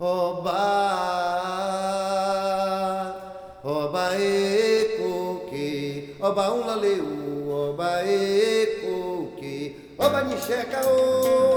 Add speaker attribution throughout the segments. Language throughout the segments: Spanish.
Speaker 1: Oba, oba ekuki, oba unlaleu, oba ekuki, oba nixeca o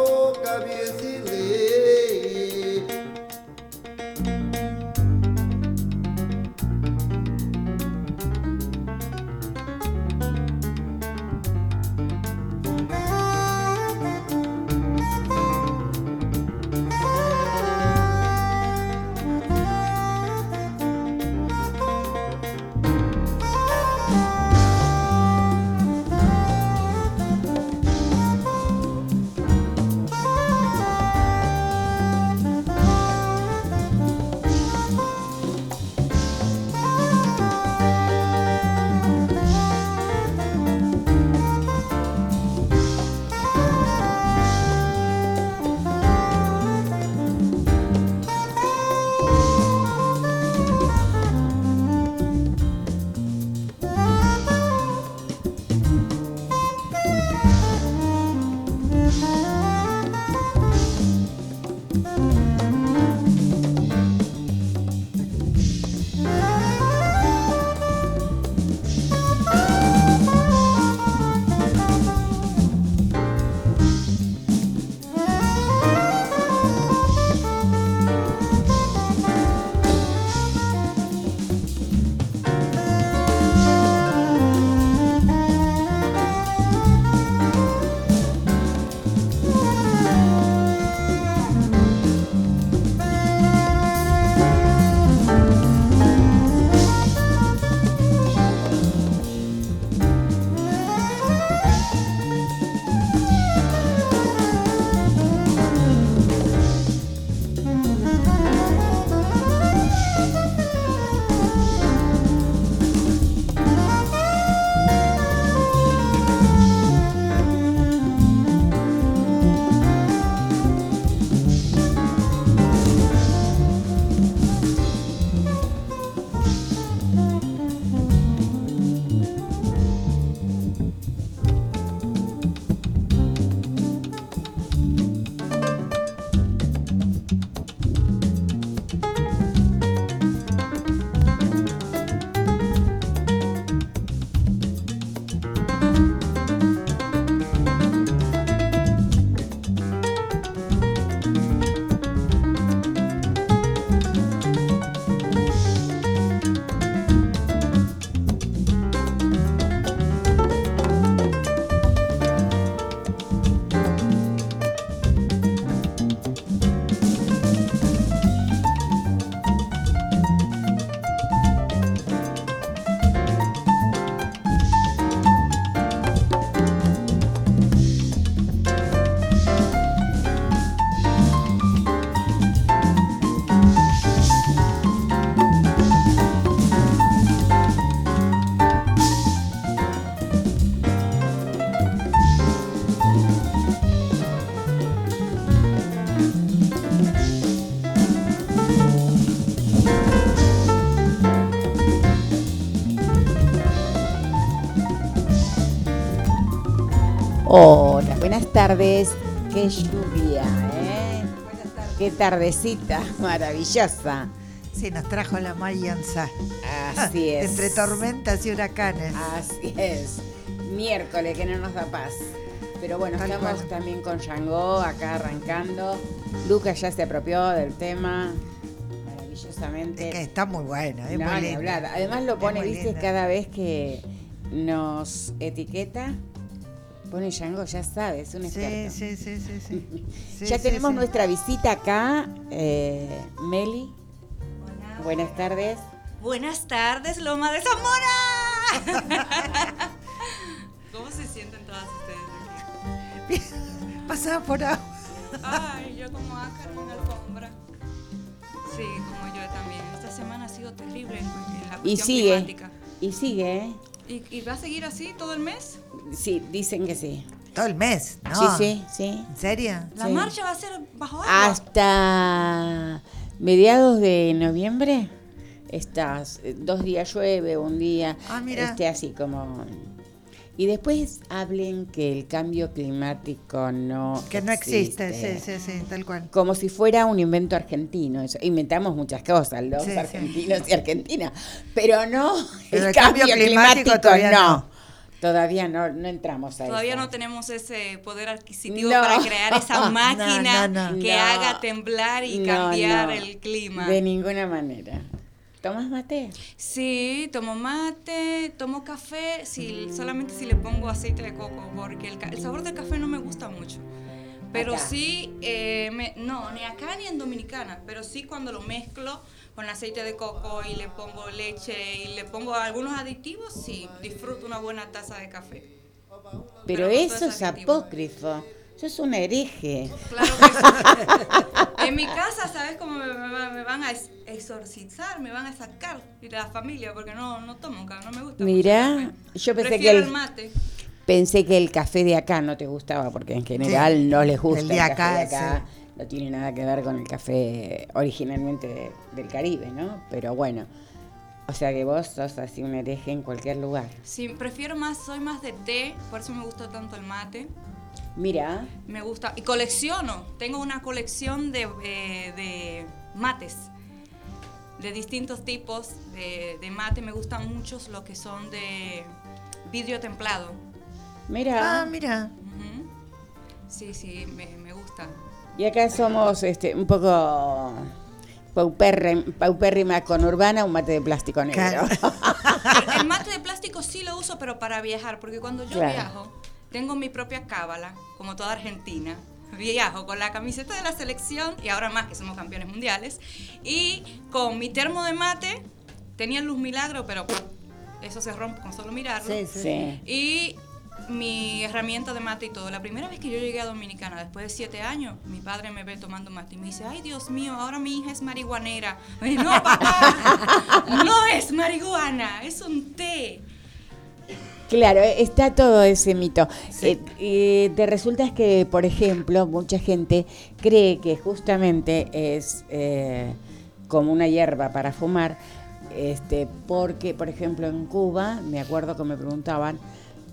Speaker 2: tardes. Qué lluvia, ¿eh? Qué tardecita maravillosa.
Speaker 3: Sí, nos trajo la Mayanza.
Speaker 2: Así es.
Speaker 3: Entre tormentas y huracanes.
Speaker 2: Así es. Miércoles que no nos da paz. Pero bueno,
Speaker 3: Tal
Speaker 2: estamos
Speaker 3: cual.
Speaker 2: también con Yango acá arrancando. Lucas ya se apropió del tema maravillosamente.
Speaker 3: Es que está muy buena, es
Speaker 2: No,
Speaker 3: muy
Speaker 2: hablar. Además lo pone, viste,
Speaker 3: linda.
Speaker 2: cada vez que nos etiqueta, pone Yango, ya sabes, un
Speaker 3: Sí,
Speaker 2: experto.
Speaker 3: sí, sí, sí, sí. Sí,
Speaker 2: ya
Speaker 3: sí,
Speaker 2: tenemos
Speaker 3: sí.
Speaker 2: nuestra visita acá, eh, Meli. Buenas tardes.
Speaker 4: Buenas tardes, Loma de Zamora. ¿Cómo se sienten todas ustedes aquí?
Speaker 3: Pasaba por agua.
Speaker 4: Ay, yo como ángel en alfombra. Sí, como yo también. Esta semana ha sido terrible en, la
Speaker 2: Y
Speaker 4: cuestión
Speaker 2: sigue,
Speaker 4: climática.
Speaker 2: y sigue, ¿eh?
Speaker 4: ¿Y, y va a seguir así todo el mes?
Speaker 2: Sí, dicen que sí.
Speaker 3: Todo el mes, ¿no?
Speaker 2: Sí, sí, sí.
Speaker 3: ¿En serio?
Speaker 4: ¿La
Speaker 2: Sí.
Speaker 4: marcha va a ser bajo agua?
Speaker 2: Hasta mediados de noviembre estás, eh, dos días llueve, un día,
Speaker 3: Ah, mira.
Speaker 2: este así como... Y después hablen que el cambio climático no
Speaker 3: Que no existe, sí, sí, sí, tal cual.
Speaker 2: Como si fuera un invento argentino. Eso. Inventamos muchas cosas, los
Speaker 3: Sí, sí.
Speaker 2: argentinos y Argentina. Pero no,
Speaker 3: Pero
Speaker 2: el,
Speaker 3: el
Speaker 2: cambio,
Speaker 3: cambio
Speaker 2: climático,
Speaker 3: climático todavía
Speaker 2: no.
Speaker 3: no.
Speaker 2: Todavía no, no entramos a
Speaker 4: Todavía
Speaker 2: eso.
Speaker 4: no tenemos ese poder adquisitivo
Speaker 2: No.
Speaker 4: para crear esa máquina
Speaker 3: no, no.
Speaker 4: que
Speaker 2: No.
Speaker 4: haga temblar y
Speaker 2: No,
Speaker 4: cambiar
Speaker 2: no,
Speaker 4: el clima.
Speaker 2: De ninguna manera. ¿Tomas mate?
Speaker 4: Sí, tomo mate, tomo café, si, solamente si le pongo aceite de coco, porque el, ca- el sabor del café no me gusta mucho. Pero
Speaker 2: Acá.
Speaker 4: sí, eh, me- no, ni acá ni en Dominicana, pero sí cuando lo mezclo con aceite de coco y le pongo leche y le pongo algunos aditivos, sí, disfruto una buena taza de café.
Speaker 2: Pero, eso es apócrifo. Sos un hereje.
Speaker 4: Claro que sí. En mi casa, ¿sabes cómo me, me va- me van a ex- exorcizar? Me van a sacar de la familia porque no, no tomo café, no me gusta.
Speaker 2: Mirá,
Speaker 4: café.
Speaker 2: yo pensé que
Speaker 4: Prefiero
Speaker 2: el-
Speaker 4: el mate.
Speaker 2: Pensé que el café de acá no te gustaba, porque en general no les gusta
Speaker 3: el
Speaker 2: el,
Speaker 3: de
Speaker 2: café
Speaker 3: acá,
Speaker 2: de acá. No tiene nada que ver con el café originalmente de- del Caribe, ¿no? Pero bueno, o sea que vos sos así un hereje en cualquier lugar.
Speaker 4: Sí, prefiero más, soy más de té, por eso me gusta tanto el mate.
Speaker 2: Mira,
Speaker 4: Me gusta, y colecciono, tengo una colección de, eh, de mates, de distintos tipos de, de mate. Me gustan muchos los que son de vidrio templado.
Speaker 2: mira.
Speaker 3: Ah, mira.
Speaker 4: Sí, sí, me, me gusta.
Speaker 2: Y acá somos este, un poco paupérrima con urbana, un mate de plástico negro.
Speaker 3: Claro.
Speaker 4: El, el mate de plástico sí lo uso, pero para viajar, porque cuando yo
Speaker 2: Claro.
Speaker 4: viajo, tengo mi propia cábala, como toda Argentina. Viajo con la camiseta de la selección y ahora más que somos campeones mundiales. Y con mi termo de mate, tenía luz milagro, pero eso se rompe con solo mirarlo.
Speaker 3: Sí, sí.
Speaker 2: Sí.
Speaker 4: Y mi herramienta de mate y todo. La primera vez que yo llegué a Dominicana, después de siete años, mi padre me ve tomando mate y me dice, ay Dios mío, ahora mi hija es marihuanera. No, papá, no es marihuana, es un té.
Speaker 2: Claro, está todo ese mito. Eh, eh, te resulta que, por ejemplo, mucha gente cree que justamente es eh, como una hierba para fumar, este, porque, por ejemplo, en Cuba, me acuerdo que me preguntaban,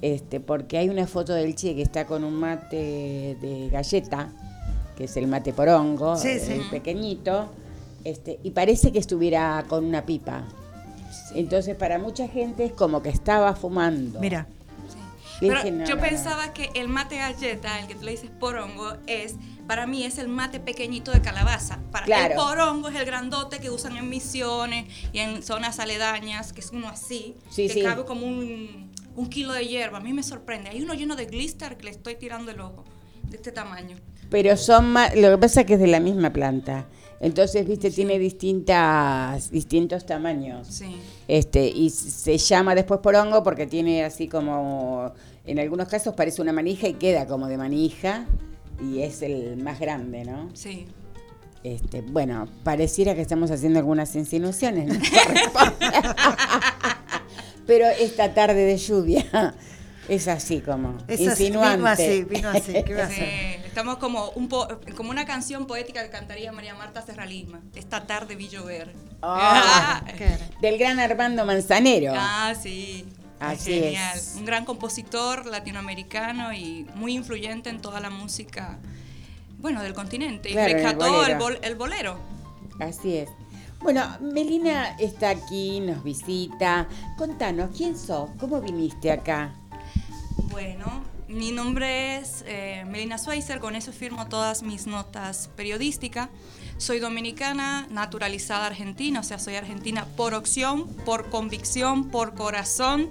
Speaker 2: este, porque hay una foto del Che que está con un mate de galleta, que es el mate porongo,
Speaker 3: Sí, sí.
Speaker 2: el pequeñito, este, y parece que estuviera con una pipa. Entonces, para mucha gente es como que estaba fumando.
Speaker 3: Mira.
Speaker 2: Dije,
Speaker 4: Pero
Speaker 2: no,
Speaker 4: yo
Speaker 2: no, no.
Speaker 4: pensaba que el mate galleta, el que tú le dices porongo, es, para mí es el mate pequeñito de calabaza. Para
Speaker 2: Claro.
Speaker 4: El porongo es el grandote que usan en misiones y en zonas aledañas, que es uno así,
Speaker 2: Sí,
Speaker 4: que
Speaker 2: sí.
Speaker 4: cabe como un, un kilo de hierba. A mí me sorprende. Hay uno lleno de glister que le estoy tirando el ojo, de este tamaño.
Speaker 2: Pero son más, lo que pasa es que es de la misma planta. Entonces, viste, tiene distintas, distintos tamaños.
Speaker 4: Sí.
Speaker 2: Este, y se llama después porongo porque tiene así como, en algunos casos parece una manija y queda como de manija y es el más grande, ¿no?
Speaker 4: Sí.
Speaker 2: Este, bueno, pareciera que estamos haciendo algunas insinuaciones. ¿no? Pero esta tarde de lluvia es así como
Speaker 3: Es así,
Speaker 2: insinuante.
Speaker 3: vino así, vino así. ¿Qué va a
Speaker 4: Sí,
Speaker 3: hacer?
Speaker 4: estamos como, un po- como una canción poética que cantaría María Marta Serralisma. Esta tarde vi llover.
Speaker 2: Ah. Del gran Armando Manzanero.
Speaker 4: Ah, sí.
Speaker 2: Así
Speaker 4: Genial.
Speaker 2: es.
Speaker 4: Un gran compositor latinoamericano y muy influyente en toda la música, bueno, del continente.
Speaker 2: Claro,
Speaker 4: y rescató el,
Speaker 2: bolero.
Speaker 4: bol- el bolero.
Speaker 2: Así es. Bueno, Melina está aquí, nos visita. Contanos, ¿quién sos? ¿Cómo viniste acá?
Speaker 4: Bueno, mi nombre es eh, Melina Schweizer, con eso firmo todas mis notas periodísticas. Soy dominicana, naturalizada argentina, o sea, soy argentina por opción, por convicción, por corazón.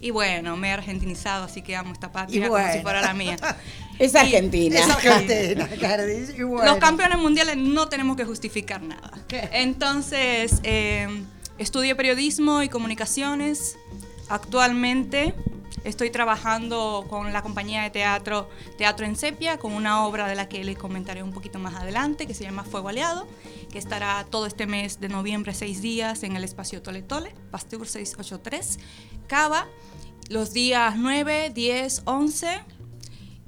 Speaker 4: Y bueno, me he argentinizado, así que amo esta patria como si fuera la mía.
Speaker 2: Es
Speaker 4: Y-
Speaker 2: argentina.
Speaker 3: Es argentina, y bueno.
Speaker 4: Los campeones mundiales no tenemos que justificar nada. Entonces, eh, estudio periodismo y comunicaciones. Actualmente estoy trabajando con la compañía de teatro Teatro en Sepia, con una obra de la que les comentaré un poquito más adelante, que se llama Fuego Aliado, que estará todo este mes de noviembre, seis días, en el espacio Tole Tole, Pasteur 683, Cava, los días 9, 10, 11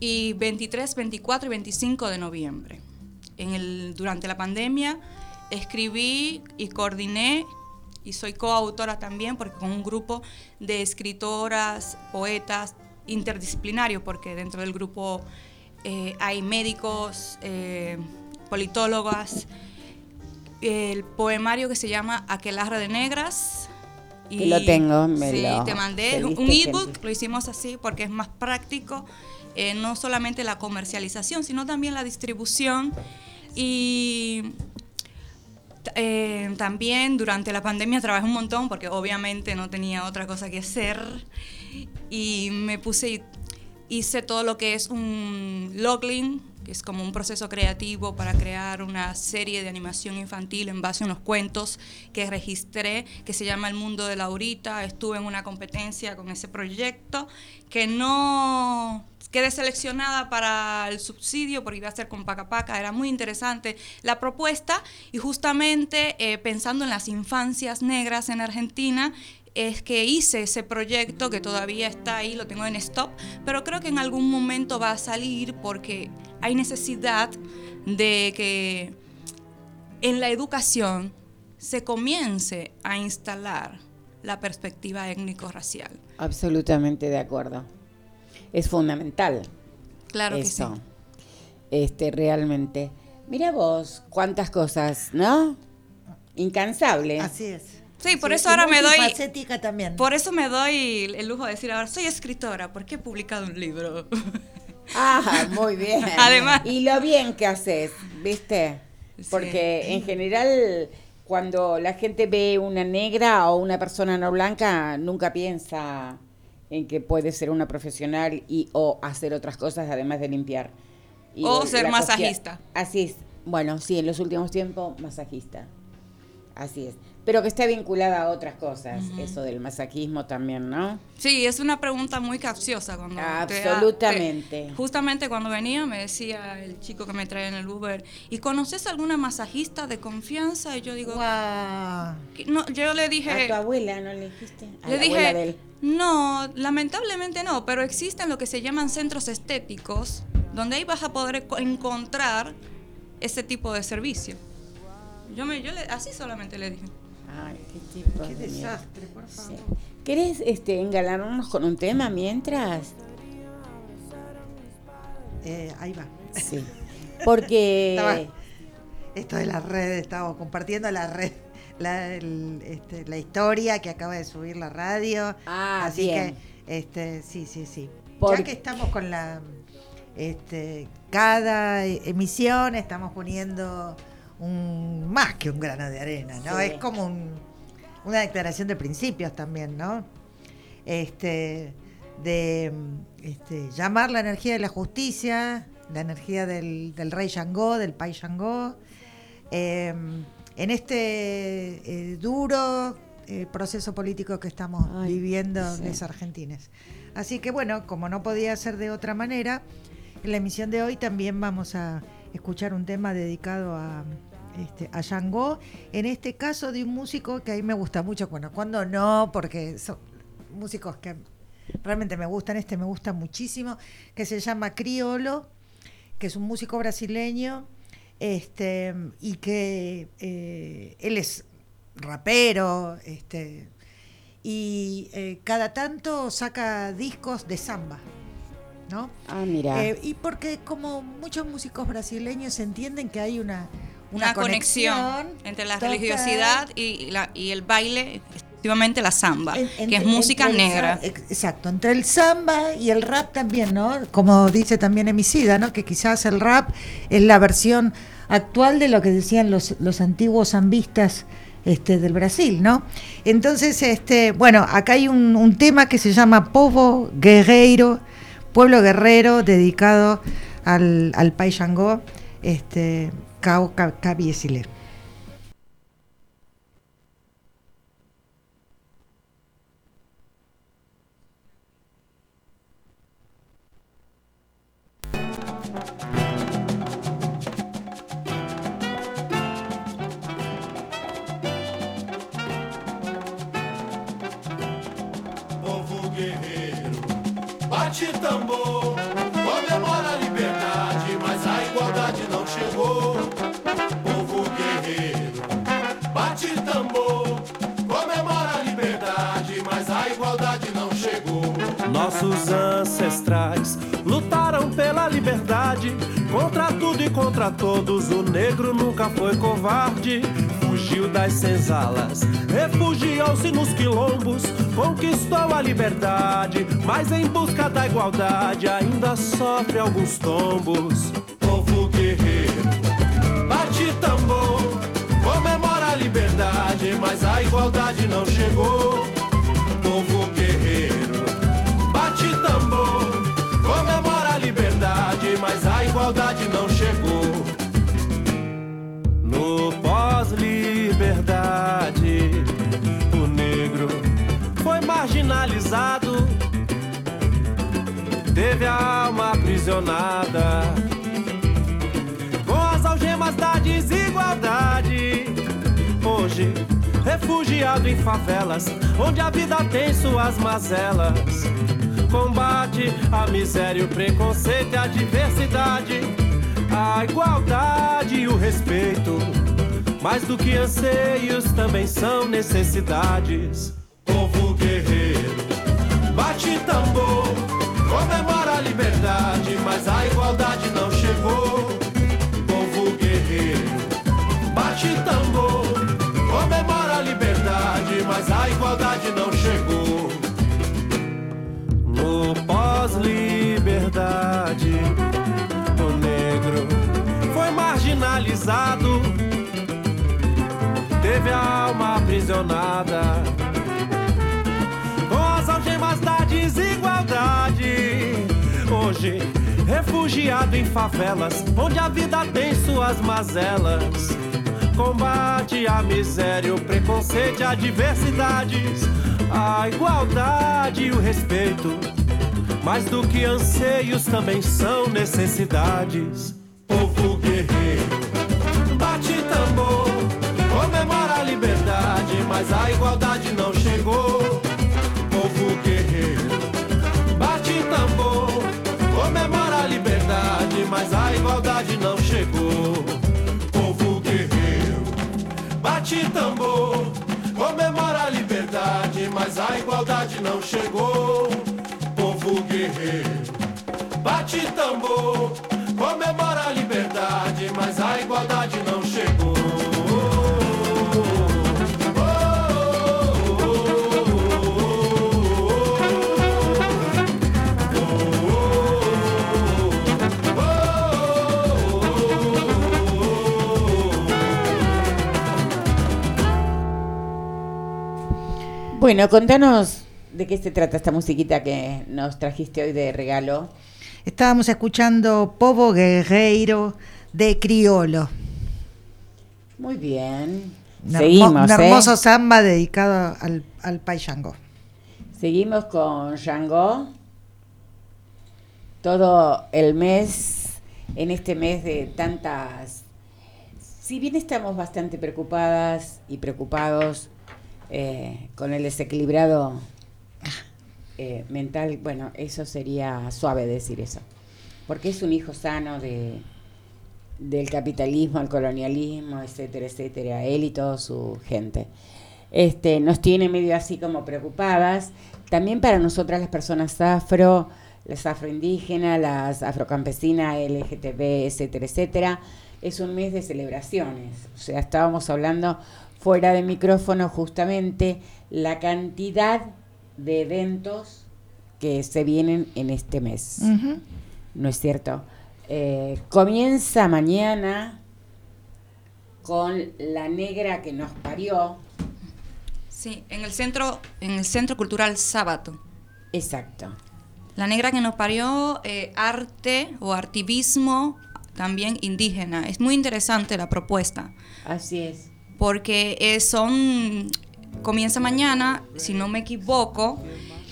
Speaker 4: y 23, 24 y 25 de noviembre. En el, durante la pandemia escribí y coordiné y soy coautora también porque con un grupo de escritoras, poetas, interdisciplinario, porque dentro del grupo eh, hay médicos, eh, politólogas, el poemario que se llama Aquelarre de Negras.
Speaker 2: Que lo tengo, me
Speaker 4: sí,
Speaker 2: lo
Speaker 4: te mandé un ebook, lo hicimos así porque es más práctico, eh, no solamente la comercialización, sino también la distribución. Y eh, también durante la pandemia trabajé un montón porque obviamente no tenía otra cosa que hacer y me puse hice todo lo que es un logling, que es como un proceso creativo para crear una serie de animación infantil en base a unos cuentos que registré, que se llama El Mundo de Laurita. Estuve en una competencia con ese proyecto que no quedé seleccionada para el subsidio porque iba a ser con Paca Paca, era muy interesante la propuesta y justamente eh, pensando en las infancias negras en Argentina, es que hice ese proyecto que todavía está ahí, lo tengo en stop, pero creo que en algún momento va a salir porque hay necesidad de que en la educación se comience a instalar la perspectiva étnico-racial.
Speaker 2: Absolutamente de acuerdo. Es fundamental.
Speaker 4: Claro
Speaker 2: eso.
Speaker 4: que sí.
Speaker 2: Este, realmente. Mira vos, cuántas cosas, ¿no? Incansable.
Speaker 3: Así es.
Speaker 4: Sí, por
Speaker 3: Sí,
Speaker 4: eso ahora me doy...
Speaker 3: también.
Speaker 4: Por eso me doy el lujo de decir ahora, soy escritora, porque he publicado un libro.
Speaker 2: Ah, muy bien.
Speaker 4: Además-
Speaker 2: Y lo bien que haces, ¿viste?
Speaker 4: Sí.
Speaker 2: Porque en general, cuando la gente ve una negra o una persona no blanca, nunca piensa en que puede ser una profesional y o hacer otras cosas además de limpiar. Y
Speaker 4: O ser masajista.
Speaker 2: Así es. Bueno, sí, en los últimos tiempos, masajista. Así es. Pero que está vinculada a otras cosas, eso del masajismo también, ¿no?
Speaker 4: Sí, es una pregunta muy capciosa cuando te-
Speaker 2: Absolutamente.
Speaker 4: te- justamente cuando venía me decía el chico que me trae en el Uber, ¿y conoces alguna masajista de confianza? Y yo digo,
Speaker 3: Guau.
Speaker 4: "Que no, yo le
Speaker 2: A
Speaker 4: dije,
Speaker 2: tu abuela, ¿no le dijiste? A
Speaker 4: le
Speaker 2: la abuela de
Speaker 4: dije,
Speaker 2: él.
Speaker 4: no, lamentablemente no, pero existen lo que se llaman centros estéticos, donde ahí vas a poder co- encontrar ese tipo de servicio. Yo me, yo le, así solamente le dije.
Speaker 2: Ay, qué tipo
Speaker 3: Qué
Speaker 2: de
Speaker 3: desastre, por favor.
Speaker 2: Sí. ¿Querés este, engalanarnos con un tema mientras?
Speaker 3: Eh, ahí va.
Speaker 2: Sí. Porque...
Speaker 3: Estaba- Esto de las redes, estamos compartiendo la red, la, el- este, la historia que acaba de subir la radio.
Speaker 2: Ah,
Speaker 3: Así
Speaker 2: bien.
Speaker 3: que, este, sí, sí, sí. Ya que estamos con la, este, cada emisión estamos poniendo un más que un grano de arena, ¿no?
Speaker 2: Sí.
Speaker 3: Es como un- una declaración de principios también, ¿no? Este, de este, llamar la energía de la justicia, la energía del, del rey Shango, del pai Shango, eh, en este eh, duro eh, proceso político que estamos
Speaker 2: Ay,
Speaker 3: viviendo
Speaker 2: sí.
Speaker 3: los argentines. Así que bueno, como no podía ser de otra manera, en la emisión de hoy también vamos a escuchar un tema dedicado a, este, a en este caso de un músico que a mí me gusta mucho, bueno, cuando no, porque son músicos que realmente me gustan, este me gusta muchísimo, que se llama Criolo, que es un músico brasileño, este, y que eh, él es rapero, este, y eh, cada tanto saca discos de samba, ¿no?
Speaker 2: Ah, mira.
Speaker 3: Eh, y porque como muchos músicos brasileños entienden que hay una,
Speaker 4: Una, conexión, entre la religiosidad y, la, y el baile, exclusivamente la samba,
Speaker 3: en-
Speaker 4: que es música
Speaker 3: el
Speaker 4: negra.
Speaker 3: Exacto, entre el samba y el rap también, ¿no? Como dice también Emicida, ¿no? Que quizás el rap es la versión actual de lo que decían los, los antiguos zambistas este, del Brasil, ¿no? Entonces, este, bueno, acá hay un, un tema que se llama Povo Guerreiro, Pueblo Guerrero, dedicado al, al Pai Xangó, este, Cao Ca- Cabiesile.
Speaker 5: Nossos ancestrais lutaram pela liberdade. Contra tudo e contra todos, o negro nunca foi covarde. Fugiu das senzalas, refugiou-se nos quilombos, conquistou a liberdade, mas em busca da igualdade ainda sofre alguns tombos.
Speaker 6: Povo guerreiro, bate tambor, comemora a liberdade, mas a igualdade não chegou.
Speaker 5: Marginalizado, teve a alma aprisionada, com as algemas da desigualdade. Hoje, refugiado em favelas, onde a vida tem suas mazelas. Combate a miséria, o preconceito e a diversidade, a igualdade e o respeito. Mais do que anseios, também são necessidades.
Speaker 6: Bate tambor, comemora a liberdade, mas a igualdade não chegou. Povo guerreiro, bate tambor, comemora a liberdade, mas a igualdade não chegou.
Speaker 5: No pós-liberdade, o negro foi marginalizado, teve a alma aprisionada, da desigualdade. Hoje, refugiado em favelas, onde a vida tem suas mazelas. Combate a miséria, o preconceito a diversidades, a igualdade e o respeito. Mais do que anseios, também são necessidades.
Speaker 6: Não chegou. Povo guerreiro, bate tambor, comemora a liberdade, mas a igualdade não chegou. Povo guerreiro, bate tambor, comemora a liberdade, mas a igualdade não
Speaker 2: Bueno, contanos de qué se trata esta musiquita que nos trajiste hoy de regalo.
Speaker 3: Estábamos escuchando Povo Guerreiro de Criolo.
Speaker 2: Muy bien. Seguimos,
Speaker 3: un
Speaker 2: ¿eh?
Speaker 3: hermoso samba dedicado al, al Paishango.
Speaker 2: Seguimos con Django. Todo el mes, en este mes de tantas... Si bien estamos bastante preocupadas y preocupados eh, con el desequilibrado eh, mental, bueno, eso sería suave decir eso. Porque es un hijo sano de, del capitalismo, el colonialismo, etcétera, etcétera, él y toda su gente. Este, nos tiene medio así como preocupadas. También para nosotras las personas afro, las afroindígenas, las afrocampesinas, LGTB, etcétera, etcétera, es un mes de celebraciones. O sea, estábamos hablando fuera de micrófono justamente la cantidad de eventos que se vienen en este mes. ¿no es cierto? Eh, comienza mañana con la negra que nos parió.
Speaker 4: Sí, en el centro, en el centro cultural Sábato.
Speaker 2: Exacto.
Speaker 4: La negra que nos parió, eh, arte o artivismo también indígena. Es muy interesante la propuesta
Speaker 2: Así es.
Speaker 4: Porque eh, son comienza mañana, si no me equivoco,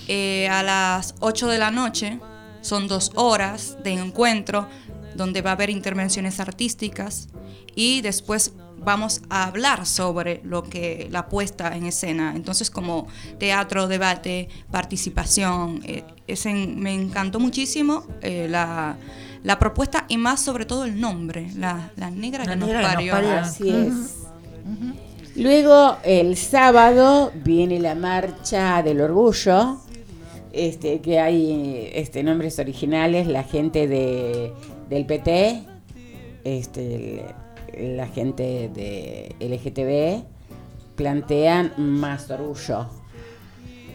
Speaker 4: eh, a las 8 de la noche. Son dos horas de encuentro donde va a haber intervenciones artísticas y después vamos a hablar sobre lo que la puesta en escena. Entonces como teatro, debate, participación. eh, es en- me encantó muchísimo eh, la, la propuesta y más sobre todo el nombre, la, la negra
Speaker 3: La
Speaker 4: que nos
Speaker 3: negra que nos
Speaker 4: parió.
Speaker 3: parió.
Speaker 2: Así es. Luego, el sábado, viene la marcha del orgullo. este, que hay este, nombres originales, la gente de, del PT, este, el- la gente de LGTB, plantean más orgullo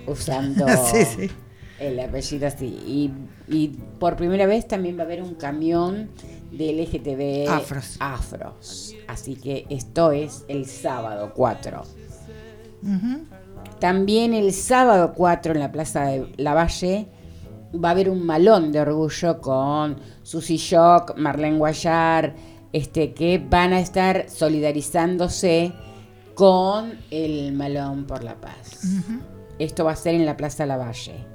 Speaker 2: usando
Speaker 3: Sí, sí.
Speaker 2: el apellido así. Y, y por primera vez también va a haber un camión de LGTB
Speaker 3: Afros.
Speaker 2: afros. Así que esto es el sábado 4.
Speaker 3: Ujú.
Speaker 2: También el sábado 4 en la Plaza de Lavalle va a haber un malón de orgullo con Susy Shock, Marlene Guayar, este, que van a estar solidarizándose con el malón por la paz. Esto va a ser en la Plaza Lavalle.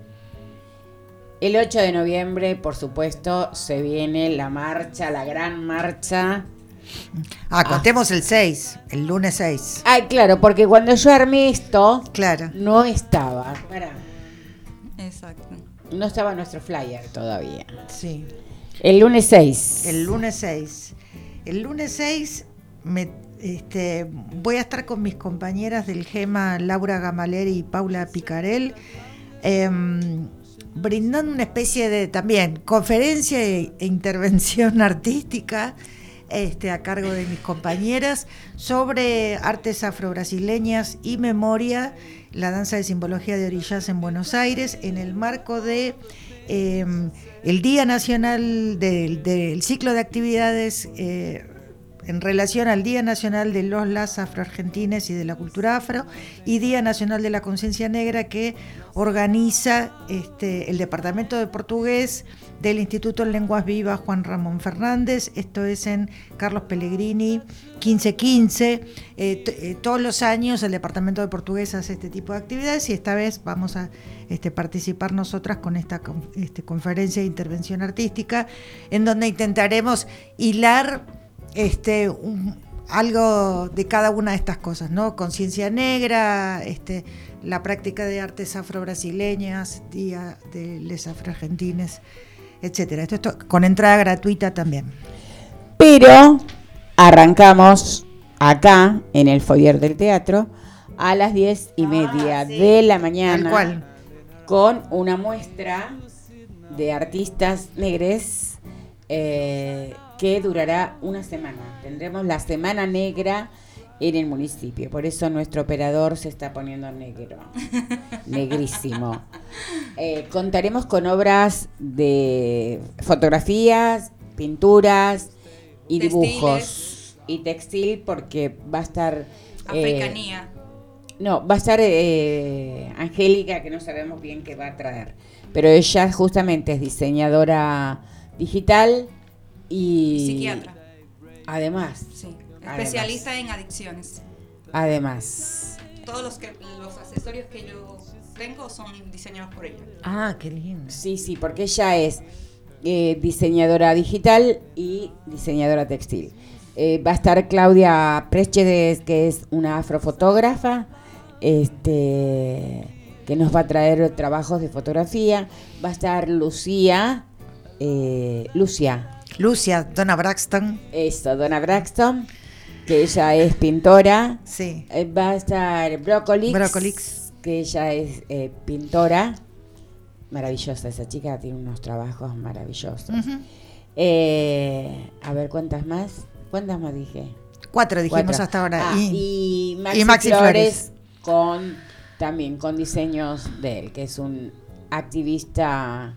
Speaker 2: El 8 de noviembre, por supuesto, se viene la marcha, la gran marcha.
Speaker 3: Ah, contemos el 6, el lunes 6.
Speaker 2: Ay, claro, porque cuando yo armé esto,
Speaker 3: Claro.
Speaker 2: no estaba. Pará.
Speaker 4: Exacto.
Speaker 2: No estaba nuestro flyer todavía.
Speaker 3: Sí.
Speaker 2: El lunes 6.
Speaker 3: El lunes 6. El lunes 6 me, este, voy a estar con mis compañeras del GEMA, Laura Gamaleri y Paula Picarel, em, brindando una especie de también conferencia e, intervención artística este, a cargo de mis compañeras sobre artes afrobrasileñas y memoria, la danza de simbología de orillas en Buenos Aires, en el marco de eh, el Día Nacional del, del ciclo de actividades eh, en relación al Día Nacional de los las afroargentines y de la cultura afro y Día Nacional de la Conciencia Negra que organiza este, el Departamento de Portugués del Instituto en Lenguas Vivas Juan Ramón Fernández. Esto es en Carlos Pellegrini 1515. Eh, eh, todos los años el Departamento de Portugués hace este tipo de actividades y esta vez vamos a este, participar nosotras con esta este, conferencia de intervención artística en donde intentaremos hilar este, un- algo de cada una de estas cosas, ¿no? Conciencia negra, este, la práctica de artes afro-brasileñas, Día de les afroargentines, etcétera. Esto, esto con entrada gratuita también.
Speaker 2: Pero arrancamos acá, en el foyer del teatro, a las diez y media de la mañana.
Speaker 3: Cual.
Speaker 2: Con una muestra de artistas negres eh, que durará una semana. Tendremos la Semana Negra en el municipio. Por eso nuestro operador se está poniendo negro. Negrísimo. Eh, contaremos con obras de fotografías, pinturas y
Speaker 4: Textiles.
Speaker 2: dibujos. Y textil porque va a estar... eh,
Speaker 4: Africanía.
Speaker 2: no, va a estar eh, Angélica, que no sabemos bien qué va a traer. Pero ella justamente es diseñadora digital y...
Speaker 4: Psiquiatra.
Speaker 2: Además,
Speaker 4: Sí.
Speaker 2: Además.
Speaker 4: Especialista en adicciones.
Speaker 2: además.
Speaker 4: Todos los que los accesorios que yo tengo son diseñados por ella.
Speaker 3: Ah, qué lindo.
Speaker 2: Sí, sí, porque ella es eh, diseñadora digital y diseñadora textil. Eh, va a estar Claudia Prechedes, que es una afrofotógrafa, este, que nos va a traer trabajos de fotografía. Va a estar Lucía, eh, Lucia,
Speaker 3: Lucia, Donna Braxton.
Speaker 2: eso, Donna Braxton, que ella es pintora.
Speaker 3: Sí.
Speaker 2: Eh, va a estar Brocolix,
Speaker 3: Brocolix.
Speaker 2: que ella es eh, pintora. Maravillosa esa chica, tiene unos trabajos maravillosos. Eh, a ver, ¿cuántas más? ¿Cuántas más dije?
Speaker 3: Cuatro dijimos
Speaker 2: Cuatro.
Speaker 3: hasta ahora.
Speaker 2: Ah,
Speaker 3: y,
Speaker 2: y, Maxi
Speaker 3: y Maxi
Speaker 2: Flores, con también con diseños de él, que es un activista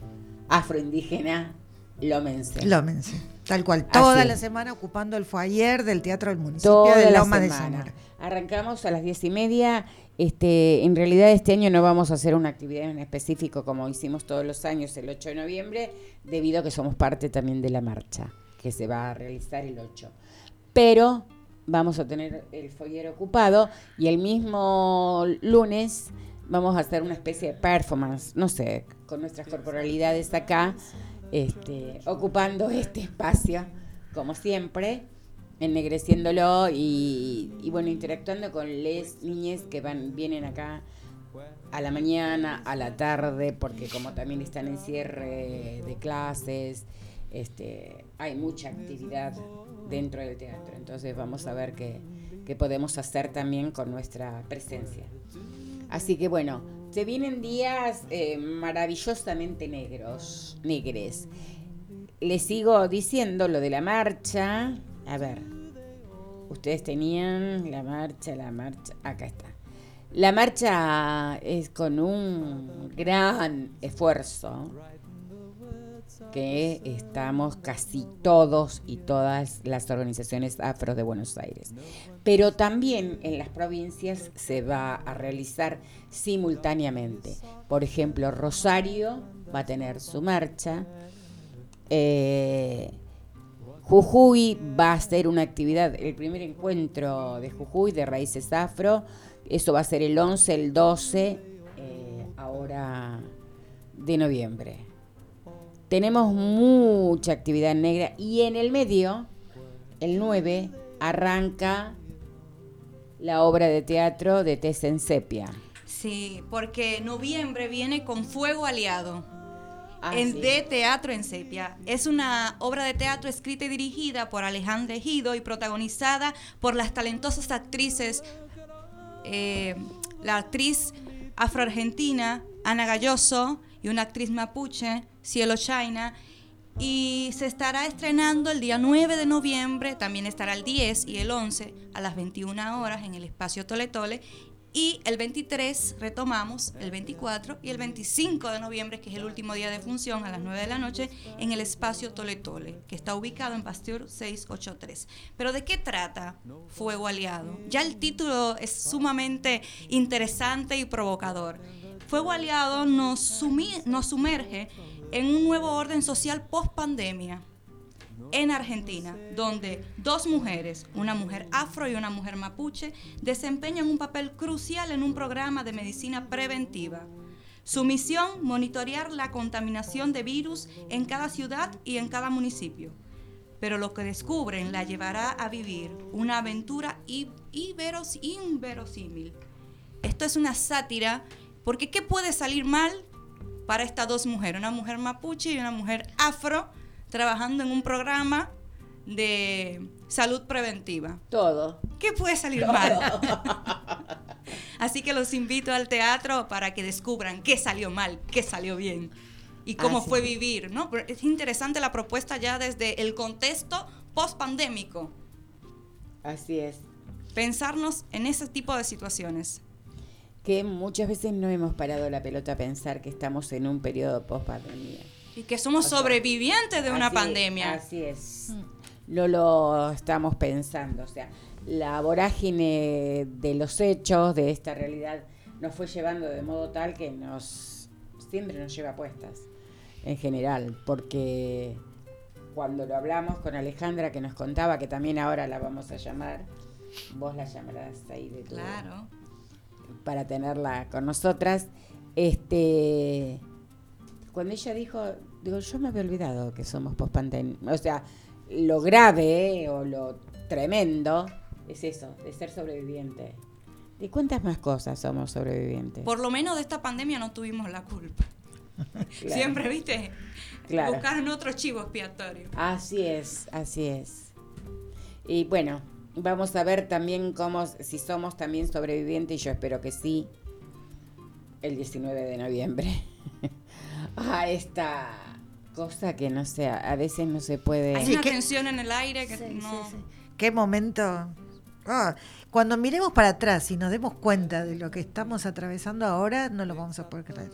Speaker 2: afroindígena lomense.
Speaker 3: Lómense. Tal cual. Toda la semana ocupando el foyer del Teatro del Municipio
Speaker 2: Toda
Speaker 3: de
Speaker 2: la
Speaker 3: Loma de
Speaker 2: semana.
Speaker 3: Zamora.
Speaker 2: Arrancamos a las diez y media. Este, en realidad este año no vamos a hacer una actividad en específico como hicimos todos los años el 8 de noviembre, debido a que somos parte también de la marcha que se va a realizar el 8. Pero vamos a tener el foyer ocupado y el mismo lunes vamos a hacer una especie de performance, no sé, con nuestras corporalidades acá, este, ocupando este espacio, como siempre, ennegreciéndolo y, y, bueno, interactuando con les niñes que van, vienen acá a la mañana, a la tarde, porque como también están en cierre de clases, este, hay mucha actividad dentro del teatro. Entonces vamos a ver qué, qué podemos hacer también con nuestra presencia. Así que bueno, Se vienen días eh, maravillosamente negros, negres. Les sigo diciendo lo de la marcha. A ver, ustedes tenían la marcha, la marcha, acá está. La marcha es con un gran esfuerzo que estamos casi todos y todas las organizaciones afro de Buenos Aires. Pero también en las provincias se va a realizar simultáneamente. Por ejemplo, Rosario va a tener su marcha. Eh, Jujuy va a ser una actividad, el primer encuentro de Jujuy de raíces afro. Eso va a ser el 11, el 12, eh, ahora de noviembre. Tenemos mucha actividad negra y en el medio, el 9, arranca la obra de teatro de Tess en Sepia.
Speaker 4: Sí, porque noviembre viene con Fuego Aliado.
Speaker 2: Ah,
Speaker 4: en
Speaker 2: sí.
Speaker 4: de Teatro en Sepia. Es una obra de teatro escrita y dirigida por Alejandra Ejido y protagonizada por las talentosas actrices, eh, la actriz afroargentina Ana Galloso y una actriz mapuche, Cielo China. Y se estará estrenando el día 9 de noviembre, también estará el 10 y el 11 a las 21 horas en el espacio Tole Tole. Y el 23 retomamos, el 24 y el 25 de noviembre, que es el último día de función, a las 9 de la noche, en el espacio Tole, que está ubicado en Pasteur 683. Pero ¿de qué trata Fuego Aliado? Ya el título es sumamente interesante y provocador. Fuego Aliado nos, sumi- nos sumerge en un nuevo orden social post pandemia en Argentina, donde dos mujeres, una mujer afro y una mujer mapuche, desempeñan un papel crucial en un programa de medicina preventiva. Su misión, monitorear la contaminación de virus en cada ciudad y en cada municipio. Pero lo que descubren la llevará a vivir una aventura inverosímil. Esto es una sátira, porque ¿qué puede salir mal para estas dos mujeres? Una mujer mapuche y una mujer afro trabajando en un programa de salud preventiva.
Speaker 2: Todo.
Speaker 4: ¿Qué puede salir mal? Así que los invito al teatro para que descubran qué salió mal, qué salió bien y cómo
Speaker 2: Así
Speaker 4: fue
Speaker 2: es.
Speaker 4: vivir, ¿no? Pero Es interesante la propuesta ya desde el contexto post-pandémico,
Speaker 2: Así es.
Speaker 4: pensarnos en ese tipo de situaciones.
Speaker 2: Que muchas veces no hemos parado la pelota a pensar que estamos en un periodo post pandemia.
Speaker 4: Y que somos sobrevivientes de una
Speaker 2: Así-
Speaker 4: pandemia.
Speaker 2: Así es. No lo estamos pensando. O sea, la vorágine de los hechos, de esta realidad, nos fue llevando de modo tal que nos siempre nos lleva a puestas, en general, porque cuando lo hablamos con Alejandra, que nos contaba, que también ahora la vamos a llamar, vos la llamarás ahí de tu
Speaker 4: Claro.
Speaker 2: Para tenerla con nosotras. Este, cuando ella dijo, digo, yo me había olvidado que somos post O sea, lo grave eh, o lo tremendo es eso, de ser sobreviviente. ¿De cuántas más cosas somos sobrevivientes?
Speaker 4: Por lo menos de esta pandemia no tuvimos la culpa.
Speaker 2: Claro.
Speaker 4: Siempre, ¿viste?
Speaker 2: Claro.
Speaker 4: Buscaron otro chivo expiatorio.
Speaker 2: Así es, así es. Y bueno, vamos a ver también cómo, si somos también sobrevivientes, y yo espero que sí, el 19 de noviembre. a esta cosa que no sé, a veces no se puede...
Speaker 4: Hay una tensión en el aire que
Speaker 3: Sí,
Speaker 4: no...
Speaker 3: sí, sí. Qué momento. Ah, cuando miremos para atrás y nos demos cuenta de lo que estamos atravesando ahora, no lo vamos a poder creer.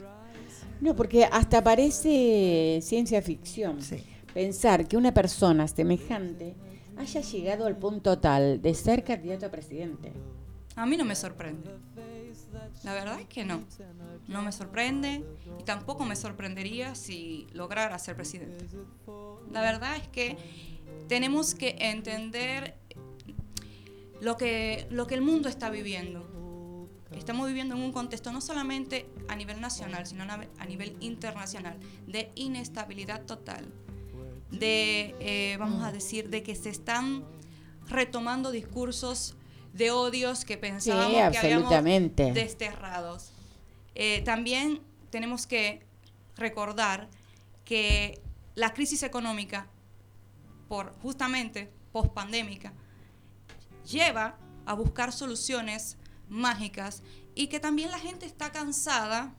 Speaker 2: No, porque hasta parece ciencia ficción.
Speaker 3: Sí.
Speaker 2: Pensar que una persona semejante haya llegado al punto tal de ser candidato a presidente.
Speaker 4: A mí no me sorprende. La verdad es que no. No me sorprende y tampoco me sorprendería si lograra ser presidente. La verdad es que tenemos que entender lo que, lo que el mundo está viviendo. Estamos viviendo en un contexto no solamente a nivel nacional, sino a nivel internacional, de inestabilidad total, de, eh, vamos a decir, de que se están retomando discursos de odios que pensábamos que habíamos desterrados. Eh, también tenemos que recordar que la crisis económica, por justamente pospandémica, lleva a buscar soluciones mágicas y que también la gente está cansada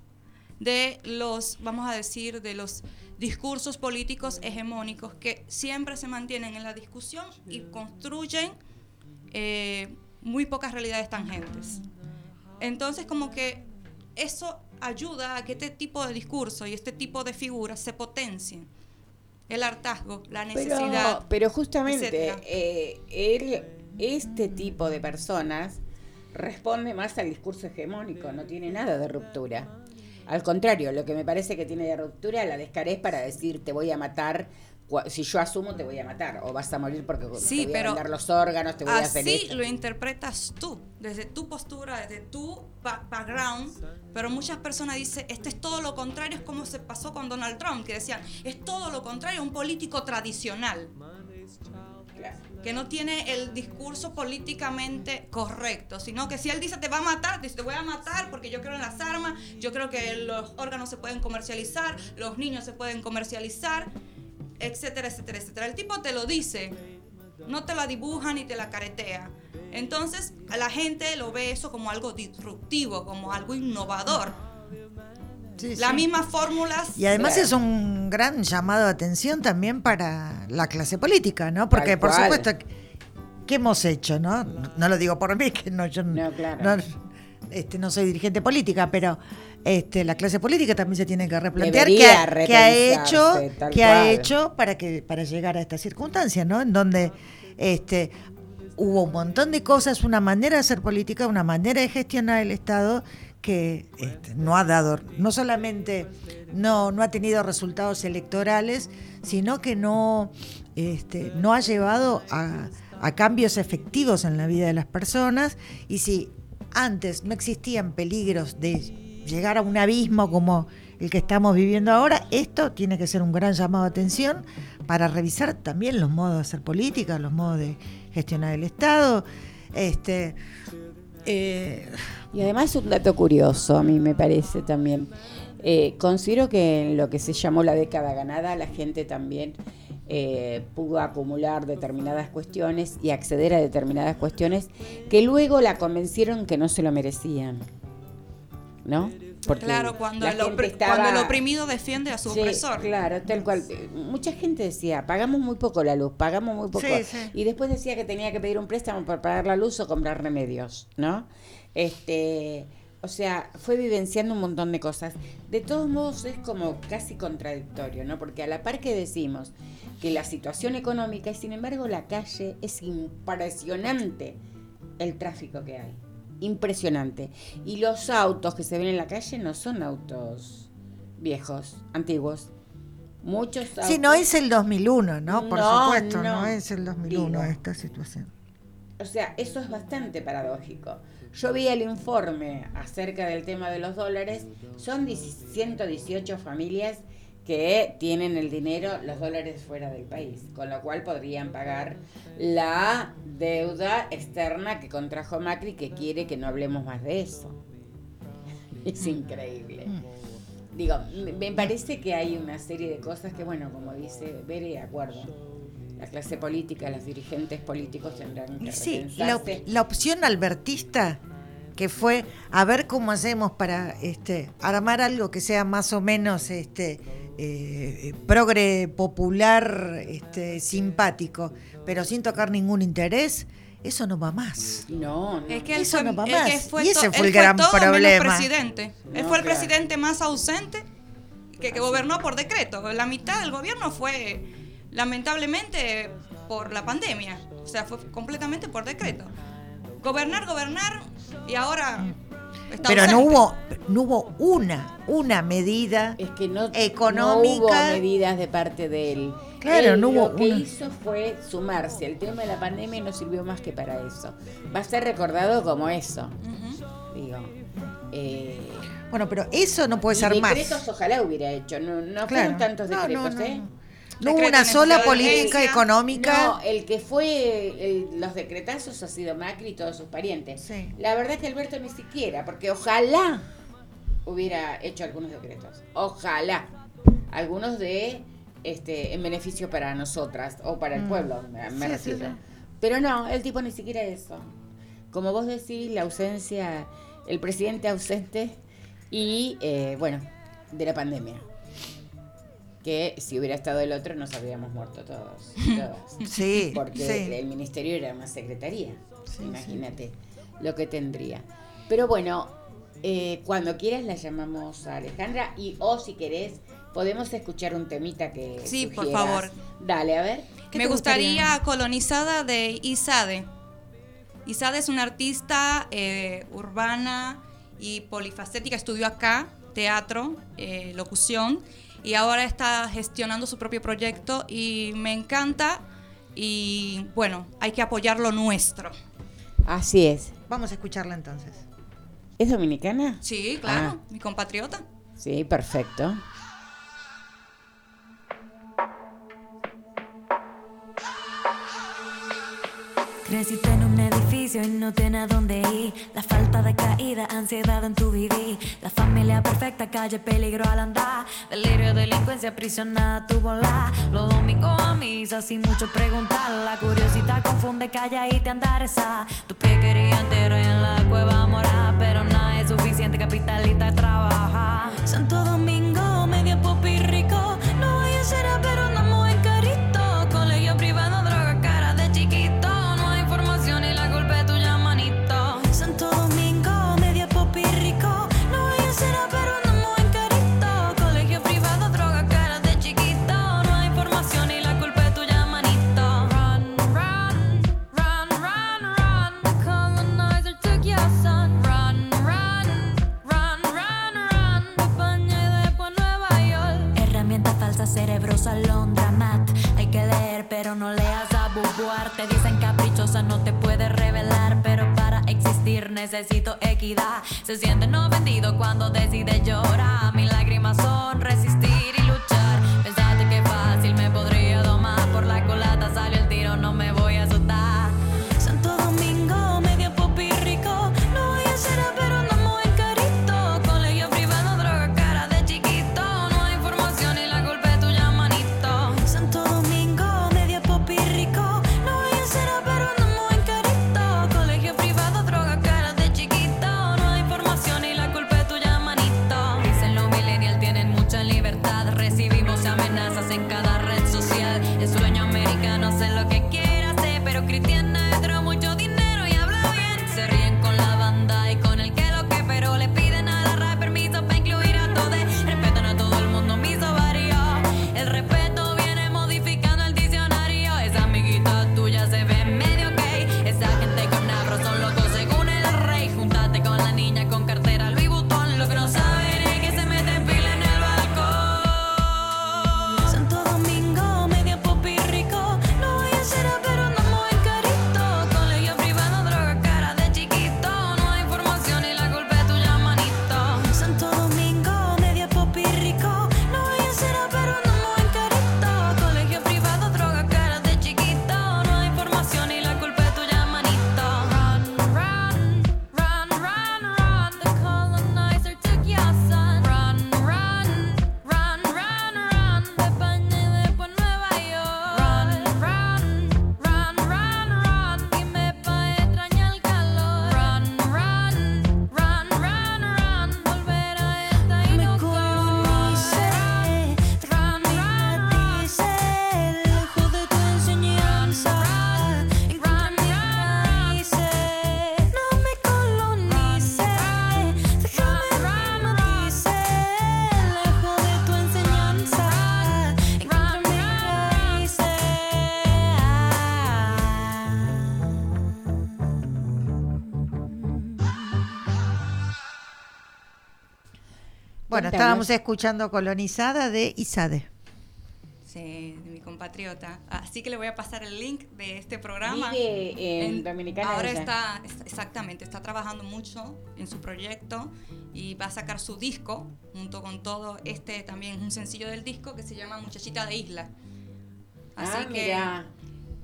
Speaker 4: de los, vamos a decir, de los discursos políticos hegemónicos que siempre se mantienen en la discusión y construyen eh, muy pocas realidades tangentes. Entonces, como que eso ayuda a que este tipo de discurso y este tipo de figuras se potencien. El hartazgo, la necesidad.
Speaker 2: Pero, pero justamente eh, este tipo de personas responde más al discurso hegemónico, no tiene nada de ruptura. Al contrario, lo que me parece que tiene de ruptura la descarez para decir te voy a matar, si yo asumo te voy a matar, o vas a morir porque
Speaker 4: Sí,
Speaker 2: te voy
Speaker 4: pero
Speaker 2: a vender los órganos, te voy a hacer
Speaker 4: Así
Speaker 2: esto.
Speaker 4: lo interpretas tú, desde tu postura, desde tu ba- background, pero muchas personas dicen, este es todo lo contrario, es como se pasó con Donald Trump, que decían, es todo lo contrario, un político tradicional. Que no tiene el discurso políticamente correcto, sino que si él dice te va a matar, dice te voy a matar porque yo creo en las armas, yo creo que los órganos se pueden comercializar, los niños se pueden comercializar, etcétera, etcétera, etcétera. El tipo te lo dice, no te la dibuja ni te la caretea. Entonces, la gente lo ve eso como algo disruptivo, como algo innovador.
Speaker 3: Sí,
Speaker 4: Las
Speaker 3: sí.
Speaker 4: mismas fórmulas.
Speaker 3: Y además
Speaker 2: Claro.
Speaker 3: es un gran llamado de atención también para la clase política, ¿no? Porque por supuesto, ¿qué hemos hecho, no? No lo digo por mí, que no, yo
Speaker 2: No, claro.
Speaker 3: no, este, no soy dirigente política, pero este, la clase política también se tiene que replantear qué ha, qué ha hecho, qué ha hecho para que para llegar a esta circunstancia, ¿no? En donde este hubo un montón de cosas, una manera de hacer política, una manera de gestionar el Estado que este, no ha dado, no solamente no, no ha tenido resultados electorales, sino que no, este, no ha llevado a, cambios efectivos en la vida de las personas. Y si antes no existían peligros de llegar a un abismo como el que estamos viviendo ahora, esto tiene que ser un gran llamado de atención para revisar también los modos de hacer política, los modos de gestionar el Estado. Este, eh,
Speaker 2: Y además un dato curioso, a mí me parece también. Eh, considero que en lo que se llamó la década ganada, la gente también eh, pudo acumular determinadas cuestiones y acceder a determinadas cuestiones que luego la convencieron que no se lo merecían. ¿No? Porque
Speaker 4: Claro, cuando
Speaker 2: la
Speaker 4: el,
Speaker 2: gente
Speaker 4: opri-
Speaker 2: estaba-
Speaker 4: cuando el oprimido defiende a su
Speaker 2: Sí,
Speaker 4: opresor.
Speaker 2: Claro, tal cual. Mucha gente decía, pagamos muy poco la luz, pagamos muy poco.
Speaker 3: Sí, sí.
Speaker 2: Y después decía que tenía que pedir un préstamo para pagar la luz o comprar remedios, ¿no? Este, o sea, fue vivenciando un montón de cosas. De todos modos es como casi contradictorio, ¿no? Porque a la par que decimos que la situación económica y sin embargo la calle es impresionante el tráfico que hay. Impresionante. Y los autos que se ven en la calle no son autos viejos, antiguos. Muchos autos.
Speaker 3: Sí, no es el 2001, ¿no? Por
Speaker 2: No,
Speaker 3: supuesto, no.
Speaker 2: no.
Speaker 3: es el 2001
Speaker 2: Digo.
Speaker 3: esta situación.
Speaker 2: O sea, eso es bastante paradójico. Yo vi el informe acerca del tema de los dólares. Son 10 118 familias que tienen el dinero, los dólares fuera del país, con lo cual podrían pagar la deuda externa que contrajo Macri, que quiere que no hablemos más de eso. Es increíble. Digo, me- parece que hay una serie de cosas que, bueno, como dice Bere, de acuerdo. La clase política, los dirigentes políticos tendrán que
Speaker 3: sí, la, op- la opción albertista que fue a ver cómo hacemos para este armar algo que sea más o menos este eh, progre popular este simpático pero sin tocar ningún interés eso no va más
Speaker 2: No, no.
Speaker 4: Es que él
Speaker 3: Eso
Speaker 4: fue,
Speaker 3: no va
Speaker 4: él
Speaker 3: más.
Speaker 4: que fue
Speaker 3: Y ese fue el
Speaker 4: él
Speaker 3: gran
Speaker 4: todo menos
Speaker 3: problema.
Speaker 4: presidente. él
Speaker 2: No,
Speaker 4: fue el
Speaker 2: claro.
Speaker 4: presidente más ausente que, que gobernó por decreto. La mitad del gobierno fue, lamentablemente, por la pandemia. O sea, fue completamente por decreto. Gobernar, gobernar, y ahora está
Speaker 3: pero no hubo no hubo una una medida
Speaker 2: Es que no,
Speaker 3: económica.
Speaker 2: no hubo medidas de parte de él.
Speaker 3: Claro,
Speaker 2: Él
Speaker 3: no hubo
Speaker 2: Lo que
Speaker 3: una.
Speaker 2: hizo fue sumarse. El tema de la pandemia no sirvió más que para eso. Va a ser recordado como eso. Digo. Eh,
Speaker 3: bueno pero eso no puede
Speaker 2: y
Speaker 3: ser más
Speaker 2: decretos ojalá hubiera hecho. No, no
Speaker 3: Claro.
Speaker 2: fueron tantos
Speaker 3: No, no,
Speaker 2: decretos,
Speaker 3: no,
Speaker 2: ¿eh?
Speaker 3: No. Hubo una sola política económica
Speaker 2: No, el que fue el- los decretazos ha sido Macri y todos sus parientes.
Speaker 3: Sí.
Speaker 2: La verdad es que Alberto ni siquiera, porque ojalá hubiera hecho algunos decretos. Ojalá. Algunos de este en beneficio para nosotras o para el
Speaker 3: Mm.
Speaker 2: pueblo, me,
Speaker 3: Sí,
Speaker 2: refiero.
Speaker 3: sí.
Speaker 2: Pero no, el tipo ni siquiera eso. como vos decís, la ausencia, el presidente ausente y, eh, bueno, de la pandemia. Que si hubiera estado el otro nos habríamos muerto todos. todas.
Speaker 3: Sí,
Speaker 2: Porque
Speaker 3: sí.
Speaker 2: el ministerio era una secretaría. Imagínate lo que tendría. Pero bueno, eh, cuando quieras la llamamos a Alejandra y o si querés podemos escuchar un temita que
Speaker 4: Sí, por favor.
Speaker 2: Dale, a ver.
Speaker 3: ¿Qué
Speaker 4: Me gustaría? colonizada de Isade. Isade es una artista eh, urbana y polifacética. Estudió acá teatro, eh, locución y ahora está gestionando su propio proyecto y me encanta y bueno, hay que apoyar lo nuestro.
Speaker 2: Así es.
Speaker 3: Vamos a escucharla entonces.
Speaker 2: ¿Es dominicana?
Speaker 4: Sí, claro,
Speaker 2: Ah.
Speaker 4: mi compatriota.
Speaker 2: Sí, perfecto.
Speaker 7: Creciste en un edificio y no tienes a dónde ir. La falta de caída, ansiedad en tu vivir. La familia perfecta, calle peligro al andar. Delirio, delincuencia, aprisionada tu volar. Los domingos a misa sin mucho preguntar. La curiosidad confunde, calla y te andareza. Tu pie quería entero en la cueva morar. Pero nada es suficiente, capitalista trabaja. Santo Domingo, medio pop y. No voy a ser pero andamos pero no leas a bubuar. Te dicen caprichosa, no te puedes revelar. Pero para existir necesito equidad. Se siente no vendido cuando decide llorar. Mis lágrimas son resistir
Speaker 3: estábamos escuchando Colonizada de Isade.
Speaker 4: Sí, de mi compatriota. Así que le voy a pasar el link de este programa.
Speaker 2: Vive en Dominicana
Speaker 4: Ahora
Speaker 2: ella.
Speaker 4: está, exactamente, está trabajando mucho en su proyecto y va a sacar su disco junto con todo. Este también es un sencillo del disco que se llama Muchachita de Isla. Así
Speaker 2: Ah,
Speaker 4: que
Speaker 2: mirá.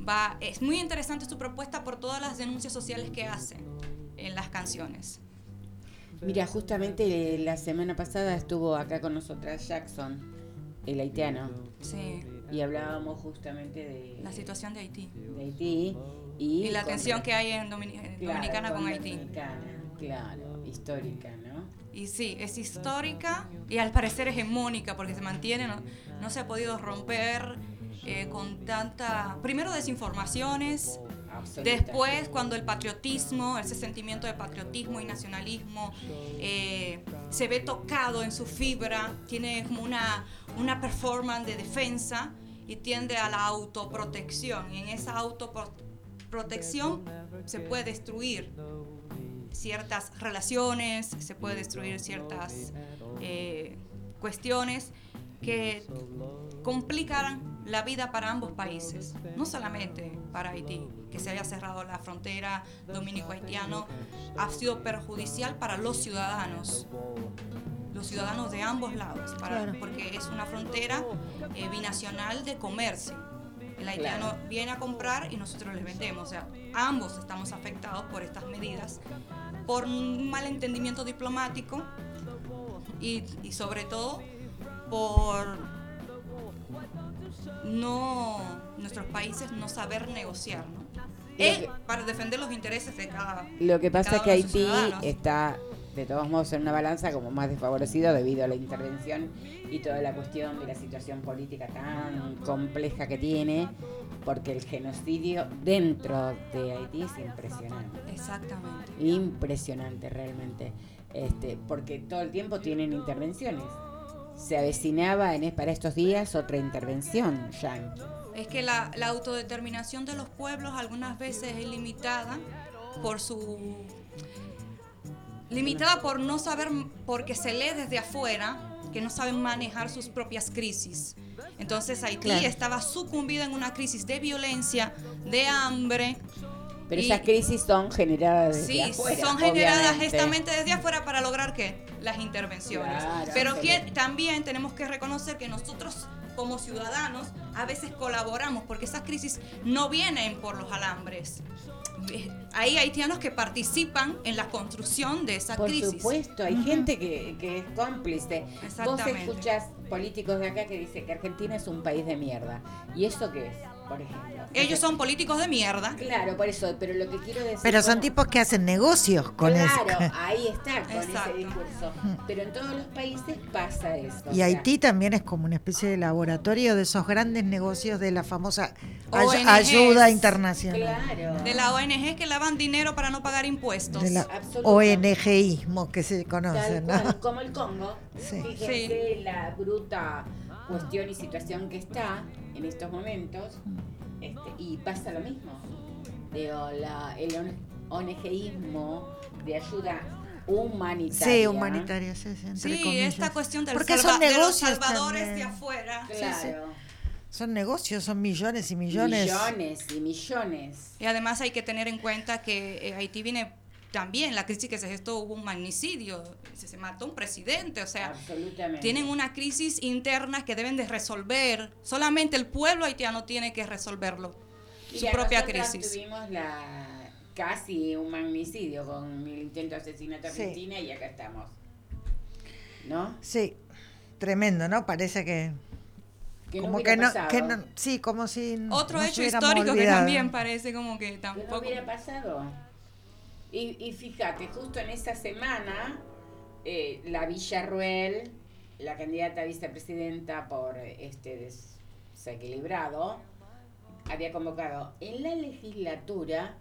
Speaker 4: va, es muy interesante su propuesta por todas las denuncias sociales que hace en las canciones.
Speaker 2: Mira, justamente la semana pasada estuvo acá con nosotras Jackson, el haitiano,
Speaker 4: Sí,
Speaker 2: y hablábamos justamente de,
Speaker 4: la situación de Haití.
Speaker 2: de Haití Y,
Speaker 4: Y la
Speaker 2: con-
Speaker 4: tensión que hay en Domini- en
Speaker 2: claro,
Speaker 4: Dominicana con, Haití.
Speaker 2: Dominicana, claro, histórica, ¿no?
Speaker 4: Y sí, es histórica y al parecer hegemónica porque se mantiene, no, no se ha podido romper eh, con tanta, primero desinformaciones. Después cuando el patriotismo, ese sentimiento de patriotismo y nacionalismo eh, se ve tocado en su fibra, tiene como una, una performance de defensa y tiende a la autoprotección. Y en esa autoprotección se puede destruir ciertas relaciones, se puede destruir ciertas eh, cuestiones que complicarán la vida para ambos países, no solamente para Haití, que se haya cerrado la frontera dominico-haitiano, ha sido perjudicial para los ciudadanos, los ciudadanos de ambos lados, para-
Speaker 3: Claro.
Speaker 4: porque es una frontera eh, binacional de comercio. El haitiano
Speaker 2: Claro.
Speaker 4: viene a comprar y nosotros les vendemos. O sea, ambos estamos afectados por estas medidas, por un malentendimiento diplomático y, y sobre todo por no nuestros países no saber negociar, ¿no? Para defender los intereses de cada
Speaker 2: Lo que pasa es que Haití está, de todos modos, en una balanza como más desfavorecido debido a la intervención y toda la cuestión de la situación política tan compleja que tiene, porque el genocidio dentro de Haití es impresionante.
Speaker 4: Exactamente.
Speaker 2: Impresionante realmente. Este, porque todo el tiempo tienen intervenciones. Se avecinaba en, para estos días otra intervención.
Speaker 4: Es que la, la autodeterminación de los pueblos algunas veces es limitada por su limitada por no saber porque se lee desde afuera que no saben manejar sus propias crisis. Entonces Haití
Speaker 3: Claro.
Speaker 4: estaba sucumbida en una crisis de violencia, de hambre.
Speaker 2: Pero
Speaker 4: y-
Speaker 2: esas crisis son generadas desde
Speaker 4: Sí,
Speaker 2: afuera,
Speaker 4: son generadas
Speaker 2: obviamente.
Speaker 4: justamente desde afuera para lograr qué? Las intervenciones.
Speaker 2: Claro,
Speaker 4: Pero que- también tenemos que reconocer que nosotros como ciudadanos a veces colaboramos porque esas crisis no vienen por los alambres. Eh, Hay haitianos que participan en la construcción de esa
Speaker 2: Por
Speaker 4: crisis.
Speaker 2: supuesto, hay gente que, que es cómplice. Vos escuchás políticos de acá que dicen que Argentina es un país de mierda. ¿Y eso qué es, por ejemplo?
Speaker 4: Ellos son políticos de mierda.
Speaker 2: Claro, por eso, pero lo que quiero decir...
Speaker 3: Pero son
Speaker 2: bueno,
Speaker 3: tipos que hacen negocios con
Speaker 2: claro,
Speaker 3: eso.
Speaker 2: ahí está, con
Speaker 4: Exacto.
Speaker 2: ese discurso. Pero en todos los países pasa eso. o
Speaker 3: Y
Speaker 2: sea,
Speaker 3: Haití también es como una especie de laboratorio de esos grandes negocios de la famosa
Speaker 4: ONGs.
Speaker 3: ayuda internacional.
Speaker 2: Claro.
Speaker 4: De la ONG que lavan dinero para no pagar impuestos.
Speaker 3: De la. ONGismo que se
Speaker 2: Tal
Speaker 3: conoce,
Speaker 2: cual,
Speaker 3: ¿no?
Speaker 2: como el Congo.
Speaker 3: Sí.
Speaker 2: Fíjense la bruta cuestión y situación que está en estos momentos. este, y pasa lo mismo. Digo, la- el on- ONGismo de ayuda humanitaria.
Speaker 3: Sí, humanitaria, sí, sí, entre
Speaker 4: Sí,
Speaker 3: comillas.
Speaker 4: esta cuestión del
Speaker 3: Porque
Speaker 4: salva-
Speaker 3: son
Speaker 4: de los
Speaker 3: negocios
Speaker 4: salvadores
Speaker 3: también.
Speaker 4: de afuera.
Speaker 2: Claro.
Speaker 3: Son negocios, son millones y millones.
Speaker 2: Millones y millones.
Speaker 4: Y además hay que tener en cuenta que eh, Haití viene también, la crisis que se gestó, hubo un magnicidio, se, se mató un presidente, o sea, tienen una crisis interna que deben de resolver. Solamente el pueblo haitiano tiene que resolverlo, su propia crisis.
Speaker 2: Tuvimos la casi un magnicidio con el intento de asesinato a
Speaker 3: Sí.
Speaker 2: Cristina y acá estamos. ¿No?
Speaker 3: Sí, tremendo, ¿no? Parece que como que no, que no, sí, como si
Speaker 4: Otro hecho histórico que también parece como que
Speaker 2: Que no
Speaker 4: tampoco...
Speaker 2: hubiera pasado. Y, y fíjate, justo en esa semana, eh, la Villarruel, la candidata a vicepresidenta por este desequilibrado, había convocado en la legislatura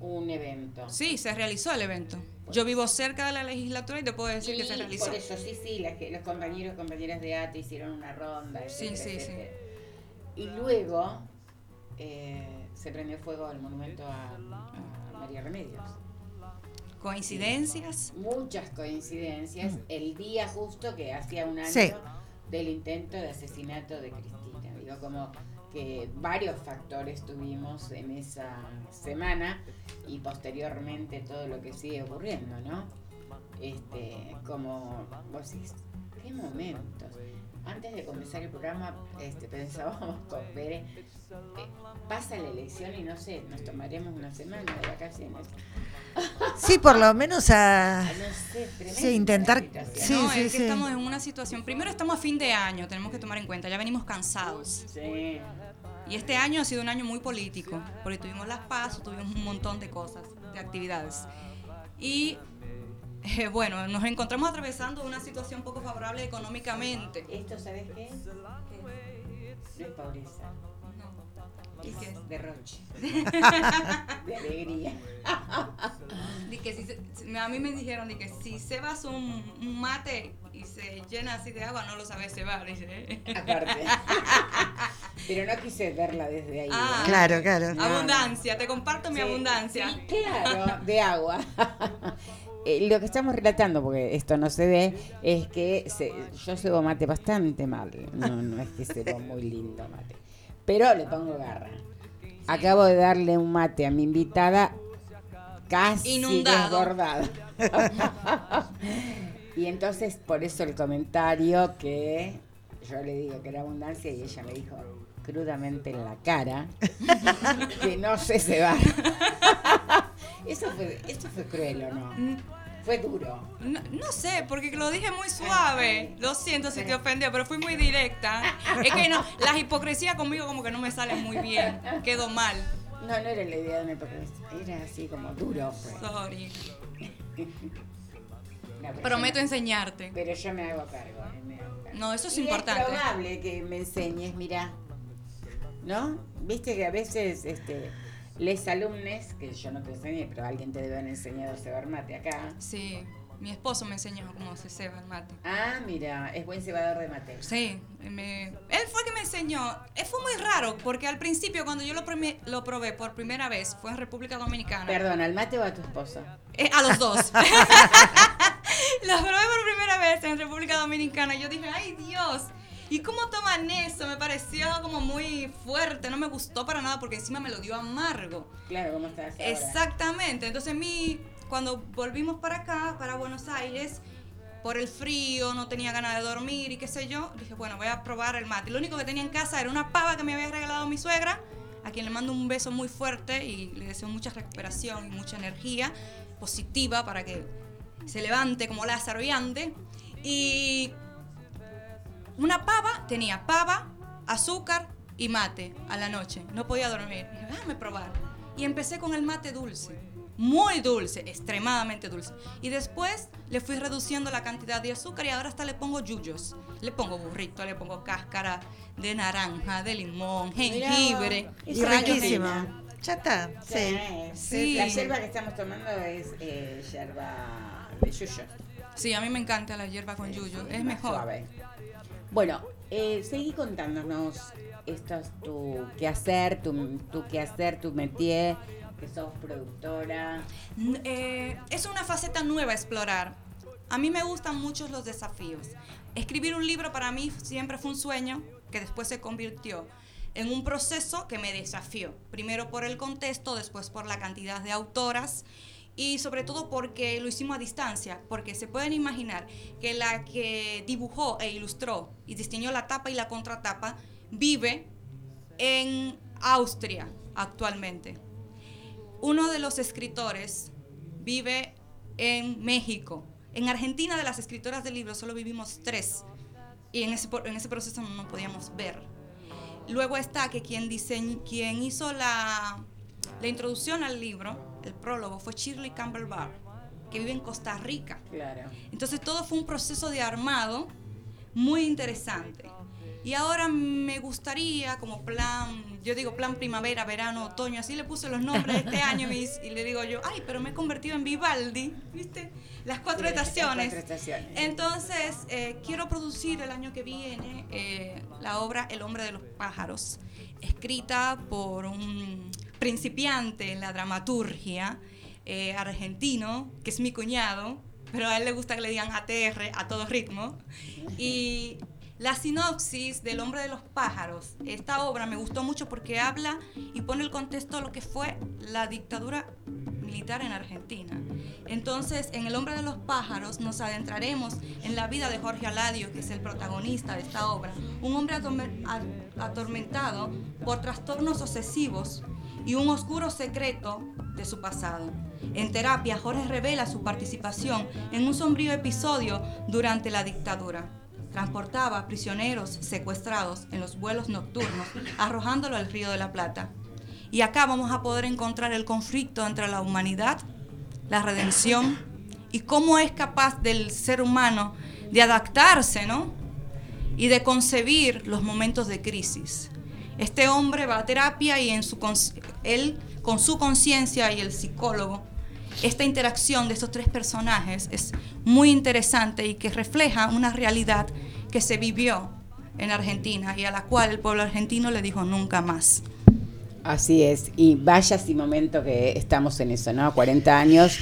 Speaker 2: un evento.
Speaker 4: Sí, se realizó el evento. Yo vivo cerca de la legislatura y te puedo decir que se realizó.
Speaker 2: Por eso, sí, sí, las los compañeros y compañeras de ATE hicieron una ronda,
Speaker 4: Sí,
Speaker 2: etcétera,
Speaker 4: sí, sí.
Speaker 2: etcétera. Y luego eh, se prendió fuego el monumento a, a María Remedios.
Speaker 4: Coincidencias.
Speaker 2: Muchas coincidencias. El día justo que hacía un año
Speaker 3: Sí.
Speaker 2: del intento de asesinato de Cristina. Digo, como que varios factores tuvimos en esa semana y posteriormente todo lo que sigue ocurriendo, ¿no? Este, como vos decís, qué momentos. Antes de comenzar el programa, este, pensábamos con Pere, eh, pasa la elección y no sé, nos tomaremos una semana de vacaciones.
Speaker 3: Sí, por lo menos a
Speaker 2: Ah, no sé,
Speaker 3: Sí, intentar-. Sí,
Speaker 4: no,
Speaker 3: sí,
Speaker 4: es que
Speaker 3: sí.
Speaker 4: estamos en una situación. Primero estamos a fin de año, tenemos que tomar en cuenta, ya venimos cansados.
Speaker 2: Sí.
Speaker 4: Y este año ha sido un año muy político, porque tuvimos las paz, tuvimos un montón de cosas, de actividades. Y eh, bueno, nos encontramos atravesando una situación poco favorable económicamente.
Speaker 2: ¿Esto sabes qué? No es pobreza.
Speaker 4: ¿Y qué es?
Speaker 2: Derroche. de alegría.
Speaker 4: Di que si a mí me dijeron de que si cebas un, un mate y se llena así de agua, no lo sabes cebar. Dice.
Speaker 2: Aparte. Pero no quise verla desde ahí.
Speaker 4: Ah.
Speaker 3: Claro, claro.
Speaker 4: Abundancia, te comparto mi abundancia.
Speaker 2: sí, claro, de agua. Eh, Lo que estamos relatando, porque esto no se ve, es que se- yo cebo mate bastante mal. No, no es que cebo muy lindo mate. Pero le pongo garra. Acabo de darle un mate a mi invitada casi
Speaker 4: Inundado.
Speaker 2: desbordado. y entonces, por eso el comentario que yo le digo que era abundancia y ella me dijo crudamente en la cara que no sé cebar. eso, fue, eso fue cruel o no? Fue duro.
Speaker 4: No, no sé, porque lo dije muy suave. Lo siento si te ofendió, pero fui muy directa. Es que no, la hipocresía conmigo como que no me sale muy bien. Quedó mal.
Speaker 2: No, no era la idea de una hipocresía, era así como duro. Fue.
Speaker 4: Sorry.
Speaker 2: No, pero
Speaker 4: Prometo
Speaker 2: yo
Speaker 4: enseñarte.
Speaker 2: Pero yo me hago cargo. eh, me hago cargo.
Speaker 4: No, eso es
Speaker 2: Y
Speaker 4: importante.
Speaker 2: Es probable que me enseñes, mira. ¿No? Viste que a veces este, les alumnes, que yo no te enseñé, pero alguien te debe haber enseñado a cebar mate acá.
Speaker 4: Sí, mi esposo me enseñó cómo se ceba el mate.
Speaker 2: Ah, mira, es buen cebador de mate.
Speaker 4: Sí, me- él fue el que me enseñó. Eh, Fue muy raro, porque al principio cuando yo lo, prime- lo probé por primera vez, fue en República Dominicana.
Speaker 2: Perdón, ¿al mate o a tu esposo?
Speaker 4: Eh, a los dos. Los probé por primera vez en República Dominicana. Yo dije, ay Dios. ¿Y cómo toman eso? Me pareció como muy fuerte. No me gustó para nada porque encima me lo dio amargo.
Speaker 2: Claro, ¿cómo estás ahora?
Speaker 4: Exactamente. Entonces, mi, cuando volvimos para acá, para Buenos Aires, por el frío, no tenía ganas de dormir y qué sé yo, dije, bueno, voy a probar el mate. Lo único que tenía en casa era una pava que me había regalado mi suegra, a quien le mando un beso muy fuerte y le deseo mucha recuperación y mucha energía positiva para que se levante como Lázaro y ande. Y una pava, tenía pava, azúcar y mate a la noche. No podía dormir. Dije, déjame probar. Y empecé con el mate dulce. Muy dulce, extremadamente dulce. Y después le fui reduciendo la cantidad de azúcar y ahora hasta le pongo yuyos. Le pongo burrito, le pongo cáscara de naranja, de limón, jengibre,
Speaker 3: Y. Ya está. Sí.
Speaker 4: Sí.
Speaker 2: La yerba que estamos tomando es eh, yerba de yuyo.
Speaker 4: Sí, a mí me encanta la hierba con yuyo. Es mejor.
Speaker 2: suave. Bueno, eh, seguí contándonos esto es tu quehacer, tu, tu quehacer, tu métier, que sos productora.
Speaker 4: Eh, es una faceta nueva explorar. A mí me gustan mucho los desafíos. Escribir un libro para mí siempre fue un sueño que después se convirtió en un proceso que me desafió. Primero por el contexto, después por la cantidad de autoras y sobre todo porque lo hicimos a distancia, porque se pueden imaginar que la que dibujó e ilustró y diseñó la tapa y la contratapa vive en Austria actualmente. Uno de los escritores vive en México. En Argentina de las escritoras de libros solo vivimos tres y en ese, en ese proceso no podíamos ver. Luego está que quien, diseñ- quien hizo la, la introducción al libro, el prólogo, fue Shirley Campbell Barr, que vive en Costa Rica.
Speaker 2: Claro.
Speaker 4: Entonces todo fue un proceso de armado muy interesante. Y ahora me gustaría, como plan, yo digo plan primavera, verano, otoño, así le puse los nombres de este año mis- y le digo yo, ay, pero me he convertido en Vivaldi, ¿viste? Las cuatro
Speaker 2: Sí, las
Speaker 4: estaciones.
Speaker 2: cuatro estaciones.
Speaker 4: Entonces, eh, quiero producir el año que viene eh, la obra El hombre de los pájaros, escrita por un principiante en la dramaturgia eh, argentino, que es mi cuñado, pero a él le gusta que le digan ATR, a todo ritmo. Y la sinopsis del hombre de los pájaros, esta obra me gustó mucho porque habla y pone el contexto de lo que fue la dictadura militar en Argentina. Entonces, en El hombre de los pájaros nos adentraremos en la vida de Jorge Aladio, que es el protagonista de esta obra, un hombre atormentado por trastornos obsesivos y un oscuro secreto de su pasado. En terapia, Jorge revela su participación en un sombrío episodio durante la dictadura. transportaba prisioneros secuestrados en los vuelos nocturnos, arrojándolo al río de la Plata. Y acá vamos a poder encontrar el conflicto entre la humanidad, la redención y cómo es capaz del ser humano de adaptarse, ¿no? Y de concebir los momentos de crisis. Este hombre va a terapia y en su él con su conciencia y el psicólogo, esta interacción de estos tres personajes es muy interesante y que refleja una realidad que se vivió en Argentina y a la cual el pueblo argentino le dijo nunca más.
Speaker 2: Así es, y vaya si momento que estamos en eso, ¿no? 40 años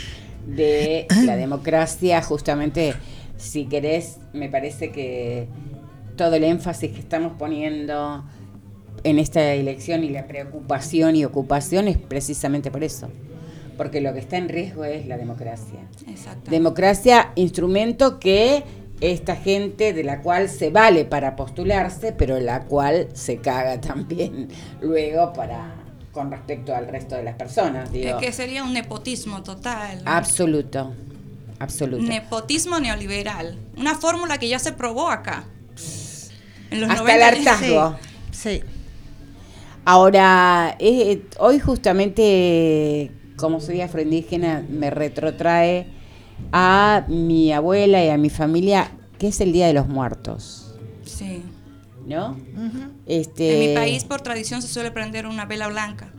Speaker 2: de la democracia, justamente, si querés, me parece que todo el énfasis que estamos poniendo en esta elección y la preocupación y ocupación es precisamente por eso. Porque lo que está en riesgo es la democracia. Democracia, instrumento que esta gente de la cual se vale para postularse, pero la cual se caga también luego para con respecto al resto de las personas.
Speaker 4: Es que sería un nepotismo total.
Speaker 2: Absoluto, absoluto.
Speaker 4: Nepotismo neoliberal. Una fórmula que ya se probó acá.
Speaker 2: En los Hasta el hartazgo.
Speaker 3: Sí.
Speaker 2: Ahora, eh, hoy justamente, como soy afroindígena, me retrotrae a mi abuela y a mi familia, que es el Día de los Muertos.
Speaker 4: Sí.
Speaker 2: ¿No?
Speaker 4: este... En mi país, por tradición, se suele prender una vela blanca.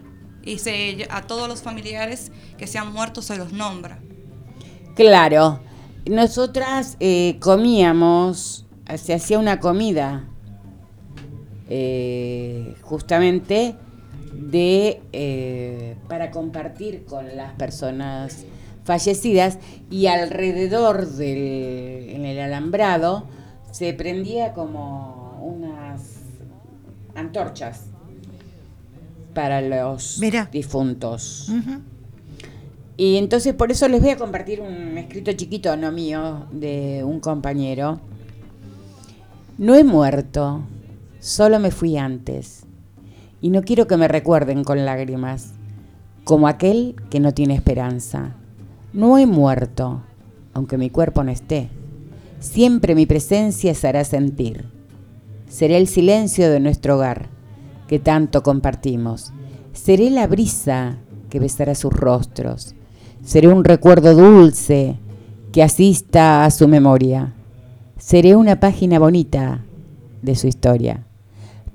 Speaker 4: Y se, a todos los familiares que se han muerto se los nombra.
Speaker 2: Claro. Nosotras eh, comíamos, se hacía una comida eh, justamente de eh, para compartir con las personas fallecidas y alrededor del en el alambrado se prendía como unas antorchas para los difuntos. Y entonces por eso les voy a compartir un escrito chiquito, no mío, de un compañero. No he muerto, solo me fui antes. Y no quiero que me recuerden con lágrimas, como aquel que no tiene esperanza. No he muerto, aunque mi cuerpo no esté. Siempre mi presencia se hará sentir. Seré el silencio de nuestro hogar, que tanto compartimos. Seré la brisa que besará sus rostros. Seré un recuerdo dulce que asista a su memoria. Seré una página bonita de su historia.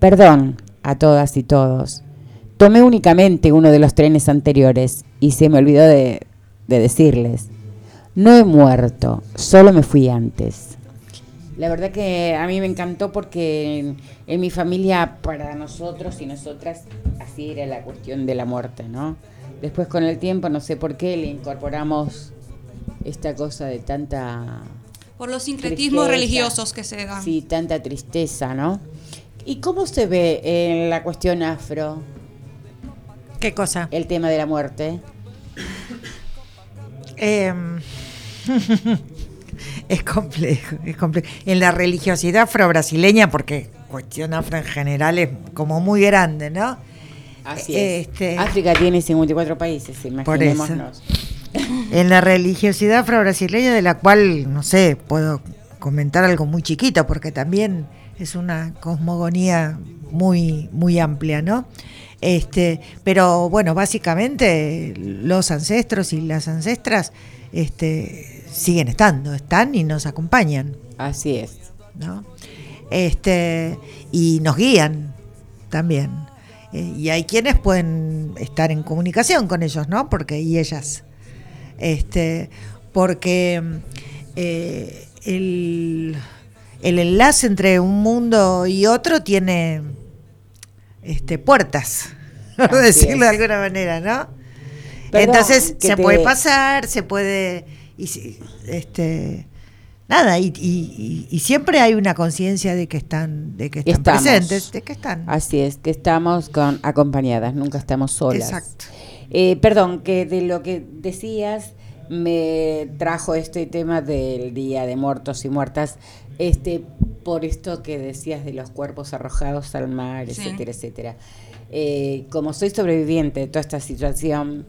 Speaker 2: Perdón a todas y todos. Tomé únicamente uno de los trenes anteriores y se me olvidó de de decirles, no he muerto, solo me fui antes. La verdad que a mí me encantó porque en, mi familia, para nosotros y nosotras, así era la cuestión de la muerte, ¿no? Después con el tiempo, no sé por qué, le incorporamos esta cosa de tanta...
Speaker 4: Por los sincretismos religiosos que se dan.
Speaker 2: Sí, tanta tristeza, ¿no? ¿Y cómo se ve en la cuestión afro?
Speaker 3: ¿Qué cosa?
Speaker 2: El tema de la muerte.
Speaker 3: Em, es complejo, es complejo. En la religiosidad afro-brasileña, porque cuestión afro en general es como muy grande, ¿no?
Speaker 2: Así es. Este, África tiene 54 países, imaginémonos.
Speaker 3: En la religiosidad afro-brasileña, de la cual, no sé, puedo comentar algo muy chiquito, porque también es una cosmogonía muy, muy amplia, ¿no? Este, pero bueno, básicamente los ancestros y las ancestras este, siguen estando, están y nos acompañan.
Speaker 2: Así es.
Speaker 3: ¿no? Este, y nos guían también. Eh, y hay quienes pueden estar en comunicación con ellos, ¿no? Porque, y ellas. Este, porque eh, el, el enlace entre un mundo y otro tiene este, puertas, por decirlo de alguna manera, ¿no? Entonces se puede pasar, se puede, y, este, nada, y, y, siempre hay una conciencia de que están, de que están presentes, de que están.
Speaker 2: Así es, que estamos con acompañadas, nunca estamos solas.
Speaker 3: Exacto.
Speaker 2: Eh, perdón, que de lo que decías me trajo este tema del Día de Muertos y Muertas, este, por esto que decías de los cuerpos arrojados al mar, etcétera, etcétera. Eh, como soy sobreviviente de toda esta situación,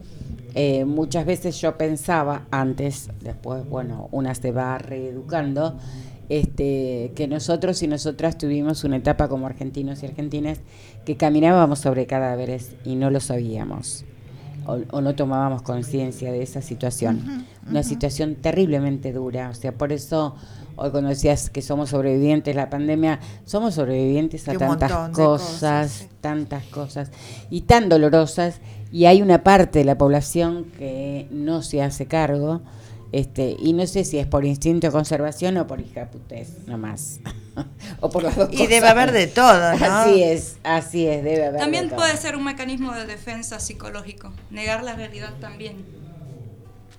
Speaker 2: eh, muchas veces yo pensaba antes, después, bueno, una se va reeducando, este, que nosotros y nosotras tuvimos una etapa como argentinos y argentinas que caminábamos sobre cadáveres y no lo sabíamos o, o no tomábamos conciencia de esa situación. Una situación terriblemente dura, o sea, por eso hoy cuando decías que somos sobrevivientes de la pandemia, somos sobrevivientes a tantas cosas, tantas cosas y tan dolorosas y hay una parte de la población que no se hace cargo este y no sé si es por instinto de conservación o por hijaputez nomás o por las dos
Speaker 3: Y debe haber de todo, ¿no?
Speaker 2: así es así es debe haber
Speaker 4: También
Speaker 2: de todo.
Speaker 4: puede ser un mecanismo de defensa psicológico. Negar la realidad también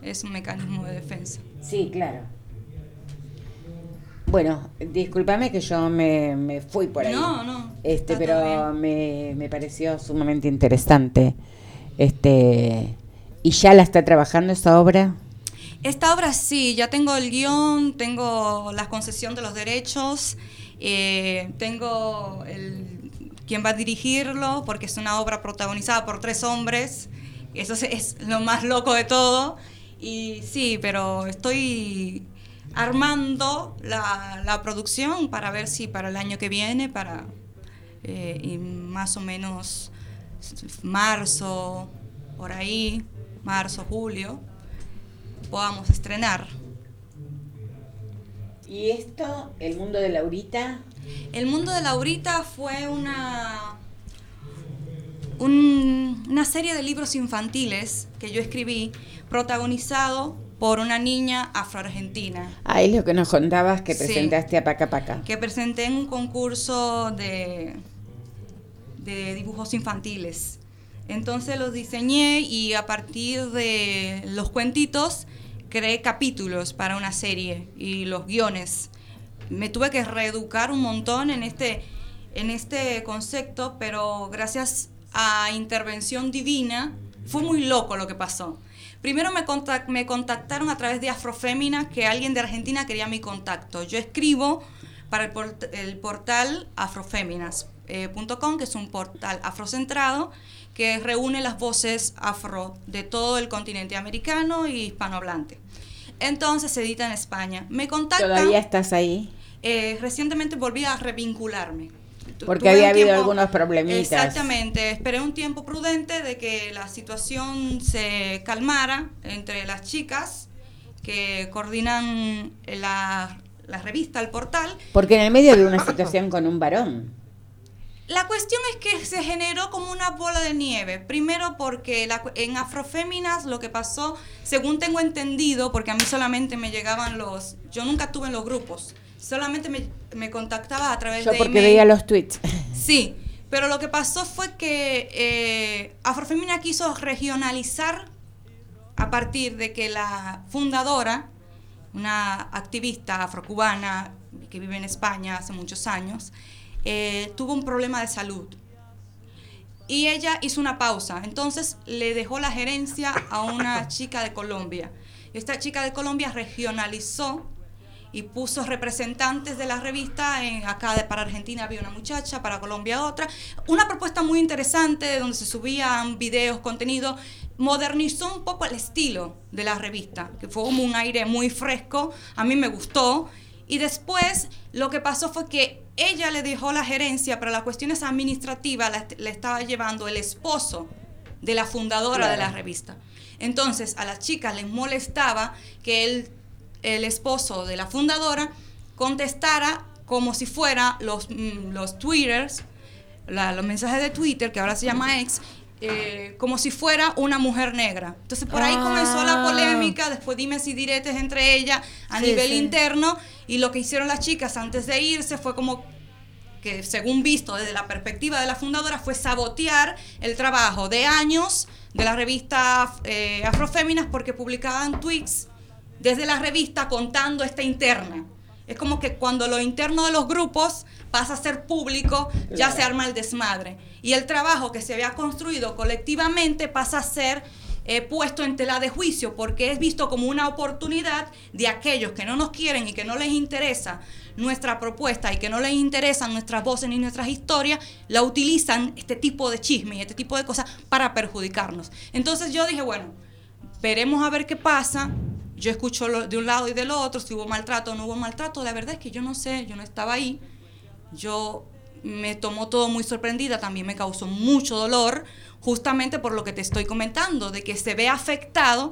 Speaker 4: es un mecanismo de defensa.
Speaker 2: sí claro bueno discúlpame que yo me, me fui por ahí
Speaker 4: No, no,
Speaker 2: este pero me, me pareció sumamente interesante este y ya la está trabajando esa obra
Speaker 4: Esta obra sí, ya tengo el guion, tengo la concesión de los derechos, eh, tengo el, quién va a dirigirlo, porque es una obra protagonizada por tres hombres. Eso es, lo más loco de todo. Y sí, pero estoy armando la, producción para ver si para el año que viene, para eh, más o menos marzo, por ahí, marzo, julio, podamos estrenar.
Speaker 2: y esto el mundo de Laurita
Speaker 4: El mundo de Laurita fue una, un- una serie de libros infantiles que yo escribí, protagonizado por una niña afroargentina,
Speaker 2: Ah, es lo que nos contabas que
Speaker 4: Sí.
Speaker 2: presentaste a Paca Paca.
Speaker 4: que presenté en un concurso de, de dibujos infantiles. Entonces los diseñé y a partir de los cuentitos creé capítulos para una serie y los guiones. Me tuve que reeducar un montón en este, en este concepto, pero gracias a intervención divina fue muy loco lo que pasó. Primero me, contac- me contactaron a través de Afrofémina, que alguien de Argentina quería mi contacto. Yo escribo para el, port- el portal afroféminas.com, que es un portal afrocentrado que reúne las voces afro de todo el continente americano y hispanohablante. Entonces se edita en España. Me contactan.
Speaker 2: ¿Todavía estás ahí?
Speaker 4: Eh, recientemente volví a revincularme.
Speaker 2: Porque había habido algunos problemitas.
Speaker 4: Exactamente. Esperé un tiempo prudente de que la situación se calmara entre las chicas que coordinan la, la revista, el portal.
Speaker 2: Porque en el medio había una situación con un varón.
Speaker 4: La cuestión es que se generó como una bola de nieve. Primero porque la en Afroféminas lo que pasó, según tengo entendido, porque a mí solamente me llegaban los... Yo nunca tuve en los grupos. Solamente me, me contactaba a través
Speaker 2: Yo
Speaker 4: de
Speaker 2: porque
Speaker 4: email.
Speaker 2: veía los tweets.
Speaker 4: Sí, pero lo que pasó fue que eh, Afrofemina quiso regionalizar a partir de que la fundadora, una activista afrocubana que vive en España hace muchos años, eh, tuvo un problema de salud. Y ella hizo una pausa, entonces le dejó la gerencia a una chica de Colombia. Esta chica de Colombia regionalizó y puso representantes de la revista. En, acá de- para Argentina había una muchacha, para Colombia otra. Una propuesta muy interesante donde se subían videos, contenido. Modernizó un poco el estilo de la revista, que fue como un aire muy fresco. A mí me gustó. Y después lo que pasó fue que ella le dejó la gerencia, pero las cuestiones administrativas la estaba llevando el esposo de la fundadora de la revista. Entonces a las chicas les molestaba que el, el esposo de la fundadora contestara como si fuera los, mm, los twitters, la- los mensajes de Twitter, que ahora se llama ex, eh, como si fuera una mujer negra. Entonces por ahí comenzó la
Speaker 3: Ah.
Speaker 4: polémica, después dime si diretes entre ellas a
Speaker 3: Sí,
Speaker 4: nivel
Speaker 3: sí.
Speaker 4: interno, y lo que hicieron las chicas antes de irse fue como que según visto desde la perspectiva de la fundadora fue sabotear el trabajo de años de la revista eh, Afroféminas porque publicaban tweets desde la revista contando esta interna. Es como que cuando lo interno de los grupos pasa a ser público, ya se arma el desmadre. Y el trabajo que se había construido colectivamente pasa a ser eh, puesto en tela de juicio porque es visto como una oportunidad de aquellos que no nos quieren y que no les interesa nuestra propuesta y que no les interesan nuestras voces ni nuestras historias, la utilizan este tipo de chisme y este tipo de cosas para perjudicarnos. Entonces yo dije, bueno, veremos a ver qué pasa. yo escucho de un lado y del otro, si hubo maltrato o no hubo maltrato, la verdad es que yo no sé, yo no estaba ahí, yo me tomó todo muy sorprendida, también me causó mucho dolor, justamente por lo que te estoy comentando, de que se ve afectado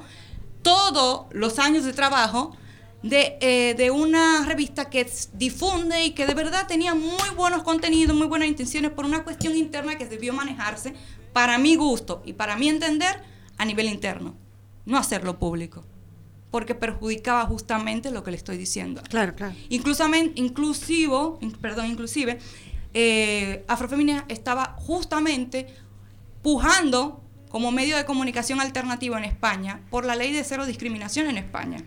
Speaker 4: todos los años de trabajo de, eh, de una revista que difunde y que de verdad tenía muy buenos contenidos, muy buenas intenciones por una cuestión interna que debió manejarse para mi gusto y para mi entender a nivel interno, no hacerlo público, porque perjudicaba justamente lo que le estoy diciendo.
Speaker 3: Claro, claro.
Speaker 4: Inclusamente, inclusivo, in- perdón, inclusive, eh, Afrofemina estaba justamente pujando como medio de comunicación alternativo en España por la ley de cero discriminación en España.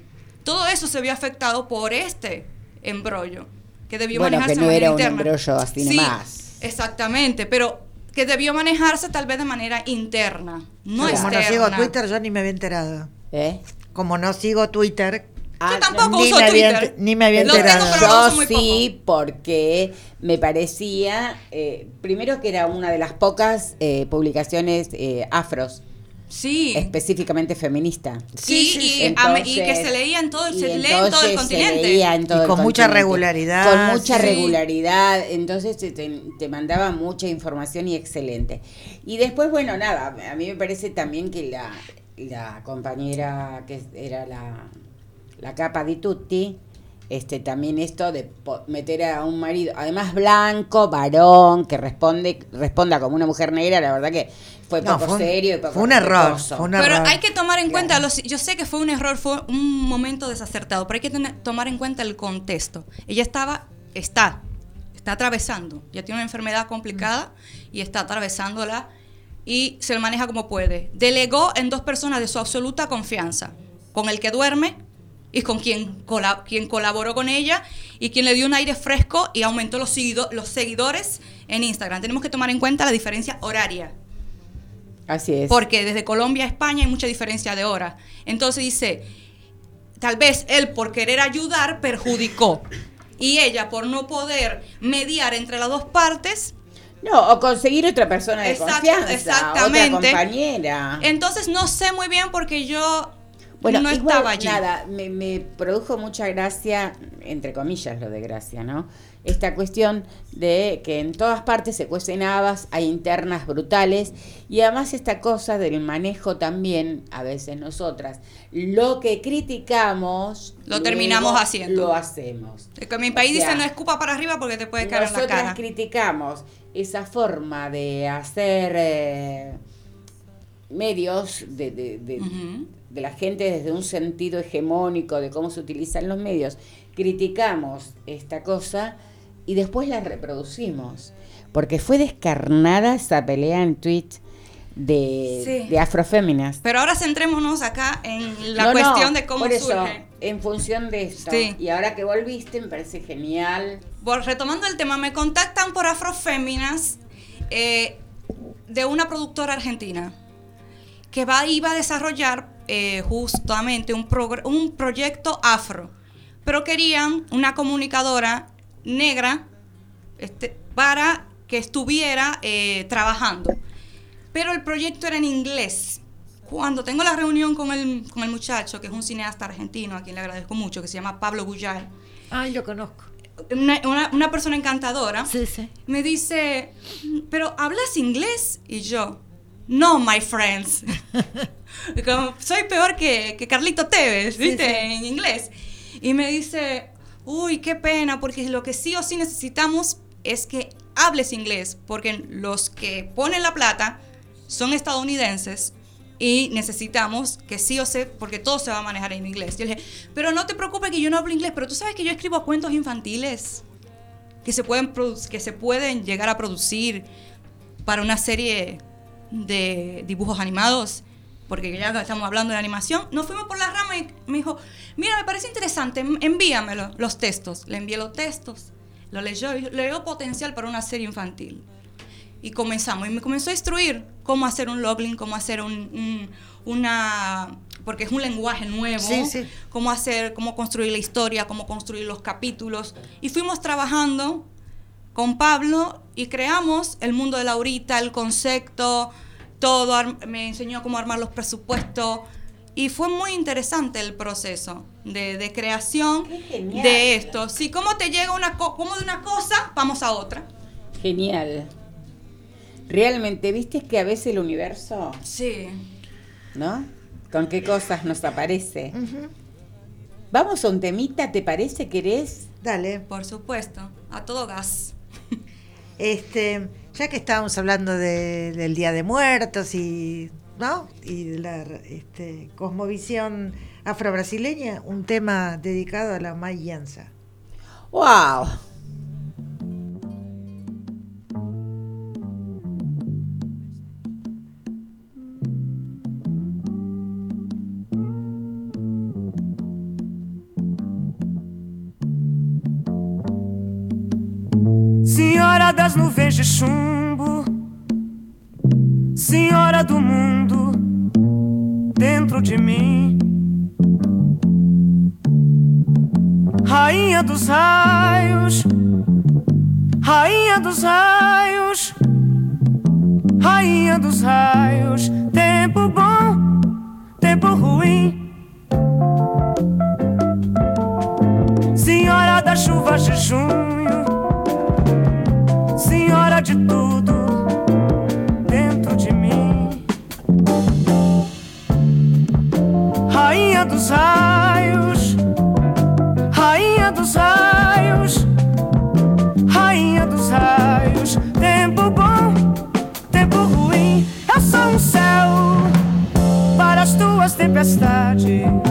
Speaker 4: Todo eso se vio afectado por este embrollo que debió
Speaker 2: Bueno,
Speaker 4: manejarse
Speaker 2: que
Speaker 4: de
Speaker 2: no
Speaker 4: manera
Speaker 2: era un
Speaker 4: interna.
Speaker 2: embrollo así
Speaker 4: Sí,
Speaker 2: nomás.
Speaker 4: Exactamente, pero que debió manejarse tal vez de manera interna, no
Speaker 3: Como
Speaker 4: externa.
Speaker 3: no sigo Twitter, yo ni me había enterado.
Speaker 2: ¿Eh?
Speaker 3: Como no sigo Twitter,
Speaker 2: Ah,
Speaker 4: Yo tampoco
Speaker 3: ni
Speaker 4: uso
Speaker 3: me había
Speaker 4: Twitter.
Speaker 3: ni me había
Speaker 4: tengo,
Speaker 3: enterado.
Speaker 2: Yo
Speaker 4: muy
Speaker 2: sí, porque me parecía, eh, primero que era una de las pocas eh, publicaciones eh, afros,
Speaker 4: Sí.
Speaker 2: específicamente feminista.
Speaker 4: Sí,
Speaker 3: Sí, sí,
Speaker 4: y, que se leía en todo, se lee en todo el
Speaker 2: se
Speaker 4: continente.
Speaker 2: leía en todo
Speaker 3: Y
Speaker 2: el
Speaker 3: con mucha
Speaker 2: continente.
Speaker 3: regularidad,
Speaker 2: Con mucha
Speaker 4: sí.
Speaker 2: regularidad, entonces te, te- te mandaba mucha información y excelente. Y después, bueno, nada, a mí me parece también que la, la compañera que era la, la capa di tutti, este también esto de po- meter a un marido, además blanco, varón, que responde responda como una mujer negra, la verdad que fue
Speaker 3: No,
Speaker 2: poco
Speaker 3: fue un-
Speaker 2: serio y poco
Speaker 3: fue un error,
Speaker 2: respetuoso.
Speaker 3: fue un
Speaker 4: Pero
Speaker 3: error.
Speaker 4: hay que tomar en cuenta, los- yo sé que fue un error, fue un momento desacertado, pero hay que tener- tomar en cuenta el contexto. Ella estaba, está, está atravesando, ya tiene una enfermedad complicada y está atravesándola y se lo maneja como puede. Delegó en dos personas de su absoluta confianza, con el que duerme y con quien, quien colaboró con ella y quien le dio un aire fresco y aumentó los, seguido- los seguidores en Instagram. Tenemos que tomar en cuenta la diferencia horaria.
Speaker 2: Así es.
Speaker 4: Porque desde Colombia a España hay mucha diferencia de hora. Entonces dice, tal vez él por querer ayudar perjudicó. Y ella por no poder mediar entre las dos partes,
Speaker 2: No, o conseguir otra persona de
Speaker 4: Exacto,
Speaker 2: confianza,
Speaker 4: exactamente.
Speaker 2: otra compañera.
Speaker 4: entonces no sé muy bien porque yo
Speaker 2: Bueno,
Speaker 4: no
Speaker 2: igual,
Speaker 4: estaba allí.
Speaker 2: Nada, me, me produjo mucha gracia, entre comillas lo de gracia, ¿no? Esta cuestión de que en todas partes se cuecen habas, hay internas brutales y además esta cosa del manejo también, a veces nosotras, lo que criticamos,
Speaker 4: Lo terminamos haciendo.
Speaker 2: Lo hacemos.
Speaker 4: Que en mi país
Speaker 2: O sea,
Speaker 4: dice no escupa para arriba porque te puede caer en la
Speaker 2: Nosotras
Speaker 4: cara.
Speaker 2: criticamos esa forma de hacer eh, medios de, de- de- de la gente desde un sentido hegemónico de cómo se utilizan los medios. Criticamos esta cosa y después la reproducimos. Porque fue descarnada esa pelea en Twitch de,
Speaker 4: Sí.
Speaker 2: de afroféminas.
Speaker 4: Pero ahora centrémonos acá en la
Speaker 2: No, no,
Speaker 4: cuestión de cómo
Speaker 2: por eso,
Speaker 4: surge.
Speaker 2: En función de esto.
Speaker 4: Sí.
Speaker 2: Y ahora que volviste, me parece genial.
Speaker 4: Bueno, retomando el tema, me contactan por Afroféminas eh, de una productora argentina que va, iba a desarrollar eh, justamente un, un proyecto afro, pero querían una comunicadora negra este, para que estuviera eh, trabajando. Pero el proyecto era en inglés. Cuando tengo la reunión con el, con el muchacho, que es un cineasta argentino, a quien le agradezco mucho, que se llama Pablo Gullar,
Speaker 3: Ay, lo conozco.
Speaker 4: una, una- una persona encantadora,
Speaker 3: Sí, sí.
Speaker 4: me dice, pero ¿hablas inglés? Y yo, no, my friends. Como, soy peor que, que Carlito Tevez, ¿viste?
Speaker 3: sí.
Speaker 4: En inglés. Y me dice, uy, qué pena, porque lo que sí o sí necesitamos es que hables inglés, porque los que ponen la plata son estadounidenses y necesitamos que sí o sí, porque todo se va a manejar en inglés. Yo le dije, pero no te preocupes que yo no hablo inglés, pero tú sabes que yo escribo cuentos infantiles que se pueden que se pueden llegar a producir para una serie de dibujos animados porque ya estamos hablando de animación nos fuimos por la rama y me dijo mira me parece interesante en- envíamelo los textos le envié los textos lo leyó y le dio potencial para una serie infantil y comenzamos y me comenzó a instruir cómo hacer un login cómo hacer un, un- una porque es un lenguaje nuevo
Speaker 3: Sí, sí.
Speaker 4: cómo hacer cómo construir la historia cómo construir los capítulos y fuimos trabajando con Pablo y creamos el mundo de Laurita el concepto todo me enseñó cómo armar los presupuestos Y fue muy interesante el proceso de, de creación de esto. Sí, cómo te llega una co- cómo de una cosa vamos a otra.
Speaker 2: Genial. Realmente, ¿viste que a veces el universo,
Speaker 4: Sí.
Speaker 2: ¿no? ¿Con qué cosas nos aparece? Vamos a un temita, ¿te parece? ¿Querés?
Speaker 3: Dale.
Speaker 4: Por supuesto, a todo gas.
Speaker 3: Este, ya que estábamos hablando de- del Día de Muertos y, ¿no? y de la este, cosmovisión afrobrasileña, un tema dedicado a la mayanza.
Speaker 2: ¡Wow!
Speaker 8: Das nuvens de chumbo, Senhora do mundo dentro de mim, Rainha dos raios, Rainha dos raios, Rainha dos raios, tempo bom, tempo ruim. Senhora das chuvas de junho, de tudo dentro de mim, Rainha dos raios, Rainha dos raios, Rainha dos raios, tempo bom, tempo ruim. Eu sou um céu para as tuas tempestades.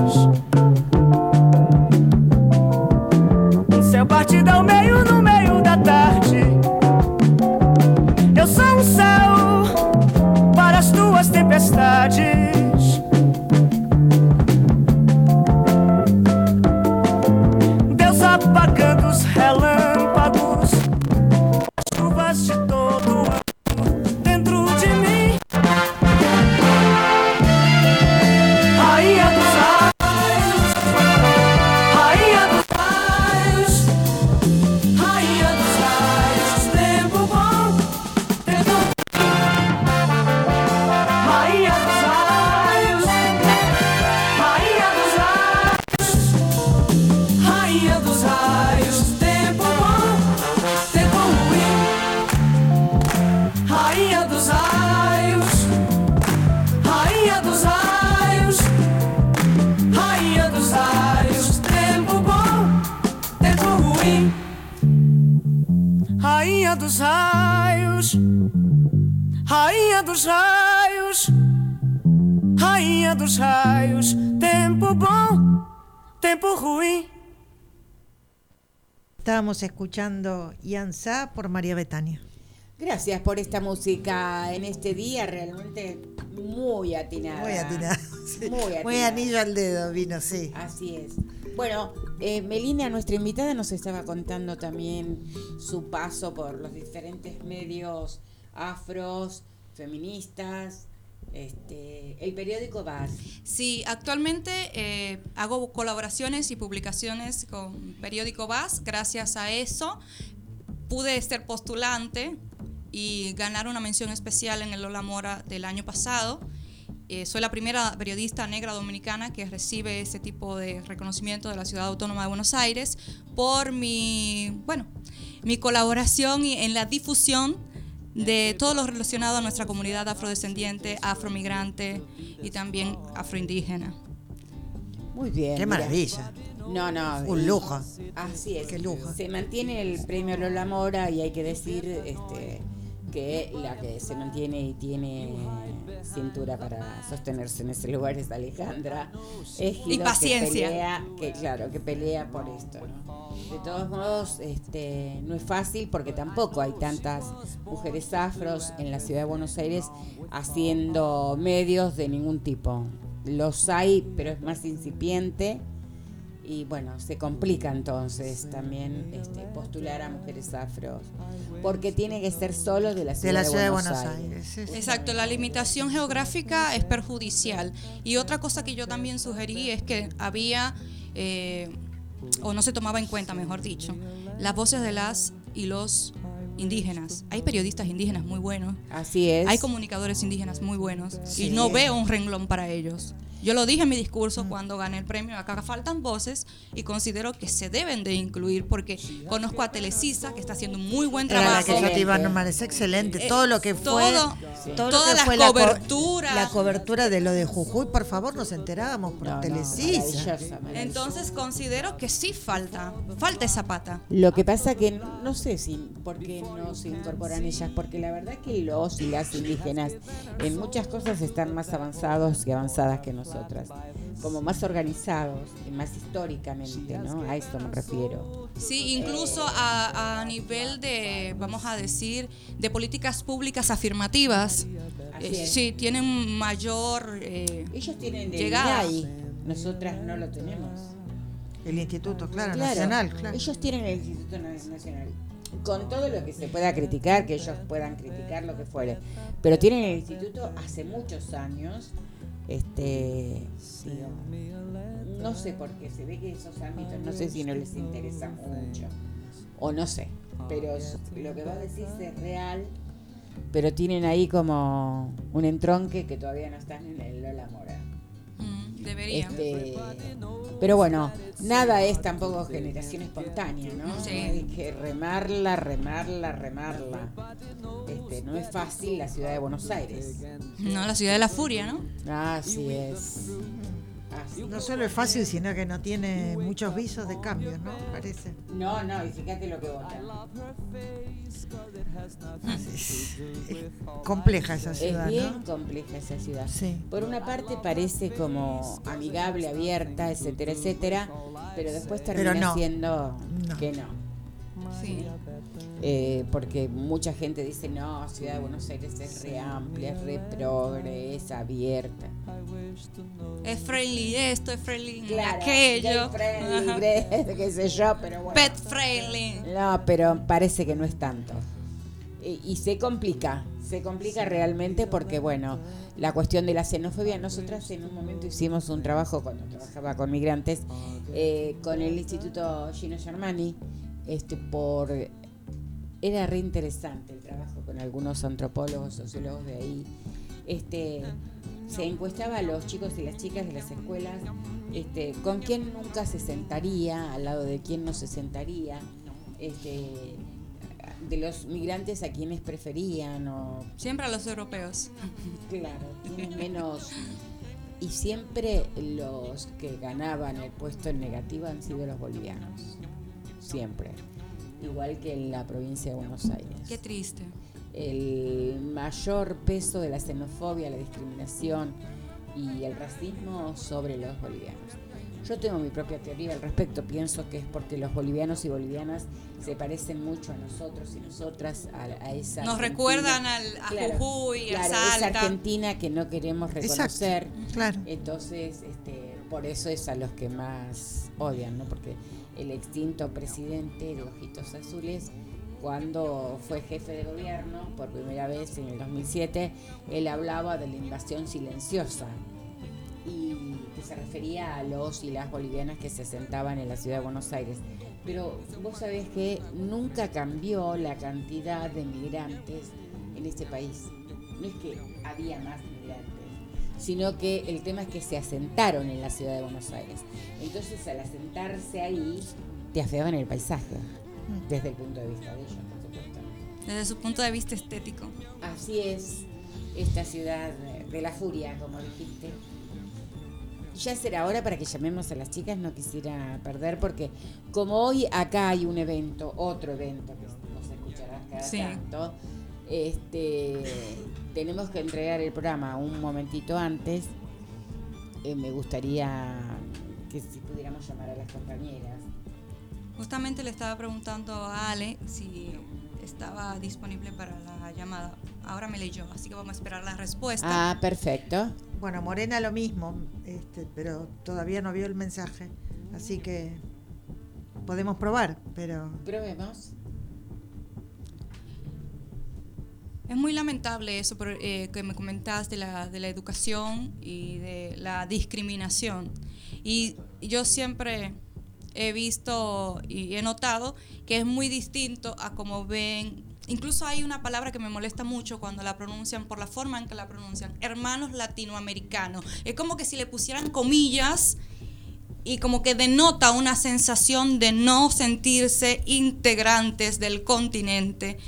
Speaker 3: Escuchando Yansa por María Betania.
Speaker 2: Gracias por esta música en este día, realmente muy atinada.
Speaker 3: Muy atinado. sí.
Speaker 2: Muy
Speaker 3: Muy
Speaker 2: atinada.
Speaker 3: anillo al dedo vino, sí.
Speaker 2: Así es. Bueno, eh, Melina, nuestra invitada, nos estaba contando también su paso por los diferentes medios afros, feministas, este, el periódico VAS.
Speaker 4: Sí, actualmente eh, hago colaboraciones y publicaciones con Periódico VAS. Gracias a eso pude ser postulante y ganar una mención especial en el Lola Mora del año pasado. Eh, soy la primera periodista negra dominicana que recibe ese tipo de reconocimiento de la Ciudad Autónoma de Buenos Aires por mi, bueno, mi colaboración en la difusión de todo lo relacionado a nuestra comunidad afrodescendiente, afromigrante y también afroindígena.
Speaker 2: Muy bien.
Speaker 3: Qué
Speaker 2: mira.
Speaker 3: maravilla.
Speaker 2: No, no.
Speaker 3: Un lujo.
Speaker 2: Así es.
Speaker 3: Qué lujo.
Speaker 2: Se mantiene el premio Lola Mora y hay que decir este, que la que se mantiene y tiene cintura para sostenerse en ese lugar es Alejandra. Ejido,
Speaker 4: Y paciencia.
Speaker 2: Que pelea, que, claro, que pelea por esto. ¿no? De todos modos, este, no es fácil porque tampoco hay tantas mujeres afros en la ciudad de Buenos Aires haciendo medios de ningún tipo. Los hay, pero es más incipiente y bueno, se complica entonces también este, postular a mujeres afros, porque tiene que ser solo de la ciudad
Speaker 3: De la
Speaker 2: de,
Speaker 3: ciudad de
Speaker 2: Buenos,
Speaker 3: Buenos
Speaker 2: Aires.
Speaker 4: Exacto, la limitación geográfica es perjudicial. Y otra cosa que yo también sugerí es que había, eh, o no se tomaba en cuenta, mejor dicho, las voces de las y los indígenas. Hay periodistas indígenas muy buenos,
Speaker 2: Así es.
Speaker 4: hay comunicadores indígenas muy buenos,
Speaker 3: Sí.
Speaker 4: y no veo un renglón para ellos. Yo lo dije en mi discurso cuando gané el premio, acá faltan voces y considero que se deben de incluir porque conozco a Telecisa que está haciendo un muy buen
Speaker 3: Era la
Speaker 4: trabajo.
Speaker 3: que yo te iba a nombrar, es excelente.
Speaker 4: Eh,
Speaker 3: Todo lo que fue.
Speaker 4: todo-
Speaker 3: todo lo
Speaker 4: todas
Speaker 3: que
Speaker 4: las
Speaker 3: fue la co-
Speaker 4: coberturas.
Speaker 3: La, cobertura de lo de Jujuy, por favor, nos enterábamos por
Speaker 2: No,
Speaker 3: Telecisa.
Speaker 4: Entonces considero que sí falta, falta esa pata.
Speaker 2: Lo que pasa que no, no sé si por qué no se incorporan ellas, porque la verdad que los y las indígenas en muchas cosas están más avanzados y avanzadas que nosotras, como más organizados y más históricamente, ¿no? A esto me refiero.
Speaker 4: Sí, incluso a, a nivel de, vamos a decir, de políticas públicas afirmativas, eh, sí, tienen mayor... eh,
Speaker 2: Ellos tienen de
Speaker 4: Llegada.
Speaker 2: ahí, nosotras no lo tenemos.
Speaker 3: El Instituto, claro,
Speaker 2: Claro,
Speaker 3: Nacional, claro.
Speaker 2: Ellos tienen el Instituto Nacional. Con todo lo que se pueda criticar, que ellos puedan criticar lo que fuere. Pero tienen el instituto hace muchos años. Este, digo, no sé por qué, se ve que esos ámbitos, no sé si no les interesa mucho. O no sé. Pero lo que vos decís es real. Pero tienen ahí como un entronque que todavía no están en el Lola Mora.
Speaker 4: Debería.
Speaker 2: Este, pero bueno, nada es tampoco generación espontánea, ¿no?
Speaker 4: Sí.
Speaker 2: Hay que remarla, remarla, remarla. Este, no es fácil la ciudad de Buenos Aires.
Speaker 4: No, la ciudad de la furia, ¿no?
Speaker 2: Así es.
Speaker 3: No solo es fácil, sino que no tiene muchos visos de cambio, ¿no? Parece.
Speaker 2: No, no, y fíjate lo que votan.
Speaker 3: Es compleja esa
Speaker 2: Es
Speaker 3: ciudad,
Speaker 2: bien
Speaker 3: ¿no?
Speaker 2: compleja esa ciudad.
Speaker 3: Sí.
Speaker 2: Por una parte parece como amigable, abierta, etcétera, etcétera, pero después termina
Speaker 3: Pero no.
Speaker 2: siendo
Speaker 3: No.
Speaker 2: que no.
Speaker 4: Sí.
Speaker 2: Eh, porque mucha gente dice, no, Ciudad de Buenos Aires es re amplia, es re progre, es abierta.
Speaker 4: Es friendly esto, es friendly
Speaker 2: Claro,
Speaker 4: aquello.
Speaker 2: friendly, qué sé yo, pero bueno.
Speaker 4: Pet friendly.
Speaker 2: No, pero parece que no es tanto. Y, y se complica, se complica realmente porque, bueno, la cuestión de la xenofobia, nosotras en un momento hicimos un trabajo cuando trabajaba con migrantes, eh, con el Instituto Gino Germani, este, por... Era re interesante el trabajo con algunos antropólogos, sociólogos de ahí. Este, se encuestaba a los chicos y las chicas de las escuelas este, con quién nunca se sentaría, al lado de quién no se sentaría, este, de los migrantes a quienes preferían o
Speaker 4: Siempre a los europeos.
Speaker 2: claro, tienen menos y siempre los que ganaban el puesto en negativo han sido los bolivianos. Siempre. Igual que en la provincia de Buenos Aires
Speaker 4: Qué triste.
Speaker 2: el mayor peso de la xenofobia, la discriminación y el racismo sobre los bolivianos. Yo tengo mi propia teoría al respecto, pienso que es porque los bolivianos y bolivianas se parecen mucho a nosotros y nosotras, a, a esa...
Speaker 4: Nos
Speaker 2: Argentina.
Speaker 4: recuerdan al, a
Speaker 2: Claro,
Speaker 4: Jujuy, a
Speaker 2: claro, esa
Speaker 4: Salta.
Speaker 2: Argentina que no queremos reconocer.
Speaker 3: Claro.
Speaker 2: Entonces, este, por eso es a los que más odian, ¿no? Porque el extinto presidente de Ojitos Azules, cuando fue jefe de gobierno, por primera vez en el 2007, él hablaba de la invasión silenciosa y que se refería a los y las bolivianas que se asentaban en la ciudad de Buenos Aires. Pero vos sabés que nunca cambió la cantidad de migrantes en este país. No es que había más sino que el tema es que se asentaron en la ciudad de Buenos Aires. Entonces, al asentarse ahí, te afeaban el paisaje, desde el punto de vista de ellos, por supuesto.
Speaker 4: Desde su punto de vista estético.
Speaker 2: Así es esta ciudad de la furia, como dijiste. Ya será hora para que llamemos a las chicas, no quisiera perder, porque como hoy acá hay un evento, otro evento que nos escucharás cada
Speaker 4: Sí.
Speaker 2: tanto, este, tenemos que entregar el programa un momentito antes. Eh, me gustaría que si pudiéramos llamar a las compañeras.
Speaker 4: Justamente le estaba preguntando a Ale si estaba disponible para la llamada. Ahora me leyó, así que vamos a esperar la respuesta.
Speaker 2: Ah, perfecto.
Speaker 3: Bueno, Morena lo mismo, este, pero todavía no vio el mensaje. Así que podemos probar, pero
Speaker 2: Probemos.
Speaker 4: Es muy lamentable eso eh, que me comentas de la, de la educación y de la discriminación. Y yo siempre he visto y he notado que es muy distinto a cómo ven incluso hay una palabra que me molesta mucho cuando la pronuncian por la forma en que la pronuncian, hermanos latinoamericanos. Es como que si le pusieran comillas y como que denota una sensación de no sentirse integrantes del continente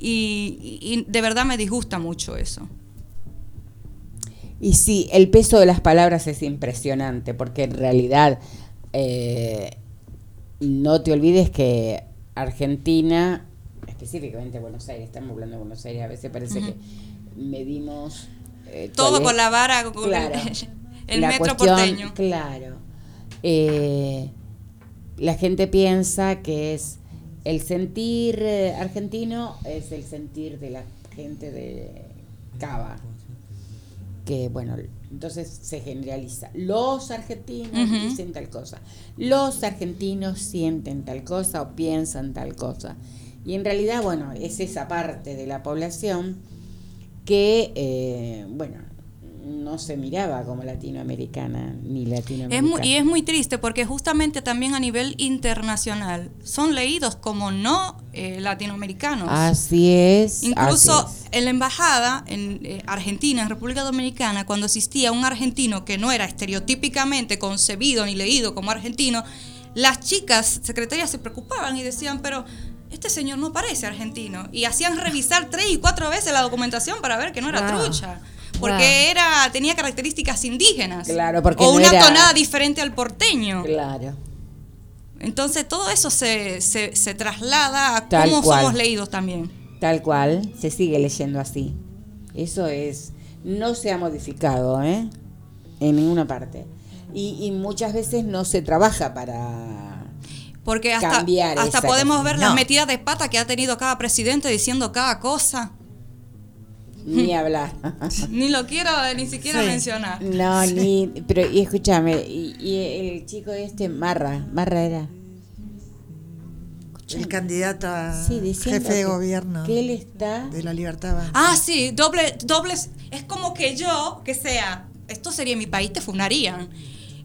Speaker 4: y, y de verdad me disgusta mucho eso.
Speaker 2: Y sí, el peso de las palabras es impresionante, porque en realidad eh, no te olvides que Argentina, específicamente Buenos Aires, estamos hablando de Buenos Aires, a veces parece que medimos... eh,
Speaker 4: Todo con la vara, con
Speaker 2: Claro.
Speaker 4: el, el
Speaker 2: La
Speaker 4: metro
Speaker 2: cuestión-
Speaker 4: porteño.
Speaker 2: Claro. Eh, la gente piensa que es el sentir eh, argentino, es el sentir de la gente de Cava. Que bueno, entonces se generaliza. Los argentinos dicen tal cosa. Los argentinos sienten tal cosa o piensan tal cosa. Y en realidad, bueno, es esa parte de la población que, eh, bueno, no se miraba como latinoamericana ni
Speaker 4: Es
Speaker 2: latinoamericana.
Speaker 4: muy, y es muy triste porque justamente también a nivel internacional son leídos como no eh, latinoamericanos.
Speaker 2: Así es.
Speaker 4: Incluso
Speaker 2: así es.
Speaker 4: en la embajada en eh, Argentina, en República Dominicana, cuando asistía un argentino que no era estereotípicamente concebido ni leído como argentino, las chicas secretarias se preocupaban y decían, pero este señor no parece argentino. Y hacían revisar tres y cuatro veces la documentación para ver que no era trucha. Porque
Speaker 2: Wow.
Speaker 4: era, tenía características indígenas.
Speaker 2: Claro, porque
Speaker 4: o
Speaker 2: no
Speaker 4: una
Speaker 2: era-
Speaker 4: tonada diferente al porteño.
Speaker 2: Claro.
Speaker 4: Entonces todo eso se, se, se traslada a
Speaker 2: Tal
Speaker 4: cómo
Speaker 2: cual.
Speaker 4: somos leídos también.
Speaker 2: Tal cual, se sigue leyendo así. Eso es, no se ha modificado, ¿eh? En ninguna parte. Y, y muchas veces no se trabaja para...
Speaker 4: Porque hasta,
Speaker 2: cambiar
Speaker 4: hasta
Speaker 2: esa
Speaker 4: podemos
Speaker 2: cosa.
Speaker 4: ver
Speaker 3: No.
Speaker 4: las metidas de pata que ha tenido cada presidente diciendo cada cosa.
Speaker 2: Ni hablar.
Speaker 4: Ni lo quiero ni siquiera
Speaker 3: Sí.
Speaker 4: mencionar.
Speaker 2: No, ni... Pero, y escúchame, y, y el chico este, Marra, Marra era...
Speaker 3: El candidato a
Speaker 2: Sí,
Speaker 3: jefe de
Speaker 2: que-
Speaker 3: gobierno
Speaker 2: Que él está...
Speaker 3: de la Libertad Avanza.
Speaker 4: Ah, sí, doble, dobles. Es como que yo, que sea, esto sería en mi país, te funarían.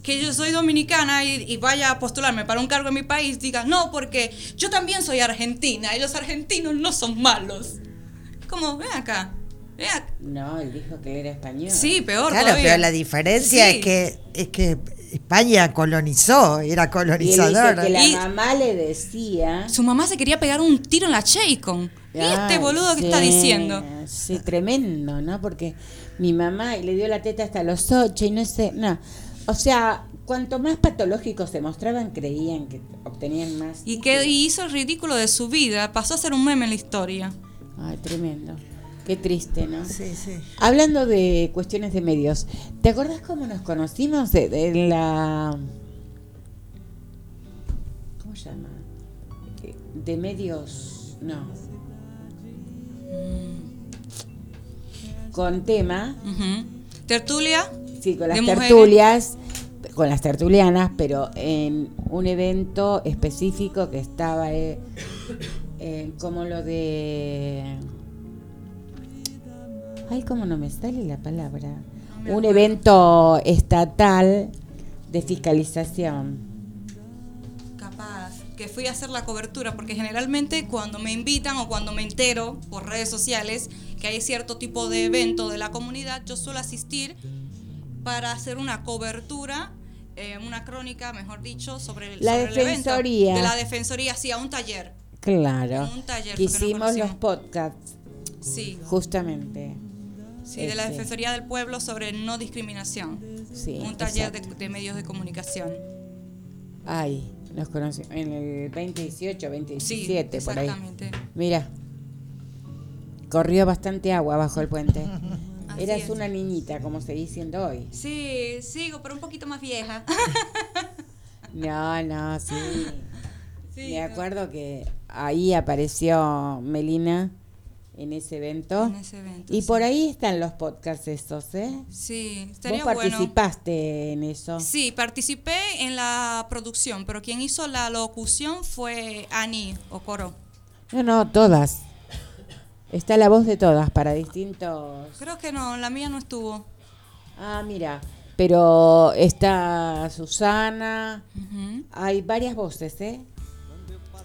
Speaker 4: Que yo soy dominicana y, y vaya a postularme para un cargo en mi país, diga, no, porque yo también soy argentina y los argentinos no son malos. Como, ven acá,
Speaker 2: No, él dijo que él era español.
Speaker 4: Sí, peor
Speaker 3: Claro,
Speaker 4: todavía.
Speaker 3: pero la diferencia
Speaker 4: Sí.
Speaker 3: es que es que España colonizó, era
Speaker 2: Y él dice
Speaker 3: colonizador.
Speaker 2: que la
Speaker 4: Y-
Speaker 2: mamá le decía...
Speaker 4: Su mamá se quería pegar un tiro en la Chaycon. ¿Y este boludo que está
Speaker 2: sí,
Speaker 4: diciendo?
Speaker 2: Sí, tremendo, ¿no? Porque mi mamá le dio la teta hasta los ocho y no sé, no. O sea, cuanto más patológicos se mostraban, creían que obtenían más.
Speaker 4: Y que y hizo el ridículo de su vida. Pasó a ser un meme en la historia.
Speaker 2: Ay, tremendo. Qué triste, ¿no?
Speaker 3: Sí, sí.
Speaker 2: Hablando de cuestiones de medios, ¿te acordás cómo nos conocimos de, de la... ¿Cómo se llama? De medios... No. Con tema.
Speaker 4: Tertulia.
Speaker 2: sí, con las
Speaker 4: mujeres.
Speaker 2: tertulias, con las tertulianas, pero en un evento específico que estaba eh, eh, como lo de... Ay, cómo no me sale la palabra. Un evento estatal de fiscalización.
Speaker 4: Capaz. Que fui a hacer la cobertura. Porque generalmente cuando me invitan o cuando me entero por redes sociales que hay cierto tipo de evento de la comunidad, yo suelo asistir para hacer una cobertura. eh, una crónica, mejor dicho, sobre el,
Speaker 2: La
Speaker 4: sobre el evento.
Speaker 2: Defensoría.
Speaker 4: De la defensoría, sí, a un taller.
Speaker 2: Claro.
Speaker 4: Un taller
Speaker 2: hicimos los podcasts,
Speaker 4: Sí,
Speaker 2: justamente.
Speaker 4: Sí, de la
Speaker 2: Este.
Speaker 4: Defensoría del Pueblo sobre no discriminación.
Speaker 2: Sí,
Speaker 4: un taller de, de medios de comunicación.
Speaker 2: Ay, nos conocimos en el 2018,
Speaker 4: Sí,
Speaker 2: 2017, por ahí.
Speaker 4: exactamente.
Speaker 2: Mira, corrió bastante agua bajo el puente.
Speaker 4: Así
Speaker 2: Eras
Speaker 4: es.
Speaker 2: una niñita, como seguís siendo hoy.
Speaker 4: Sí, sigo, pero un poquito más vieja.
Speaker 2: No, no, sí.
Speaker 4: Sí,
Speaker 2: Me
Speaker 4: no.
Speaker 2: acuerdo que ahí apareció Melina en ese evento.
Speaker 4: En ese evento,
Speaker 2: y
Speaker 4: sí.
Speaker 2: por ahí están los podcasts estos, ¿eh?
Speaker 4: Sí,
Speaker 2: Vos
Speaker 4: estaría bueno.
Speaker 2: participaste en eso.
Speaker 4: Sí, participé en la producción, pero quien hizo la locución fue Ani Okoro.
Speaker 2: No, no, todas. Está la voz de todas para distintos.
Speaker 4: Creo que no, la mía no estuvo.
Speaker 2: Ah, mira. Pero está Susana. Hay varias voces, ¿eh?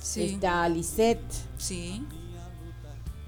Speaker 4: Sí,
Speaker 2: Está Lisette.
Speaker 4: sí.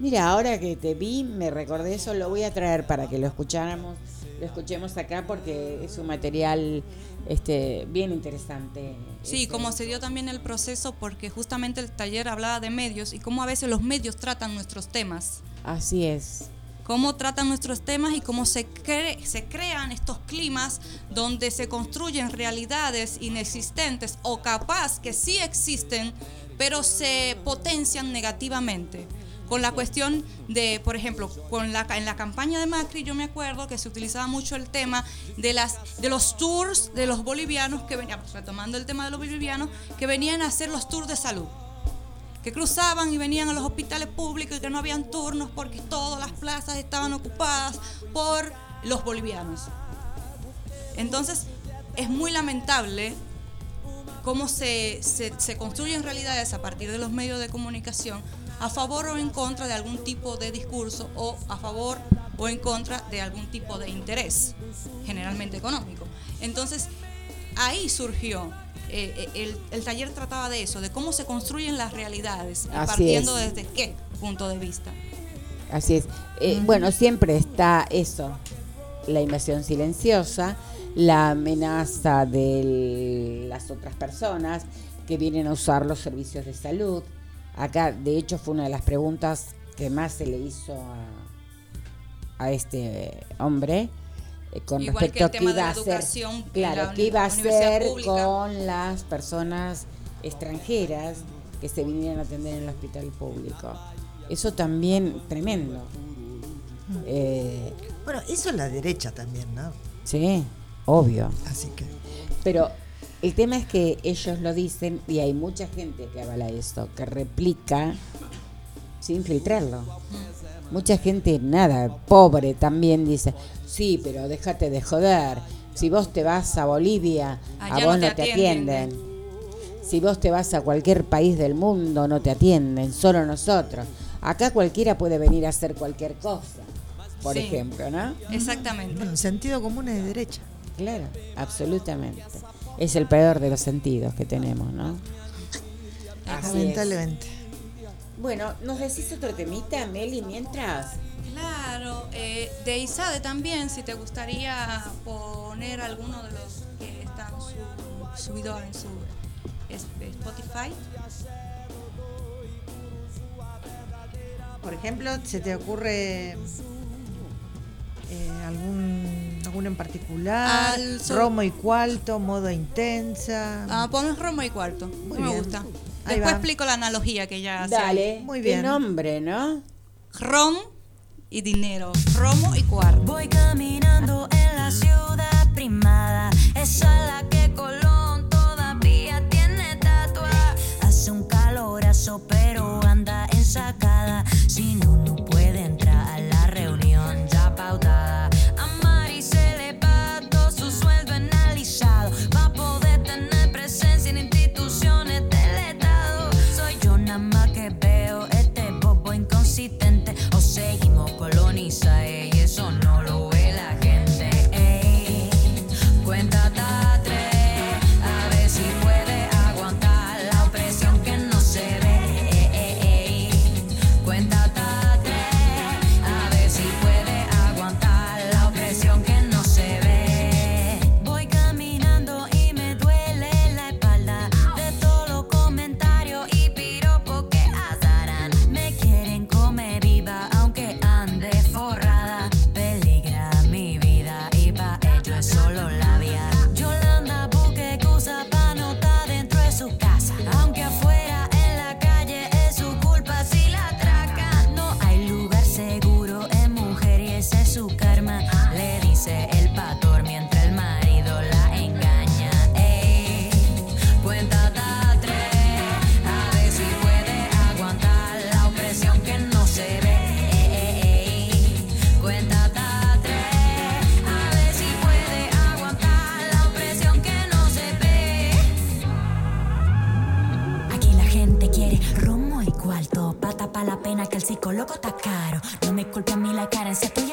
Speaker 2: Mira, ahora que te vi, me recordé eso, lo voy a traer para que lo escucháramos, lo escuchemos acá porque es un material este bien interesante.
Speaker 4: Sí,
Speaker 2: Este,
Speaker 4: como se dio también el proceso, porque justamente el taller hablaba de medios y cómo a veces los medios tratan nuestros temas.
Speaker 2: Así es.
Speaker 4: Cómo tratan nuestros temas y cómo se, cre- se crean estos climas donde se construyen realidades inexistentes o capaz que sí existen, pero se potencian negativamente. Con la cuestión de, por ejemplo, con la, en la campaña de Macri, yo me acuerdo que se utilizaba mucho el tema de, las, de los tours de los bolivianos que venían, retomando el tema de los bolivianos, que venían a hacer los tours de salud que cruzaban y venían a los hospitales públicos y que no habían turnos porque todas las plazas estaban ocupadas por los bolivianos. Entonces, es muy lamentable cómo se, se, se construyen realidades a partir de los medios de comunicación a favor o en contra de algún tipo de discurso o a favor o en contra de algún tipo de interés, generalmente económico. Entonces, ahí surgió, eh, eh, el, el taller trataba de eso, de cómo se construyen las realidades, y partiendo
Speaker 2: es.
Speaker 4: desde qué punto de vista.
Speaker 2: Así es. Eh, Bueno, siempre está eso, la invasión silenciosa, la amenaza de las otras personas que vienen a usar los servicios de salud. Acá, de hecho, fue una de las preguntas que más se le hizo a, a este hombre eh, con
Speaker 4: Igual que
Speaker 2: respecto
Speaker 4: el
Speaker 2: a qué iba
Speaker 4: la
Speaker 2: a hacer, claro,
Speaker 4: la
Speaker 2: qué iba a hacer
Speaker 4: pública.
Speaker 2: con las personas extranjeras que se vinieran a atender en el hospital público. Eso también tremendo. Eh,
Speaker 3: Bueno, eso es la derecha también, ¿no?
Speaker 2: sí, obvio.
Speaker 3: Así que.
Speaker 2: Pero el tema es que ellos lo dicen y hay mucha gente que avala esto, que replica sin filtrarlo. Mucha gente, nada, pobre también dice, sí, pero déjate de joder. Si vos te vas a Bolivia, a
Speaker 4: Allá
Speaker 2: vos
Speaker 4: no
Speaker 2: no
Speaker 4: te atienden.
Speaker 2: atienden. Si vos te vas a cualquier país del mundo, no te atienden, solo nosotros. Acá cualquiera puede venir a hacer cualquier cosa, por
Speaker 4: Sí.
Speaker 2: ejemplo, ¿no?
Speaker 4: Exactamente.
Speaker 3: Bueno, sentido común es de derecha.
Speaker 2: Claro, absolutamente. Es el peor de los sentidos que tenemos, ¿no? Así es.
Speaker 3: Lamentablemente.
Speaker 2: Bueno, ¿nos decís otro temita, Meli, mientras?
Speaker 4: Claro, eh, de Isade también, si te gustaría poner alguno de los que están su- subidos en su Spotify.
Speaker 3: Por ejemplo, ¿se te ocurre eh, algún, alguno en particular?
Speaker 4: Al so-
Speaker 3: Romo y cuarto, modo intensa.
Speaker 4: Ah, pones Romo y Cuarto,
Speaker 3: Muy
Speaker 4: me
Speaker 3: bien.
Speaker 4: gusta.
Speaker 3: Ahí
Speaker 4: Después
Speaker 3: va.
Speaker 4: explico la analogía que ya hace.
Speaker 2: Dale,
Speaker 3: Muy
Speaker 2: qué
Speaker 3: bien.
Speaker 2: nombre, ¿no?
Speaker 4: Rom y dinero. Romo y Cuarto.
Speaker 7: Voy caminando en la ciudad primada, esa es la que Colón todavía tiene tatuada. Hace un calorazo, pero anda ensacada. Si el psicólogo está caro. No me culpe a mí la carencia, estoy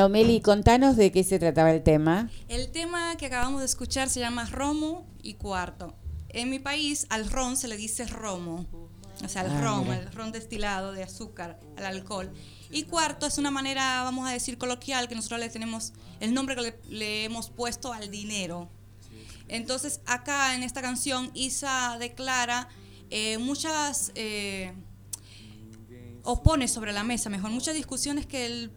Speaker 2: Bueno, Meli, contanos de qué se trataba el tema.
Speaker 4: El tema que acabamos de escuchar se llama Romo y Cuarto. En mi país al ron se le dice romo, o sea, el
Speaker 2: Ah,
Speaker 4: ron,
Speaker 2: mira.
Speaker 4: el ron destilado de azúcar, el alcohol. Y cuarto es una manera, vamos a decir, coloquial que nosotros le tenemos el nombre que le, le hemos puesto al dinero. Entonces, acá en esta canción, Isa declara eh, muchas, eh, o pone sobre la mesa, mejor, muchas discusiones que el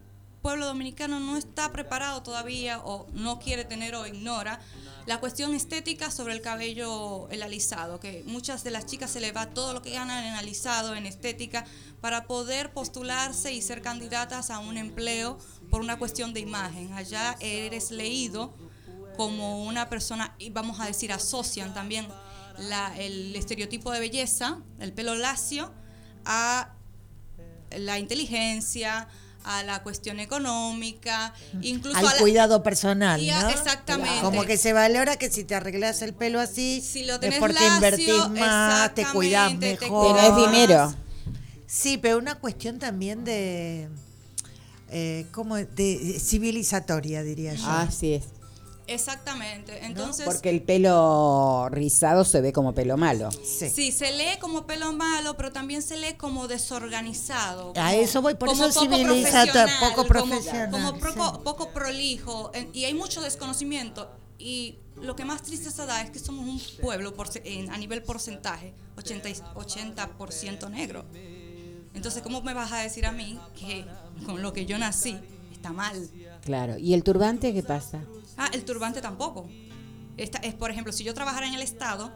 Speaker 4: pueblo dominicano no está preparado todavía o no quiere tener o ignora. La cuestión estética sobre el cabello, el alisado, que muchas de las chicas se le va todo lo que ganan en alisado, en estética, para poder postularse y ser candidatas a un empleo por una cuestión de imagen. Allá eres leído como una persona, y vamos a decir, asocian también el estereotipo de belleza, el pelo lacio, a la inteligencia, a la cuestión económica, incluso
Speaker 3: Al
Speaker 4: a la-
Speaker 3: cuidado personal,
Speaker 4: y a-
Speaker 3: ¿no?
Speaker 4: exactamente.
Speaker 3: Como que se valora que si te arreglas el pelo así,
Speaker 4: Si lo
Speaker 3: es porque
Speaker 4: lacio,
Speaker 3: invertís más, te cuidas mejor.
Speaker 2: Tenés dinero.
Speaker 3: Sí, pero una cuestión también de, eh, como de civilizatoria, diría yo.
Speaker 2: Así es.
Speaker 4: Exactamente. Entonces,
Speaker 2: Porque el pelo rizado se ve como pelo malo.
Speaker 3: Sí.
Speaker 4: sí, se lee como pelo malo, pero también se lee como desorganizado.
Speaker 3: A
Speaker 4: como-
Speaker 3: eso voy, por
Speaker 4: como
Speaker 3: eso
Speaker 4: poco profesional,
Speaker 3: poco
Speaker 4: como-
Speaker 3: profesional,
Speaker 4: Como, poco,
Speaker 3: sí.
Speaker 4: poco prolijo. en- Y hay mucho desconocimiento. Y lo que más tristeza da es que somos un pueblo porce- en- a nivel porcentaje, 80, y- 80% negro. Entonces, ¿cómo me vas a decir a mí que con lo que yo nací está mal?
Speaker 2: Claro. ¿Y el turbante qué pasa?
Speaker 4: Ah, el turbante tampoco. Esta, es, por ejemplo, si yo trabajara en el Estado,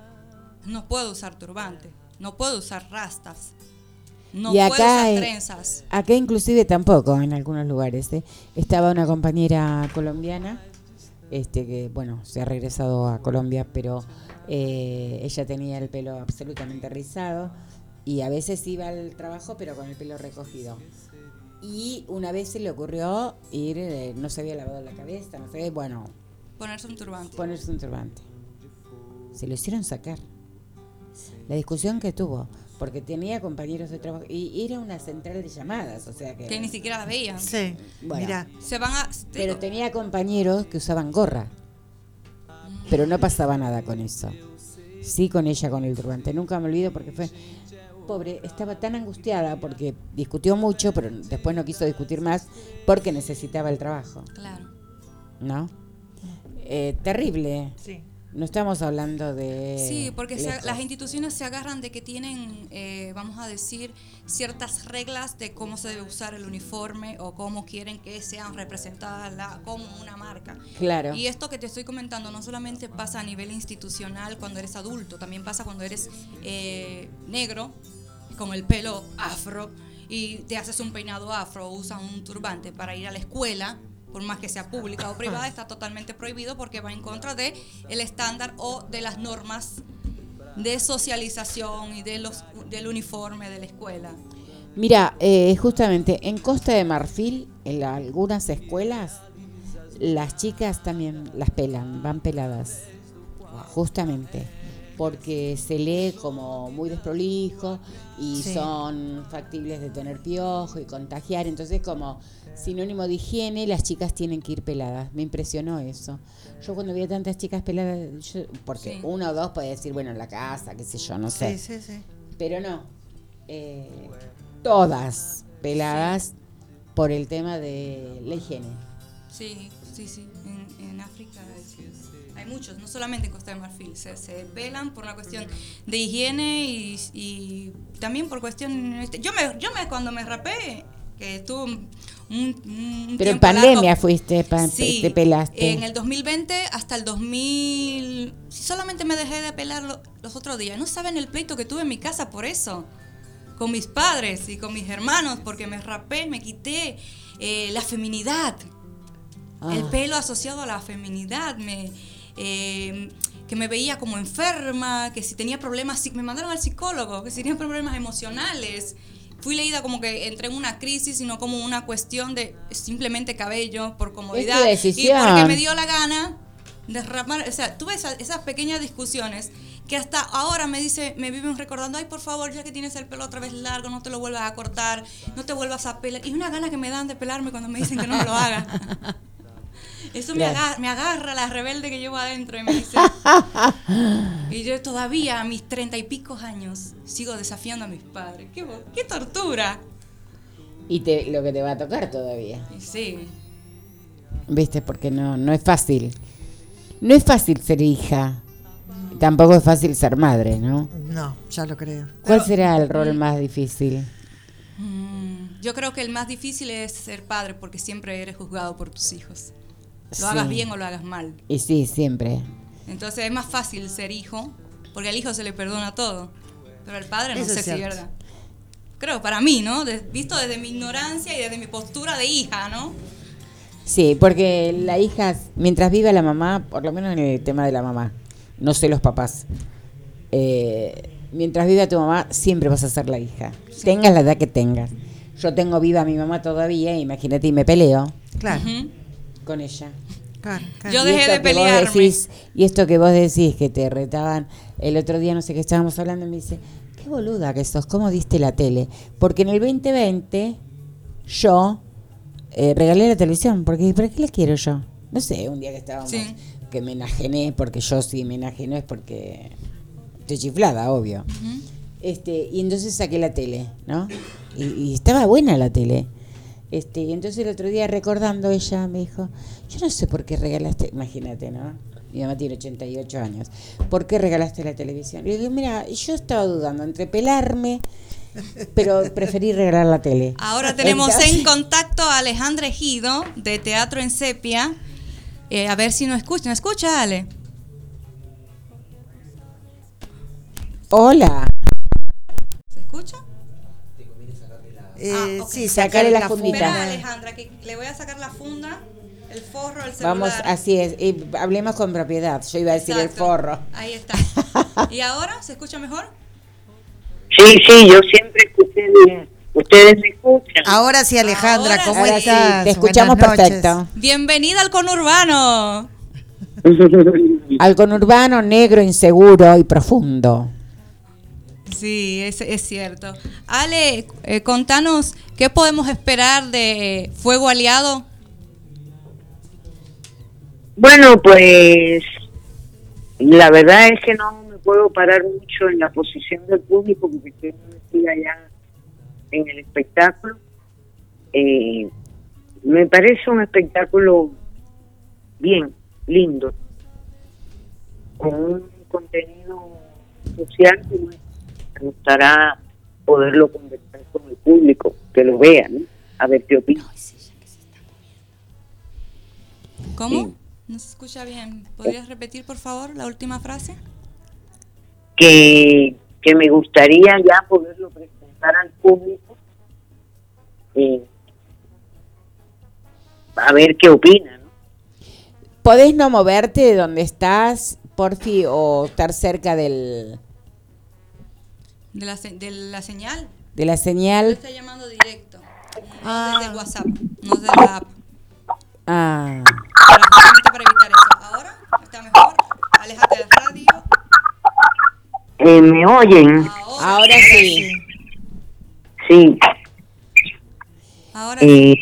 Speaker 4: no puedo usar turbante, no puedo usar rastas, no
Speaker 2: y
Speaker 4: puedo usar trenzas.
Speaker 2: acá inclusive tampoco en algunos lugares. ¿eh? Estaba una compañera colombiana, este que bueno se ha regresado a Colombia, pero eh, ella tenía el pelo absolutamente rizado y a veces iba al trabajo pero con el pelo recogido. Y una vez se le ocurrió ir, eh, no se había lavado la cabeza, no sé, bueno,
Speaker 4: Ponerse un turbante.
Speaker 2: ponerse un turbante. Se lo hicieron sacar. La discusión que tuvo, porque tenía compañeros de trabajo y era una central de llamadas, o sea que...
Speaker 4: que ni siquiera la veían.
Speaker 3: Sí,
Speaker 2: Bueno.
Speaker 3: mira.
Speaker 4: Se van a.
Speaker 2: Pero tenía compañeros que usaban gorra, pero no pasaba nada con eso. Sí con ella, con el turbante. Nunca me olvido porque fue... Pobre, estaba tan angustiada porque discutió mucho, pero después no quiso discutir más porque necesitaba el trabajo,
Speaker 4: Claro.
Speaker 2: ¿no? Eh, terrible.
Speaker 3: Sí.
Speaker 2: No estamos hablando de...
Speaker 4: Sí, porque se- las instituciones se agarran de que tienen, eh, vamos a decir, ciertas reglas de cómo se debe usar el uniforme o cómo quieren que sean representadas la- como una marca.
Speaker 2: Claro.
Speaker 4: Y esto que te estoy comentando no solamente pasa a nivel institucional cuando eres adulto, también pasa cuando eres eh, negro, con el pelo afro, y te haces un peinado afro o usas un turbante para ir a la escuela, por más que sea pública o privada, está totalmente prohibido porque va en contra de el estándar o de las normas de socialización y de los, del uniforme de la escuela.
Speaker 2: Mira, eh, justamente en Costa de Marfil, en algunas escuelas, las chicas también las pelan, van peladas. Justamente. Porque se lee como muy desprolijo y
Speaker 3: Sí.
Speaker 2: son factibles de tener piojo y contagiar. Entonces, como sinónimo de higiene, las chicas tienen que ir peladas. Me impresionó eso. Yo cuando vi a tantas chicas peladas, yo- porque
Speaker 4: Sí.
Speaker 2: uno o dos puede decir, bueno, en la casa, qué sé yo, no sé
Speaker 3: Sí, sí, sí.
Speaker 2: pero no. eh, todas peladas por el tema de la higiene.
Speaker 4: Sí, sí, sí. Muchos, no solamente en Costa de Marfil. Se, se pelan por una cuestión de higiene y, y también por cuestión. este, Yo me, yo me cuando me rapé, que tuve un, un-
Speaker 2: Pero en pandemia
Speaker 4: largo-
Speaker 2: fuiste, pa-
Speaker 4: Sí,
Speaker 2: te pelaste.
Speaker 4: En el 2020 hasta el 2000. Solamente me dejé de pelar lo- los otros días. No saben el pleito que tuve en mi casa por eso. Con mis padres y con mis hermanos, porque me rapé, me quité eh, la feminidad.
Speaker 2: Ah.
Speaker 4: El pelo asociado a la feminidad. Me, eh, que me veía como enferma, que si tenía problemas, me mandaron al psicólogo, que si tenía problemas emocionales. Fui leída como que entré en una crisis, sino como una cuestión de simplemente cabello, por comodidad. Y
Speaker 2: decisión.
Speaker 4: porque me dio la gana derramar, o sea, tuve esa- esas pequeñas discusiones que hasta ahora me dice, me viven recordando, ay, por favor, ya que tienes el pelo otra vez largo, no te lo vuelvas a cortar, no te vuelvas a pelar. Y una gana que me dan de pelarme cuando me dicen que no me lo haga. Eso me, agarra, me agarra la rebelde que llevo adentro y me dice... y yo todavía a mis treinta y pico años sigo desafiando a mis padres. ¡Qué, tortura!
Speaker 2: Y te, lo que te va a tocar todavía.
Speaker 4: Sí,
Speaker 2: ¿Viste? Porque no, no es fácil. No es fácil ser hija. Tampoco es fácil ser madre, ¿no?
Speaker 3: No, ya lo creo.
Speaker 2: ¿Cuál será el rol más difícil?
Speaker 4: Mm, yo creo que el más difícil es ser padre porque siempre eres juzgado por tus hijos. Lo
Speaker 2: Sí.
Speaker 4: hagas bien o lo hagas mal.
Speaker 2: Y sí, siempre.
Speaker 4: Entonces es más fácil ser hijo porque al hijo se le perdona todo. Pero al padre no
Speaker 3: Eso es
Speaker 4: sé si es verdad. Creo, para mí, ¿no? De- visto desde mi ignorancia y desde mi postura de hija, ¿no?
Speaker 2: Sí, porque la hija, mientras viva la mamá, por lo menos en el tema de la mamá, no sé los papás, eh, mientras viva tu mamá, siempre vas a ser la hija. Tengas la edad que tengas. Yo tengo viva a mi mamá todavía, imagínate, y me peleo
Speaker 3: Claro.
Speaker 2: Con ella.
Speaker 3: claro, claro.
Speaker 4: Yo dejé de pelearme.
Speaker 2: decís- y esto que vos decís, que te retaban el otro día, no sé qué estábamos hablando, y me dice, qué boluda que sos, ¿cómo diste la tele? Porque en el 2020 yo eh, regalé la televisión, porque ¿para qué la quiero yo? No sé, un día que estábamos,
Speaker 4: Sí.
Speaker 2: que me enajené, porque yo sí me enajené, es porque estoy chiflada, obvio. Este, y entonces saqué la tele, ¿no? Y, y estaba buena la tele. Este, y entonces el otro día recordando ella me dijo, yo no sé por qué regalaste, imagínate, ¿no? Mi mamá tiene 88 años. ¿Por qué regalaste la televisión? Le digo, mira, yo estaba dudando entre pelarme, pero preferí regalar la tele.
Speaker 4: Ahora tenemos
Speaker 2: Entonces-
Speaker 4: en contacto a Alejandra Ejido de Teatro en Sepia. Eh, a ver si nos escucha. ¿Nos escucha, Ale?
Speaker 2: Hola.
Speaker 4: ¿Se escucha?
Speaker 3: Eh,
Speaker 4: Ah, ok.
Speaker 3: Sí,
Speaker 2: Sacarle la
Speaker 3: la
Speaker 2: fundita.
Speaker 4: Espera. Alejandra, que le voy a sacar la funda, el forro, el celular.
Speaker 2: Vamos, así es. Y hablemos con propiedad. Yo iba a decir el
Speaker 4: Exacto.
Speaker 2: forro.
Speaker 4: Ahí está. ¿Y ahora se escucha mejor?
Speaker 9: Sí, sí, yo siempre escuché bien. Ustedes me escuchan.
Speaker 3: Ahora sí, Alejandra,
Speaker 4: Ahora
Speaker 3: ¿cómo
Speaker 4: sí.
Speaker 3: Estás?
Speaker 2: te escuchamos perfecto.
Speaker 4: Bienvenida al conurbano.
Speaker 2: Al conurbano negro, inseguro y profundo.
Speaker 4: Sí, es, es cierto. Ale, eh, contanos, ¿qué podemos esperar de Fuego Aliado?
Speaker 9: Bueno, pues la verdad es que no me puedo parar mucho en la posición del público porque estoy metida ya en el espectáculo. Eh, me parece un espectáculo bien, lindo, con un contenido social que gustará poderlo conversar con el público, que lo vea, ¿no? A ver qué opina.
Speaker 4: ¿Cómo?
Speaker 9: Sí.
Speaker 4: No se escucha bien. ¿Podrías repetir, por favor, la última frase?
Speaker 9: que, que me gustaría ya poderlo presentar al público eh, a ver qué opina ¿no?
Speaker 2: ¿Podés no moverte de donde estás, porfi, o estar cerca del,
Speaker 4: De la, se- de la señal.
Speaker 2: de la señal?
Speaker 4: está llamando directo.
Speaker 3: Ah.
Speaker 4: Desde WhatsApp, no desde la app.
Speaker 2: Ah,
Speaker 4: Para, justamente para evitar eso. ¿Ahora? ¿Está mejor? Aléjate del radio.
Speaker 9: Eh, me oyen
Speaker 4: Ahora,
Speaker 2: ahora sí.
Speaker 9: sí
Speaker 4: ahora sí.
Speaker 9: eh,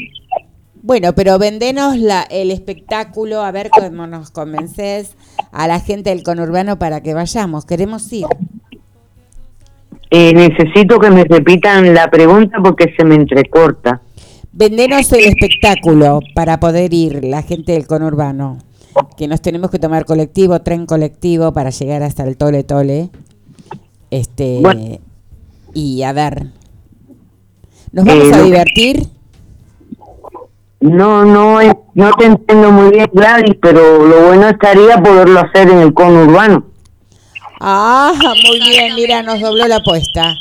Speaker 2: Bueno, pero vendenos la, el espectáculo, a ver cómo nos convences a la gente del conurbano para que vayamos. Queremos ir.
Speaker 9: Eh, necesito que me repitan la pregunta porque se me entrecorta
Speaker 2: Vendenos el espectáculo para poder ir, la gente del conurbano. Que nos tenemos que tomar colectivo, tren colectivo para llegar hasta el Tole Tole. Este.
Speaker 9: Bueno.
Speaker 2: Y a ver. ¿Nos vamos
Speaker 9: Eh,
Speaker 2: a divertir?
Speaker 9: no no es- no te entiendo muy bien Gladys pero lo bueno estaría poderlo hacer en el conurbano
Speaker 2: Ah, muy bien, mira, nos dobló la apuesta.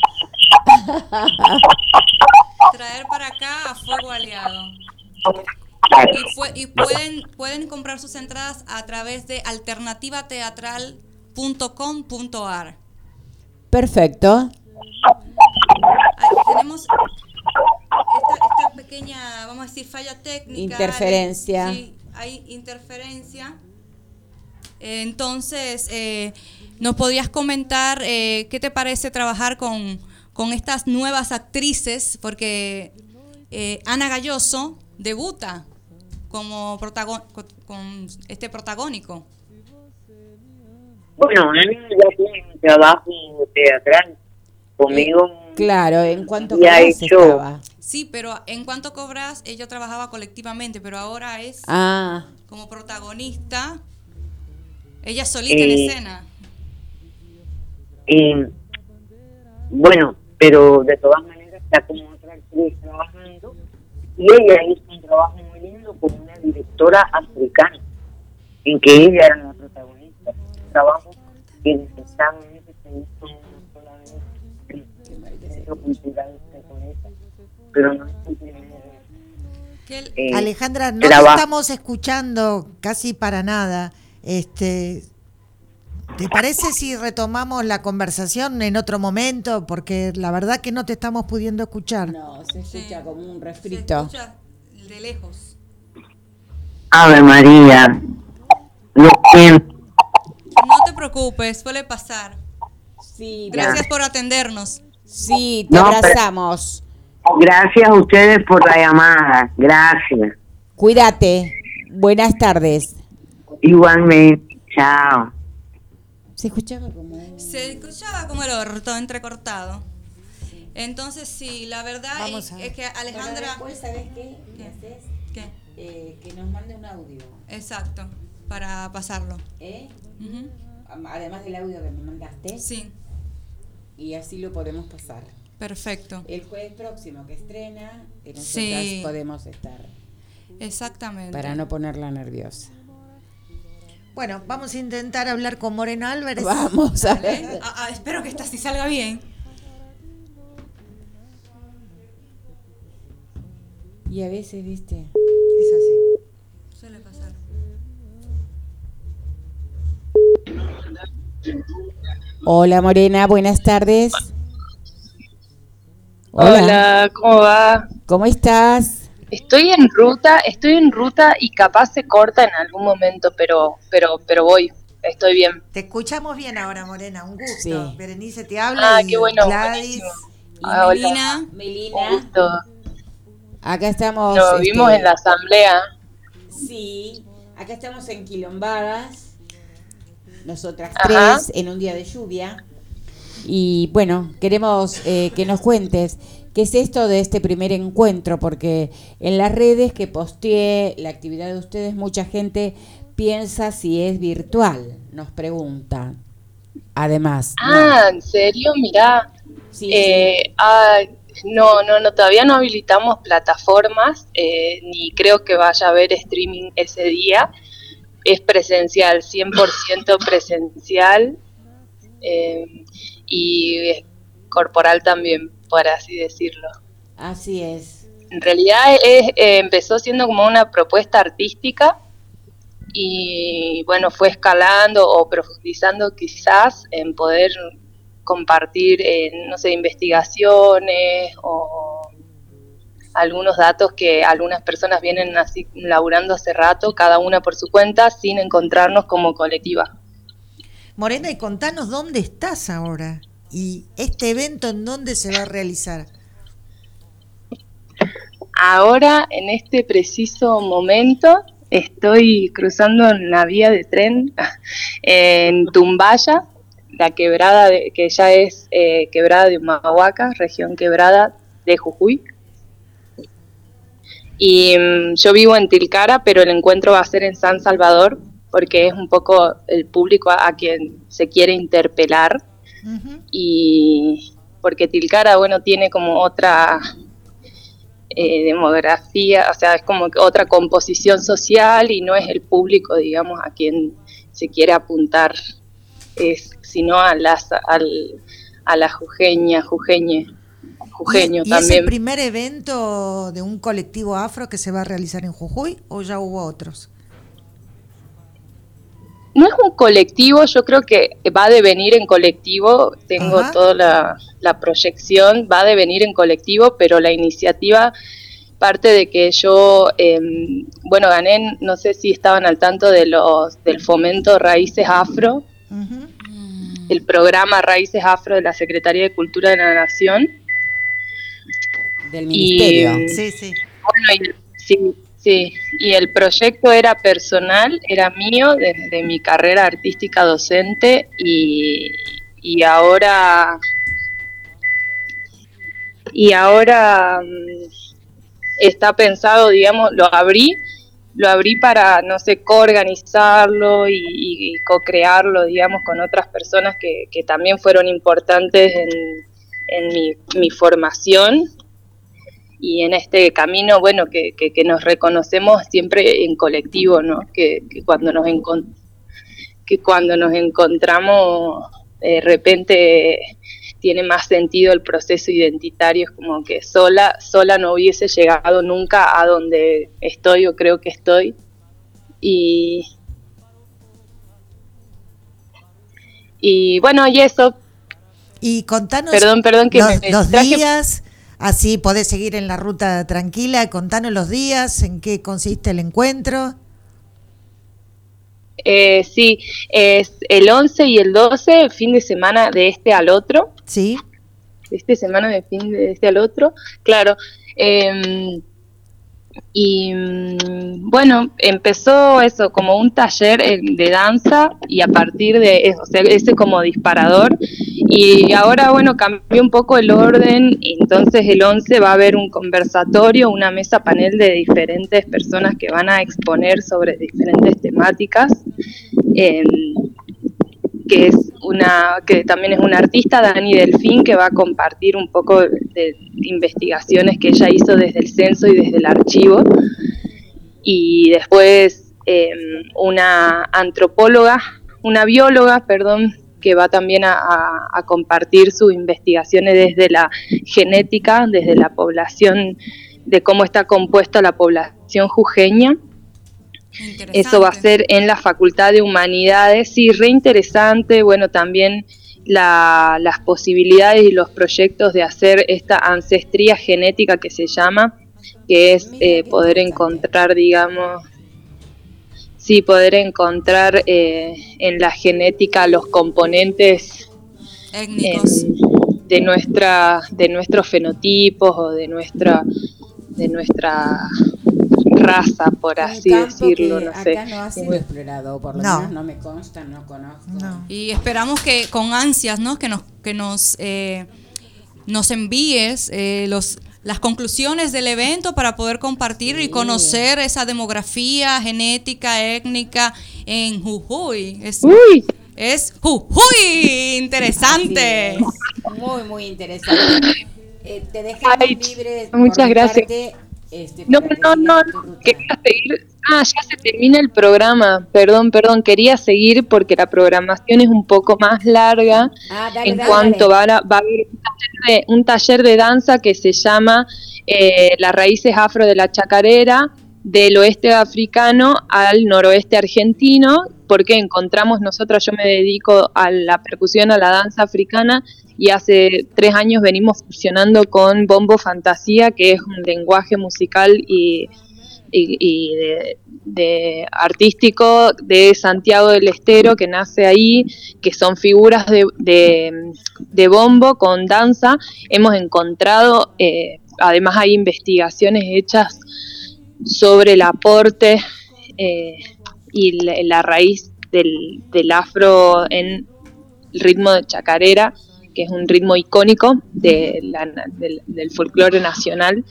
Speaker 4: Traer para acá a Fuego Aliado. Y, fue- y pueden, pueden comprar sus entradas a través de alternativateatral.com.ar.
Speaker 2: Perfecto.
Speaker 4: Tenemos esta, esta pequeña, vamos a decir, falla técnica.
Speaker 2: Interferencia.
Speaker 4: Sí, hay interferencia. Entonces, eh, ¿nos podrías comentar eh, qué te parece trabajar con, con estas nuevas actrices? Porque eh, Ana Galloso debuta como protagon con, con este protagónico.
Speaker 9: Bueno, Ana ya tiene un trabajo teatral conmigo.
Speaker 2: Claro, en cuanto
Speaker 9: hecho.
Speaker 4: Sí, pero en cuanto cobras, ella trabajaba colectivamente, pero ahora es
Speaker 2: Ah,
Speaker 4: como protagonista, ella solita en
Speaker 9: Eh,
Speaker 4: escena.
Speaker 9: Y bueno, pero de todas maneras está como otra actriz trabajando y ella hizo un trabajo muy lindo con una directora africana en que ella era la protagonista. Un trabajo que necesariamente se hizo una sola vez en el Centro Cultural Recoleta, pero no es Eh,
Speaker 3: Alejandra, no estamos escuchando casi para nada. Este, ¿Te parece si retomamos la conversación en otro momento? Porque la verdad que no te estamos pudiendo escuchar.
Speaker 2: no, se escucha
Speaker 4: Sí.
Speaker 2: como un
Speaker 4: se
Speaker 2: refrito.
Speaker 4: escucha de lejos.
Speaker 9: Ave María, lo siento.
Speaker 4: No te preocupes, suele pasar.
Speaker 2: Sí,
Speaker 4: Gracias por atendernos.
Speaker 2: sí, te
Speaker 9: No,
Speaker 2: abrazamos.
Speaker 9: Gracias a ustedes por la llamada. Gracias.
Speaker 2: Cuídate. Buenas tardes.
Speaker 9: Igualmente. Chao.
Speaker 2: Se escuchaba como
Speaker 4: Se escuchaba como el orto entrecortado. Entonces, sí, la verdad es, que Alejandra...
Speaker 2: ¿sabes qué?
Speaker 4: ¿Qué?
Speaker 2: haces?
Speaker 4: ¿Qué?
Speaker 2: Eh, que nos mande un audio.
Speaker 4: Exacto, para pasarlo.
Speaker 2: ¿eh? Además del audio que me mandaste.
Speaker 4: Sí,
Speaker 2: Y así lo podemos pasar.
Speaker 4: perfecto.
Speaker 2: El jueves próximo que estrena, nosotras
Speaker 4: Sí.
Speaker 2: podemos estar.
Speaker 4: Exactamente.
Speaker 2: Para no ponerla nerviosa.
Speaker 3: Bueno, vamos a intentar hablar con Moreno Álvarez.
Speaker 2: Vamos a ver.
Speaker 4: Ah, ah, espero que esta sí salga bien.
Speaker 2: Y a veces, viste.
Speaker 3: Es así.
Speaker 4: Suele pasar.
Speaker 2: Hola Morena, buenas tardes.
Speaker 10: Hola. ¿cómo va?
Speaker 2: ¿Cómo estás?
Speaker 10: Estoy en ruta, estoy en ruta y capaz se corta en algún momento, pero, pero, pero voy, estoy bien.
Speaker 3: Te escuchamos bien ahora, Morena. Un gusto.
Speaker 2: Sí.
Speaker 3: Berenice te habla.
Speaker 10: Ah,
Speaker 3: y
Speaker 10: qué bueno,
Speaker 3: Gladys.
Speaker 10: buenísimo.
Speaker 2: Y
Speaker 10: Ah, hola.
Speaker 4: Melina,
Speaker 10: Un
Speaker 2: Melina,
Speaker 10: gusto.
Speaker 2: acá estamos.
Speaker 10: Nos
Speaker 2: este,
Speaker 10: vimos en la asamblea.
Speaker 2: Sí, acá estamos en Quilombadas, nosotras
Speaker 10: Ajá.
Speaker 2: tres, en un día de lluvia. Y bueno, queremos eh, que nos cuentes qué es esto de este primer encuentro, porque en las redes que posteé la actividad de ustedes, mucha gente piensa si es virtual, nos pregunta. Además, no.
Speaker 10: Ah, ¿en serio? Mirá.
Speaker 2: Sí,
Speaker 10: Eh, ah, no, no, no, todavía no habilitamos plataformas, eh, ni creo que vaya a haber streaming ese día. Es presencial, 100% presencial eh, y corporal también, por así decirlo.
Speaker 2: así es.
Speaker 10: En realidad es, eh, empezó siendo como una propuesta artística y bueno, fue escalando o profundizando quizás en poder compartir, eh, no sé, investigaciones o algunos datos que algunas personas vienen así laburando hace rato, cada una por su cuenta, sin encontrarnos como colectiva.
Speaker 3: Morena, y contanos dónde estás ahora. Y este evento, ¿en dónde se va a realizar?
Speaker 10: Ahora, en este preciso momento, estoy cruzando en la vía de tren en Tumbaya, la quebrada de- que ya es eh, quebrada de Humahuaca, región quebrada de Jujuy. Y mm, yo vivo en Tilcara, pero el encuentro va a ser en San Salvador, porque es un poco el público a quien se quiere interpelar Y porque Tilcara, bueno, tiene como otra eh, demografía, o sea, es como otra composición social y no es el público, digamos, a quien se quiere apuntar, es, sino a las al, a la jujeña, jujeñe, jujeño
Speaker 3: ¿Y, y es
Speaker 10: también.
Speaker 3: el primer evento de un colectivo afro que se va a realizar en Jujuy o ya hubo otros?
Speaker 10: No es un colectivo, yo creo que va a devenir en colectivo, tengo
Speaker 3: Ajá.
Speaker 10: toda la, la proyección, va a devenir en colectivo, pero la iniciativa parte de que yo, em, bueno, gané, no sé si estaban al tanto de los del fomento Raíces Afro, el programa Raíces Afro de la Secretaría de Cultura de la Nación.
Speaker 2: Del ministerio.
Speaker 10: Y, sí, sí. Bueno, sí, sí. Y el proyecto era personal, era mío desde mi carrera artística docente y, y ahora y ahora mm, está pensado, digamos, lo abrí, lo abrí para, no sé, co-organizarlo y, co-crearlo, digamos, con otras personas que, que también fueron importantes en, en mi, mi, formación y en este camino, bueno, que, que, nos reconocemos siempre en colectivo, ¿no? Que, cuando nos que cuando nos encontramos de repente tiene más sentido el proceso identitario, es como que sola, sola no hubiese llegado nunca a donde estoy o creo que estoy. Y, y bueno, y eso.
Speaker 3: Y contanos
Speaker 10: perdón, perdón que
Speaker 3: los, días, así podés seguir en la ruta tranquila, contanos los días, en qué consiste el encuentro.
Speaker 10: Eh, sí, es el 11 y el 12, fin de semana de este al otro.
Speaker 3: Sí.
Speaker 10: De este semana de fin de este al otro, claro. Eh, y mm, bueno, empezó eso como un taller eh, de danza y a partir de eso, ese como disparador. Y ahora, bueno, cambió un poco el orden. entonces, el 11 va a haber un conversatorio, una mesa panel de diferentes personas que van a exponer sobre diferentes temáticas. Eh, que es una que también es una artista, Dani Delfín, que va a compartir un poco de investigaciones que ella hizo desde el censo y desde el archivo. Y después em, una antropóloga, una bióloga, perdón, que va también a, a, compartir sus investigaciones desde la genética, desde la población, de cómo está compuesta la población jujeña eso va a ser en la Facultad de Humanidades, sí, re interesante, bueno, también las posibilidades y los proyectos de hacer esta ancestría genética que se llama, que es eh, poder encontrar, digamos, sí, poder encontrar eh, en la genética los componentes de nuestra, de nuestros fenotipos o de nuestra, de nuestra raza, por así decirlo, no sé.
Speaker 2: Acá no ha sido explorado, por lo menos no me consta, no conozco.
Speaker 4: Y esperamos que con ansias, ¿no? Que nos, que nos, eh, nos envíes eh, los las conclusiones del evento para poder compartir y conocer esa demografía genética, étnica en Jujuy. Es, es Jujuy, interesante.
Speaker 2: Muy, muy interesante. Eh, te dejamos libre.
Speaker 10: Muchas gracias. Este, no, no, no, quería seguir. Ah, ya se termina el programa. Perdón, perdón, quería seguir porque la programación es un poco más larga. Ah, en cuanto Va, a, va, a, haber un taller, de, danza que se llama eh, Las raíces afro de la chacarera del oeste africano al noroeste argentino, porque encontramos nosotros, yo me dedico a la percusión, a la danza africana, y hace tres años venimos funcionando con Bombo Fantasía, que es un lenguaje musical y, de, artístico de Santiago del Estero, que nace ahí, que son figuras de, bombo con danza. Hemos encontrado, eh, además hay investigaciones hechas sobre el aporte eh, y la, raíz del, del afro en el ritmo de chacarera que es un ritmo icónico de del, del folclore nacional.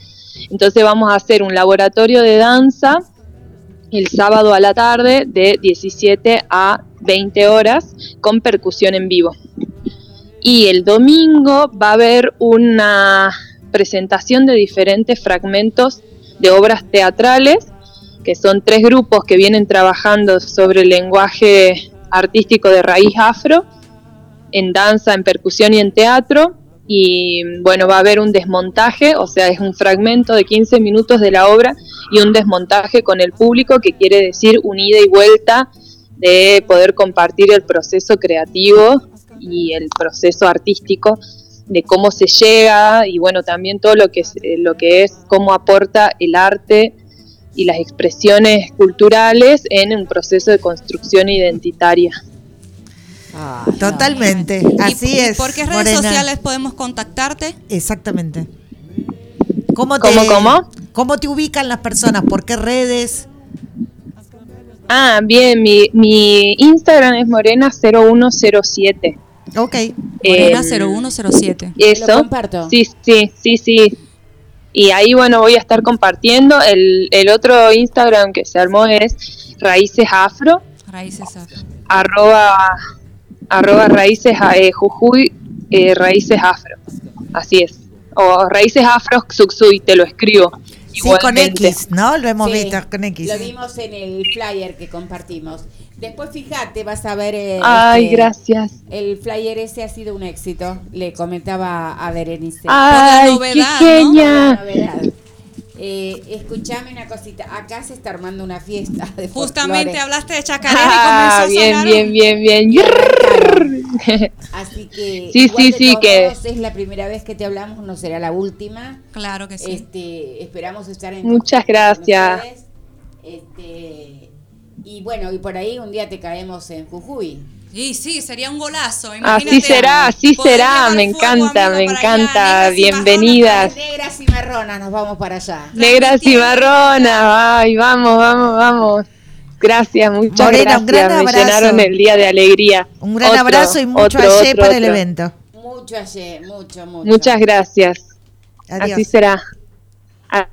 Speaker 10: Entonces vamos a hacer un laboratorio de danza el sábado a la tarde de 17 a 20 horas con percusión en vivo. Y el domingo va a haber una presentación de diferentes fragmentos de obras teatrales, que son tres grupos que vienen trabajando sobre el lenguaje artístico de raíz afro en danza, en percusión y en teatro. Y bueno, va a haber un desmontaje, o sea, es un fragmento de 15 minutos de la obra y un desmontaje con el público, que quiere decir un ida y vuelta de poder compartir el proceso creativo y el proceso artístico de cómo se llega y bueno, también todo lo que es, eh, lo que es cómo aporta el arte y las expresiones culturales en un proceso de construcción identitaria.
Speaker 3: Ah, Totalmente, así es.
Speaker 4: ¿Por qué redes sociales podemos contactarte?
Speaker 3: Exactamente. ¿Cómo, te,
Speaker 10: cómo?
Speaker 3: ¿Cómo te ubican las personas? ¿Por qué redes?
Speaker 10: Ah, bien, mi, mi Instagram es morena0107.
Speaker 3: Ok.
Speaker 4: Morena0107.
Speaker 10: Eso.
Speaker 2: Lo comparto.
Speaker 10: Sí, sí, sí, sí. Y ahí, bueno, voy a estar compartiendo. El, el otro Instagram que se armó es Raíces Afro.
Speaker 4: Raíces Afro.
Speaker 10: Arroba, arroba Raíces eh, Jujuy, eh, Raíces Afro. Así es. O Raíces Afro Xuxuy, te lo escribo.
Speaker 3: Sí, con X, ¿no? Lo hemos
Speaker 2: Sí,
Speaker 3: visto con X.
Speaker 2: Lo vimos en el flyer que compartimos. Después fíjate, vas a ver. eh,
Speaker 10: Ay,
Speaker 2: este,
Speaker 10: gracias.
Speaker 2: El flyer ese ha sido un éxito. Le comentaba a Berenice.
Speaker 10: Ay,
Speaker 4: novedad,
Speaker 10: qué
Speaker 4: ¿no?
Speaker 10: genia.
Speaker 2: Novedad. Eh, escuchame una cosita. Acá se está armando una fiesta de
Speaker 4: Justamente
Speaker 2: folclore.
Speaker 4: hablaste de chacarera y comenzó
Speaker 10: Ah,
Speaker 4: a
Speaker 10: bien,
Speaker 4: sonar
Speaker 10: bien, bien, bien.
Speaker 2: Así que
Speaker 10: Sí,
Speaker 2: igual
Speaker 10: sí,
Speaker 2: de
Speaker 10: sí,
Speaker 2: todos
Speaker 10: que-
Speaker 2: es la primera vez que te hablamos, no será la última.
Speaker 4: Claro que sí.
Speaker 2: Este, esperamos estar en
Speaker 10: Muchas
Speaker 2: con
Speaker 10: gracias.
Speaker 2: Este, y bueno, y por ahí un día te caemos en Jujuy.
Speaker 4: Sí, sí, sería un golazo.
Speaker 10: Así
Speaker 4: Imagínate
Speaker 10: será, así será. Me encanta, me encanta.
Speaker 4: negras y
Speaker 10: Bienvenidas.
Speaker 2: Negras y marronas, nos vamos para allá.
Speaker 10: Negras y marronas. Ay, vamos, vamos, vamos. Gracias, muchas
Speaker 3: Morena, un gran
Speaker 10: gracias. Me
Speaker 3: abrazo.
Speaker 10: llenaron el día de alegría.
Speaker 3: Un gran
Speaker 10: Otro,
Speaker 3: abrazo y mucho
Speaker 10: otro,
Speaker 3: ayer
Speaker 10: otro,
Speaker 3: para el evento.
Speaker 2: Mucho ayer, mucho, mucho.
Speaker 10: Muchas gracias.
Speaker 3: Adiós.
Speaker 10: Así será. Ay,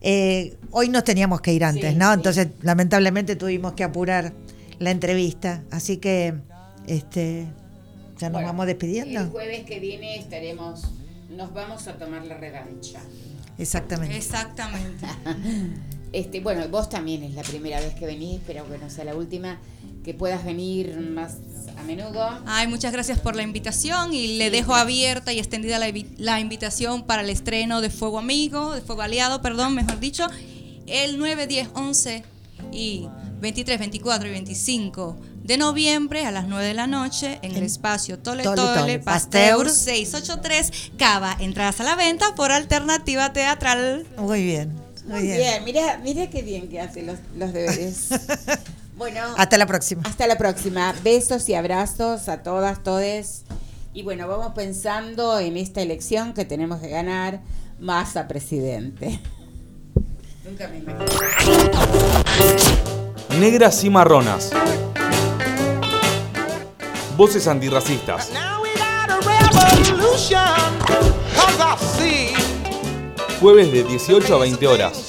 Speaker 3: Eh, hoy nos teníamos que ir antes,
Speaker 2: Sí,
Speaker 3: ¿no?
Speaker 2: sí.
Speaker 3: Entonces, lamentablemente tuvimos que apurar la entrevista. Así que, este, ya nos
Speaker 2: Bueno,
Speaker 3: vamos despidiendo.
Speaker 2: El jueves que viene estaremos, nos vamos a tomar la revancha.
Speaker 3: Exactamente.
Speaker 4: Exactamente.
Speaker 2: Este, bueno, vos también es la primera vez que venís, espero que no sea la última, que puedas venir más a menudo.
Speaker 4: Ay, muchas gracias por la invitación y le dejo abierta y extendida la, la invitación para el estreno de Fuego Amigo, de Fuego Aliado, perdón, mejor dicho, el 9, 10, 11 y 23, 24 y 25 de noviembre a las 9 de la noche en el espacio Tole
Speaker 3: Tole
Speaker 4: Tole,
Speaker 3: Tole,
Speaker 4: Pasteur
Speaker 3: Pasteur.
Speaker 4: 683 Cava. Entradas a la venta por alternativa teatral.
Speaker 3: Muy bien. Muy
Speaker 2: Muy
Speaker 3: bien.
Speaker 2: bien, mira, mira qué bien que hace los, los deberes. bueno,
Speaker 3: Hasta la próxima.
Speaker 2: hasta la próxima. Besos y abrazos a todas, todes. Y bueno, vamos pensando en esta elección que tenemos que ganar más a presidente. Nunca me imaginé.
Speaker 11: Negras y marronas. Voces antirracistas. Jueves de 18 a 20 horas.